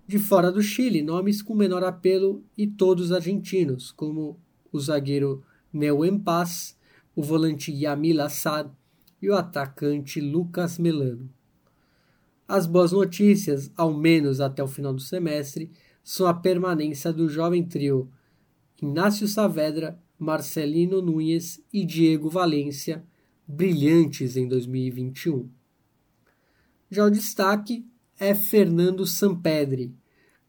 De fora do Chile, nomes com menor apelo e todos argentinos, como o zagueiro Neuen Paz, o volante Yamil Assad e o atacante Lucas Melano. As boas notícias, ao menos até o final do semestre, são a permanência do jovem trio Inácio Saavedra, Marcelino Nunes e Diego Valência, brilhantes em 2021. Já o destaque é Fernando Sampedri,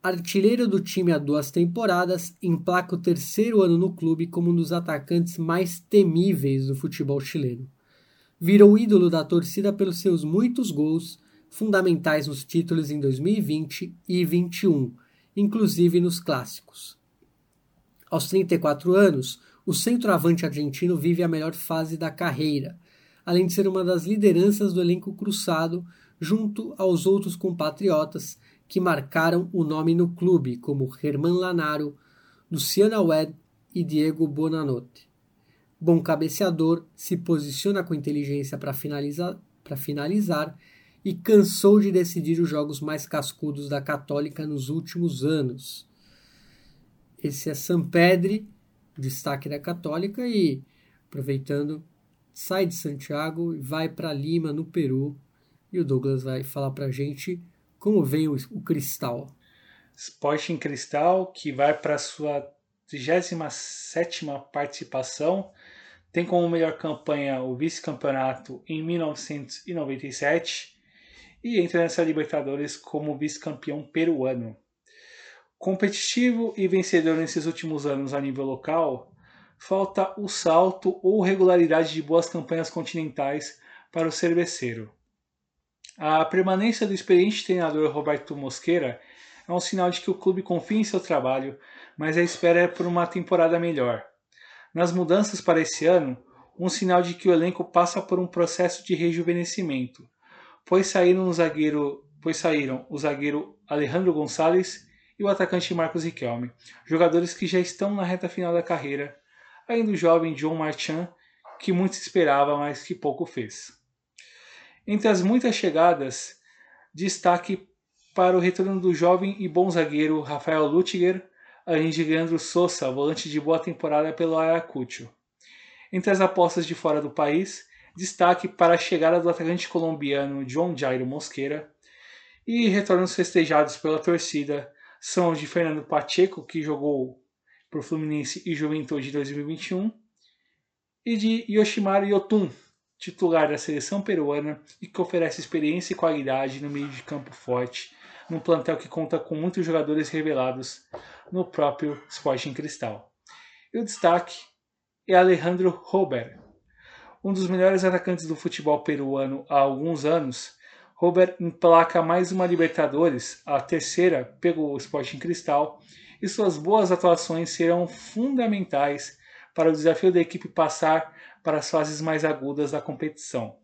artilheiro do time há duas temporadas, emplaca o terceiro ano no clube como um dos atacantes mais temíveis do futebol chileno. Virou ídolo da torcida pelos seus muitos gols, fundamentais nos títulos em 2020 e 2021, inclusive nos clássicos. Aos 34 anos, o centroavante argentino vive a melhor fase da carreira, além de ser uma das lideranças do elenco cruzado junto aos outros compatriotas que marcaram o nome no clube, como Herman Lanaro, Luciana Wed e Diego Bonanotte. Bom cabeceador, se posiciona com inteligência para finalizar, finalizar e cansou de decidir os jogos mais cascudos da Católica nos últimos anos. Esse é Sampedri, destaque da Católica, e aproveitando, sai de Santiago e vai para Lima, no Peru, e o Douglas vai falar para a gente como vem o, o Cristal. Sporting Cristal, que vai para sua 37 participação, tem como melhor campanha o vice-campeonato em 1997 e entra nessa Libertadores como vice-campeão peruano. Competitivo e vencedor nesses últimos anos a nível local, falta o salto ou regularidade de boas campanhas continentais para o cerveceiro. A permanência do experiente treinador Roberto Mosqueira é um sinal de que o clube confia em seu trabalho, mas a espera é por uma temporada melhor. Nas mudanças para esse ano, um sinal de que o elenco passa por um processo de rejuvenescimento, pois saíram o zagueiro, pois saíram o zagueiro Alejandro Gonçalves e o atacante Marcos Riquelme, jogadores que já estão na reta final da carreira, ainda o jovem John Marchand, que muito esperava, mas que pouco fez. Entre as muitas chegadas, destaque para o retorno do jovem e bom zagueiro Rafael Luttiger, além de Leandro Sousa, volante de boa temporada pelo Ayacucho. Entre as apostas de fora do país, destaque para a chegada do atacante colombiano John Jairo Mosqueira e retornos festejados pela torcida são os de Fernando Pacheco, que jogou por Fluminense e Juventude 2021, e de Yoshimaru Yotun, titular da seleção peruana e que oferece experiência e qualidade no meio de campo forte, num plantel que conta com muitos jogadores revelados no próprio Sporting Cristal. E o destaque é Alejandro Robert, um dos melhores atacantes do futebol peruano há alguns anos. Robert emplaca mais uma Libertadores, a terceira pelo Sporting Cristal, e suas boas atuações serão fundamentais para o desafio da equipe passar para as fases mais agudas da competição.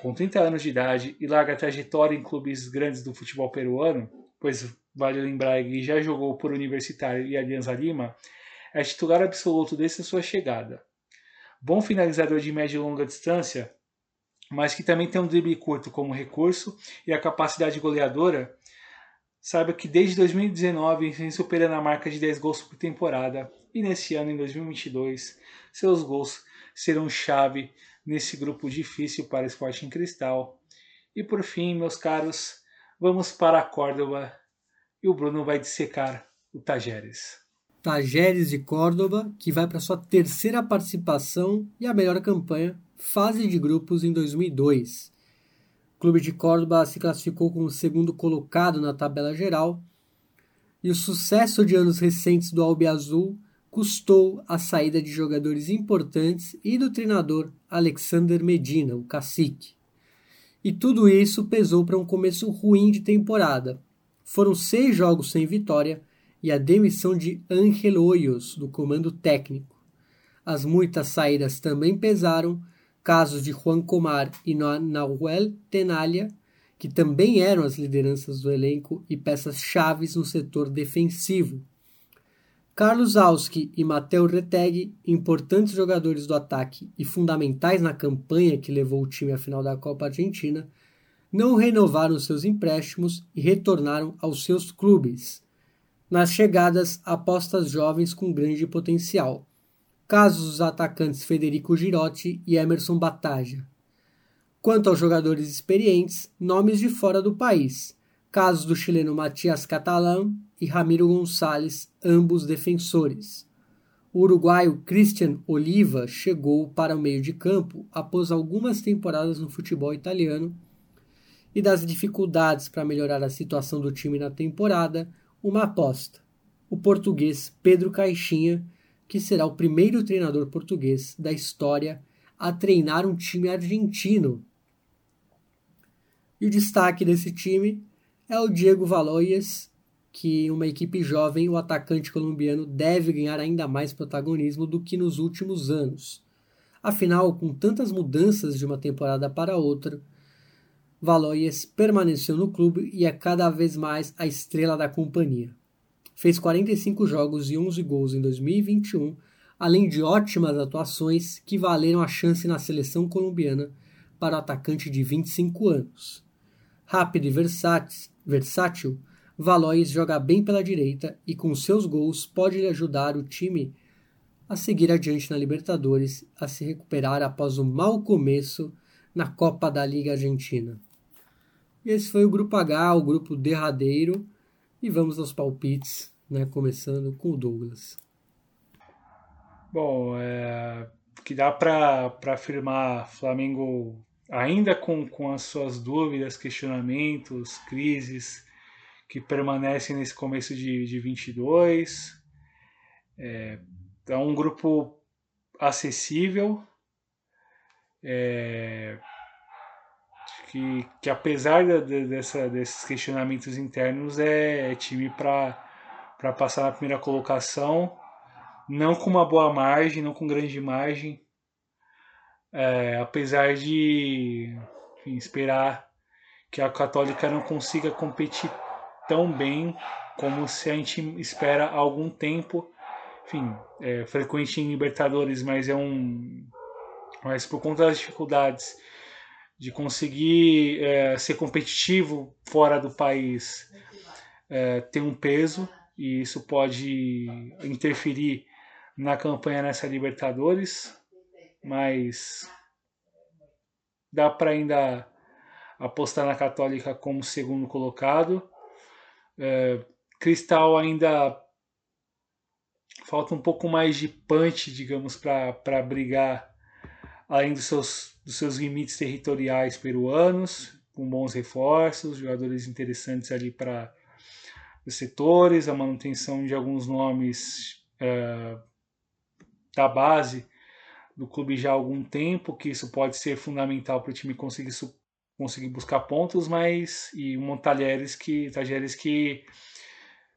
Com 30 anos de idade e larga trajetória em clubes grandes do futebol peruano, pois vale lembrar que já jogou por Universitário e Alianza Lima, é titular absoluto desde sua chegada. Bom finalizador de média e longa distância, mas que também tem um drible curto como recurso e a capacidade goleadora, saiba que desde 2019 vem superando a marca de 10 gols por temporada e nesse ano, em 2022, seus gols serão chave nesse grupo difícil para o Sporting Cristal. E por fim, meus caros, vamos para a Córdoba e o Bruno vai dissecar o Tajeres. Tajeres de Córdoba, que vai para sua terceira participação e a melhor campanha, fase de grupos em 2002. O Clube de Córdoba se classificou como segundo colocado na tabela geral e o sucesso de anos recentes do Albiazul custou a saída de jogadores importantes e do treinador Alexander Medina, o cacique. E tudo isso pesou para um começo ruim de temporada. Foram seis jogos sem vitória e a demissão de Angel Hoyos do comando técnico. As muitas saídas também pesaram, casos de Juan Comar e Nahuel Tenalha, que também eram as lideranças do elenco e peças chaves no setor defensivo, Carlos Alski e Matteo Retegui, importantes jogadores do ataque e fundamentais na campanha que levou o time à final da Copa Argentina, não renovaram seus empréstimos e retornaram aos seus clubes. Nas chegadas, apostas jovens com grande potencial. Casos dos atacantes Federico Girotti e Emerson Bataja. Quanto aos jogadores experientes, nomes de fora do país. Casos do chileno Matias Catalán e Ramiro Gonçalves, ambos defensores. O uruguaio Christian Oliva chegou para o meio de campo após algumas temporadas no futebol italiano e das dificuldades para melhorar a situação do time na temporada, uma aposta. O português Pedro Caixinha, que será o primeiro treinador português da história a treinar um time argentino. E o destaque desse time é o Diego Valois, que uma equipe jovem, o atacante colombiano deve ganhar ainda mais protagonismo do que nos últimos anos. Afinal, com tantas mudanças de uma temporada para outra, Valois permaneceu no clube e é cada vez mais a estrela da companhia. Fez 45 jogos e 11 gols em 2021, além de ótimas atuações que valeram a chance na seleção colombiana para o atacante de 25 anos. Rápido e versátil, Valois joga bem pela direita e com seus gols pode ajudar o time a seguir adiante na Libertadores, a se recuperar após um mau começo na Copa da Liga Argentina. Esse foi o grupo H, o grupo derradeiro, e vamos aos palpites, né, começando com o Douglas. Bom, é, que dá para afirmar Flamengo ainda com, com as suas dúvidas, questionamentos, crises, que permanecem nesse começo de, de 22. É, é um grupo acessível, é, que, que apesar de, dessa, desses questionamentos internos, é, é time para passar na primeira colocação, não com uma boa margem, não com grande margem, é, apesar de enfim, esperar que a Católica não consiga competir tão bem como se a gente espera há algum tempo. Enfim, é frequente em Libertadores, mas é um. Mas por conta das dificuldades de conseguir é, ser competitivo fora do país, é, tem um peso e isso pode interferir na campanha nessa Libertadores, mas dá para ainda apostar na Católica como segundo colocado. É, Cristal ainda falta um pouco mais de punch, digamos, para brigar além dos seus, dos seus limites territoriais peruanos, com bons reforços, jogadores interessantes ali para os setores, a manutenção de alguns nomes é, da base do clube já há algum tempo, que isso pode ser fundamental para o time conseguir conseguir buscar pontos, mas e um Talheres que Talheres que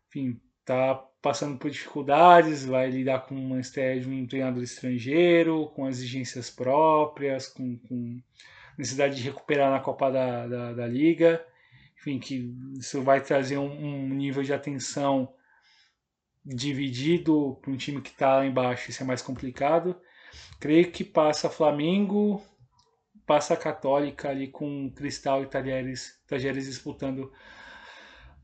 enfim, tá passando por dificuldades, vai lidar com uma estreia de um treinador estrangeiro, com exigências próprias, com, com necessidade de recuperar na Copa da, da, da, Liga, enfim, que isso vai trazer um, um nível de atenção dividido para um time que está lá embaixo, isso é mais complicado. Creio que passa Flamengo, passa Católica ali com Cristal e Talheres, Talheres disputando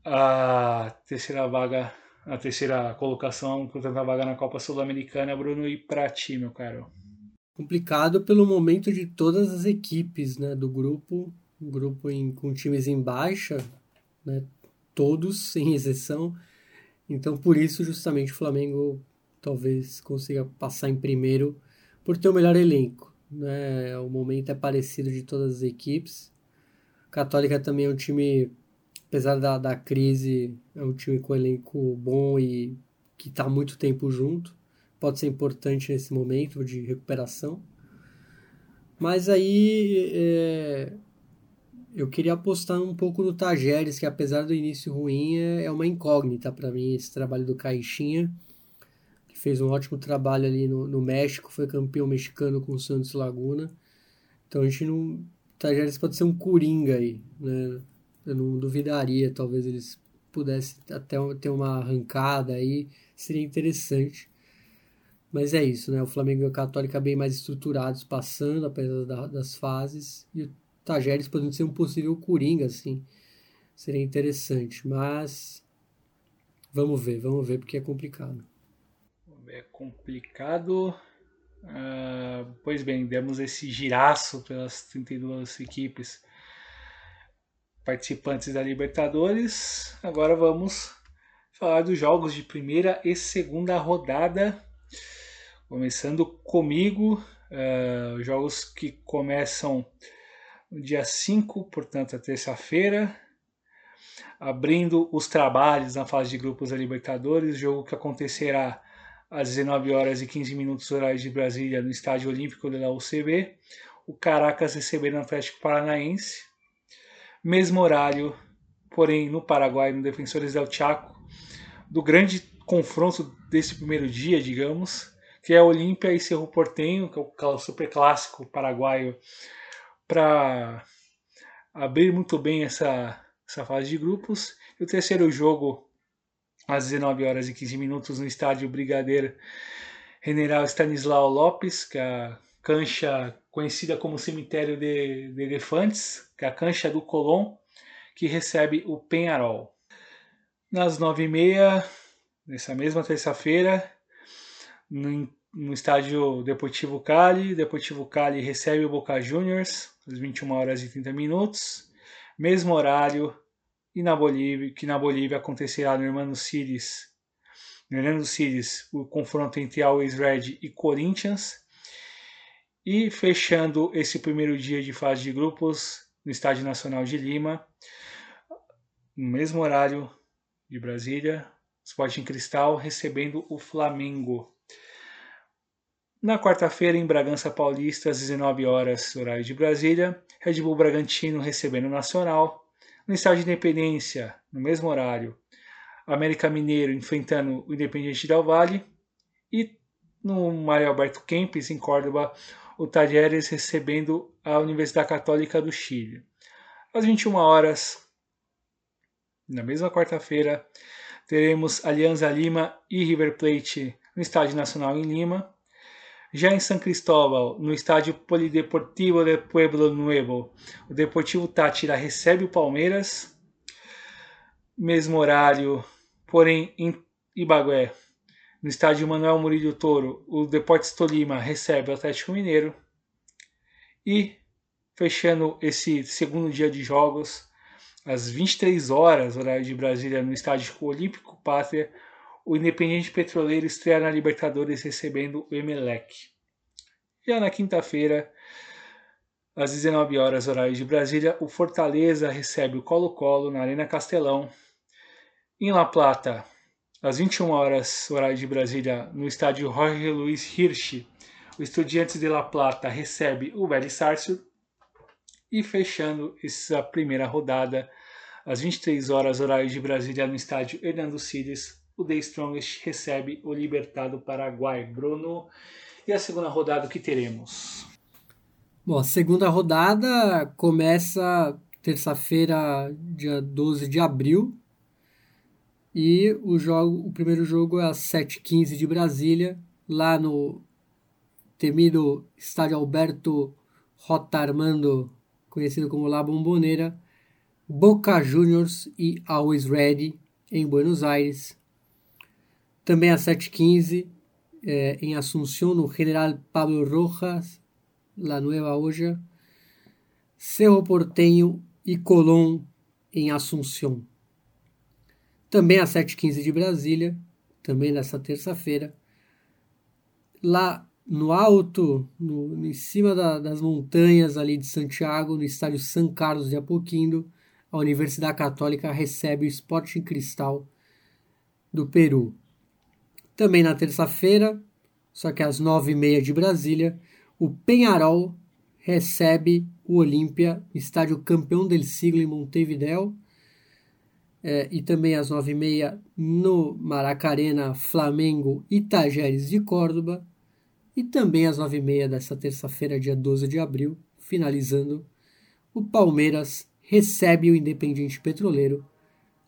a terceira vaga, a terceira colocação, disputando a vaga na Copa Sul-Americana, Bruno, e para ti, meu caro? Complicado pelo momento de todas as equipes né, do grupo, grupo em, com times em baixa, né, todos, sem exceção. Então, por isso, justamente, o Flamengo talvez consiga passar em primeiro por ter o melhor elenco. Né? O momento é parecido de todas as equipes. Católica também é um time, apesar da, da crise, é um time com elenco bom e que está muito tempo junto. Pode ser importante nesse momento de recuperação. Mas aí é, eu queria apostar um pouco no Tajeres, que apesar do início ruim, é, é uma incógnita para mim esse trabalho do Caixinha fez um ótimo trabalho ali no, no México, foi campeão mexicano com o Santos Laguna. Então a gente não. Tajeres pode ser um coringa aí, né? Eu não duvidaria, talvez eles pudessem até ter uma arrancada aí, seria interessante. Mas é isso, né? O Flamengo e o Católica bem mais estruturados, passando apesar da, das fases. E o Tajeres podendo ser um possível coringa, assim. Seria interessante. Mas vamos ver, vamos ver, porque é complicado é complicado. Uh, Pois bem, demos esse giraço pelas 32 equipes participantes da Libertadores. Agora vamos falar dos jogos de primeira e segunda rodada. Começando comigo, uh, jogos que começam no dia 5, portanto, a terça-feira, abrindo os trabalhos na fase de grupos da Libertadores, jogo que acontecerá às 19 horas e 15 minutos horários de Brasília no Estádio Olímpico da UCB. O Caracas recebendo o Atlético Paranaense. Mesmo horário, porém no Paraguai, no Defensores del Chaco, do grande confronto desse primeiro dia, digamos, que é Olímpia e Cerro Portenho, que é o super clássico paraguaio, para abrir muito bem essa, essa fase de grupos. E o terceiro jogo, às 19 horas e 15 minutos, no estádio Brigadeiro General Stanislau Lopes, que é a cancha conhecida como Cemitério de, de Elefantes, que é a cancha do Colón, que recebe o Penharol. Nas 9h30, nessa mesma terça-feira, no, no estádio Deportivo Cali. Deportivo Cali recebe o Boca Juniors às 21 horas e 30 minutos. Mesmo horário e na Bolívia, que na Bolívia acontecerá no Hermano Círis, no Hermano Círis, o confronto entre Always Red e Corinthians. E fechando esse primeiro dia de fase de grupos no Estádio Nacional de Lima, no mesmo horário de Brasília, Sporting Cristal recebendo o Flamengo. Na quarta-feira, em Bragança Paulista, às 19 horas, horário de Brasília, Red Bull Bragantino recebendo o Nacional. No estádio de Independência, no mesmo horário, América Mineiro enfrentando o Independiente Del Valle. E no Mário Alberto Kempis, em Córdoba, o Talheres recebendo a Universidade Católica do Chile. Às 21 horas, na mesma quarta-feira, teremos Alianza Lima e River Plate no Estádio Nacional em Lima. Já em São Cristóbal, no estádio Polideportivo de Pueblo Nuevo, o Deportivo Tátira recebe o Palmeiras. Mesmo horário, porém em Ibagué, no estádio Manuel Murillo Toro, o Deportes Tolima recebe o Atlético Mineiro. E fechando esse segundo dia de jogos, às 23 horas, horário de Brasília, no estádio Olímpico Pátria, o Independiente Petroleiro estreia na Libertadores recebendo o Emelec. Já na quinta-feira, às 19 horas, horário de Brasília, o Fortaleza recebe o Colo-Colo na Arena Castelão. Em La Plata, às 21 horas, horário de Brasília, no estádio Jorge Luiz Hirsch, o Estudiantes de La Plata recebe o Vélez Sárcio. E fechando essa primeira rodada, às 23 horas, horário de Brasília, no estádio Hernando Siles, o The Strongest recebe o Libertado Paraguai. Bruno, e a segunda rodada que teremos? Bom, a segunda rodada começa terça-feira, dia 12 de abril. E o, jogo, o primeiro jogo é às 7h15 de Brasília, lá no temido estádio Alberto Rotarmando, conhecido como La Bombonera, Boca Juniors e Always Ready, em Buenos Aires. Também às 7h15, eh, em Assunção, no General Pablo Rojas, La Nueva Olla, Cerro Portenho e Colón, em Assunção. Também às 7h15 de Brasília, também nessa terça-feira, lá no alto, no, em cima da, das montanhas ali de Santiago, no estádio São Carlos de Apoquindo, a Universidade Católica recebe o Sporting Cristal do Peru. Também na terça-feira, só que às nove e meia de Brasília, o Penharol recebe o Olímpia, estádio campeão del siglo em Montevideo. É, e também às nove e meia no Maracarena, Flamengo e Tajeres de Córdoba. E também às nove e meia dessa terça-feira, dia 12 de abril, finalizando, o Palmeiras recebe o Independiente Petroleiro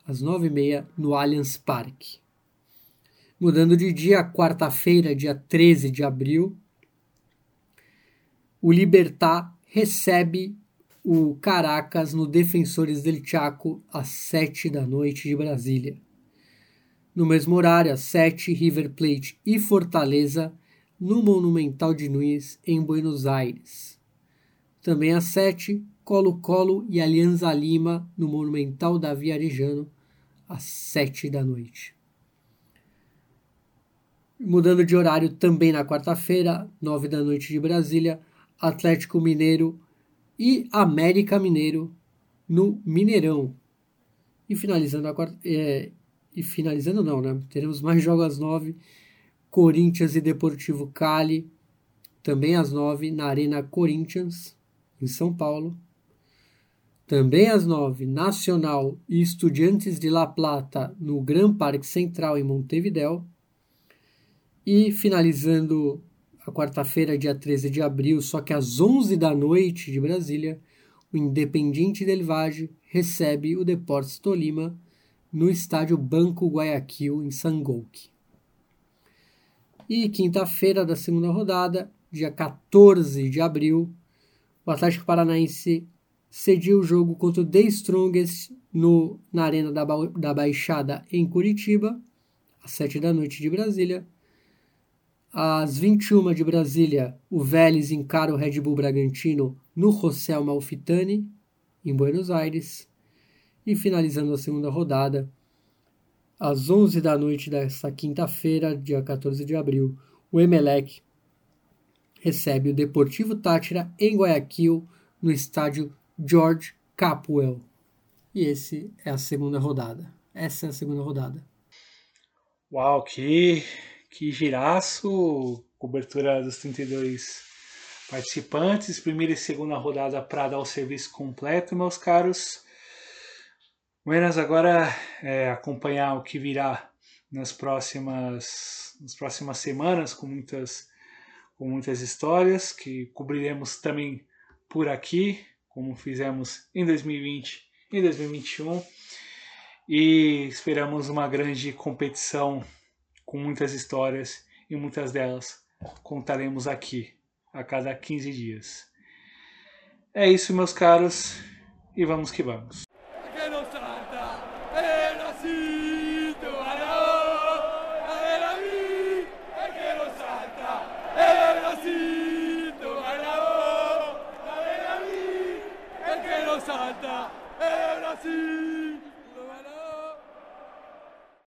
às nove e meia no Allianz Parque. Mudando de dia, quarta-feira, dia 13 de abril, o Libertar recebe o Caracas no Defensores del Chaco às 7 da noite de Brasília. No mesmo horário, às 7, River Plate e Fortaleza no Monumental de Nunes, em Buenos Aires. Também às 7, Colo-Colo e Alianza Lima, no Monumental da Viarejano, às 7 da noite. Mudando de horário também na quarta-feira, 9 da noite de Brasília, Atlético Mineiro e América Mineiro no Mineirão. E finalizando a quarta, é, e finalizando não, né? Teremos mais jogos às 9, Corinthians e Deportivo Cali, também às 9 na Arena Corinthians, em São Paulo. Também às 9, Nacional e Estudiantes de La Plata no Gran Parque Central em Montevideo. E finalizando a quarta-feira, dia 13 de abril, só que às 11 da noite de Brasília, o Independiente Del Valle recebe o Deportes Tolima no estádio Banco Guayaquil, em Sangolque. E quinta-feira da segunda rodada, dia 14 de abril, o Atlético Paranaense cediu o jogo contra o The Strongest no, na Arena da, ba da Baixada, em Curitiba, às 7 da noite de Brasília. Às 21 de Brasília, o Vélez encara o Red Bull Bragantino no José Malfitani, em Buenos Aires. E finalizando a segunda rodada, às 11 da noite desta quinta-feira, dia 14 de abril, o Emelec recebe o Deportivo Tátira em Guayaquil, no estádio George Capwell. E esse é a segunda rodada. Essa é a segunda rodada. Uau, que que giraço, cobertura dos 32 participantes, primeira e segunda rodada para dar o serviço completo, meus caros. Menos agora é, acompanhar o que virá nas próximas, nas próximas semanas com muitas, com muitas histórias que cobriremos também por aqui, como fizemos em 2020 e 2021. E esperamos uma grande competição com muitas histórias e muitas delas contaremos aqui a cada 15 dias. É isso, meus caros, e vamos que vamos.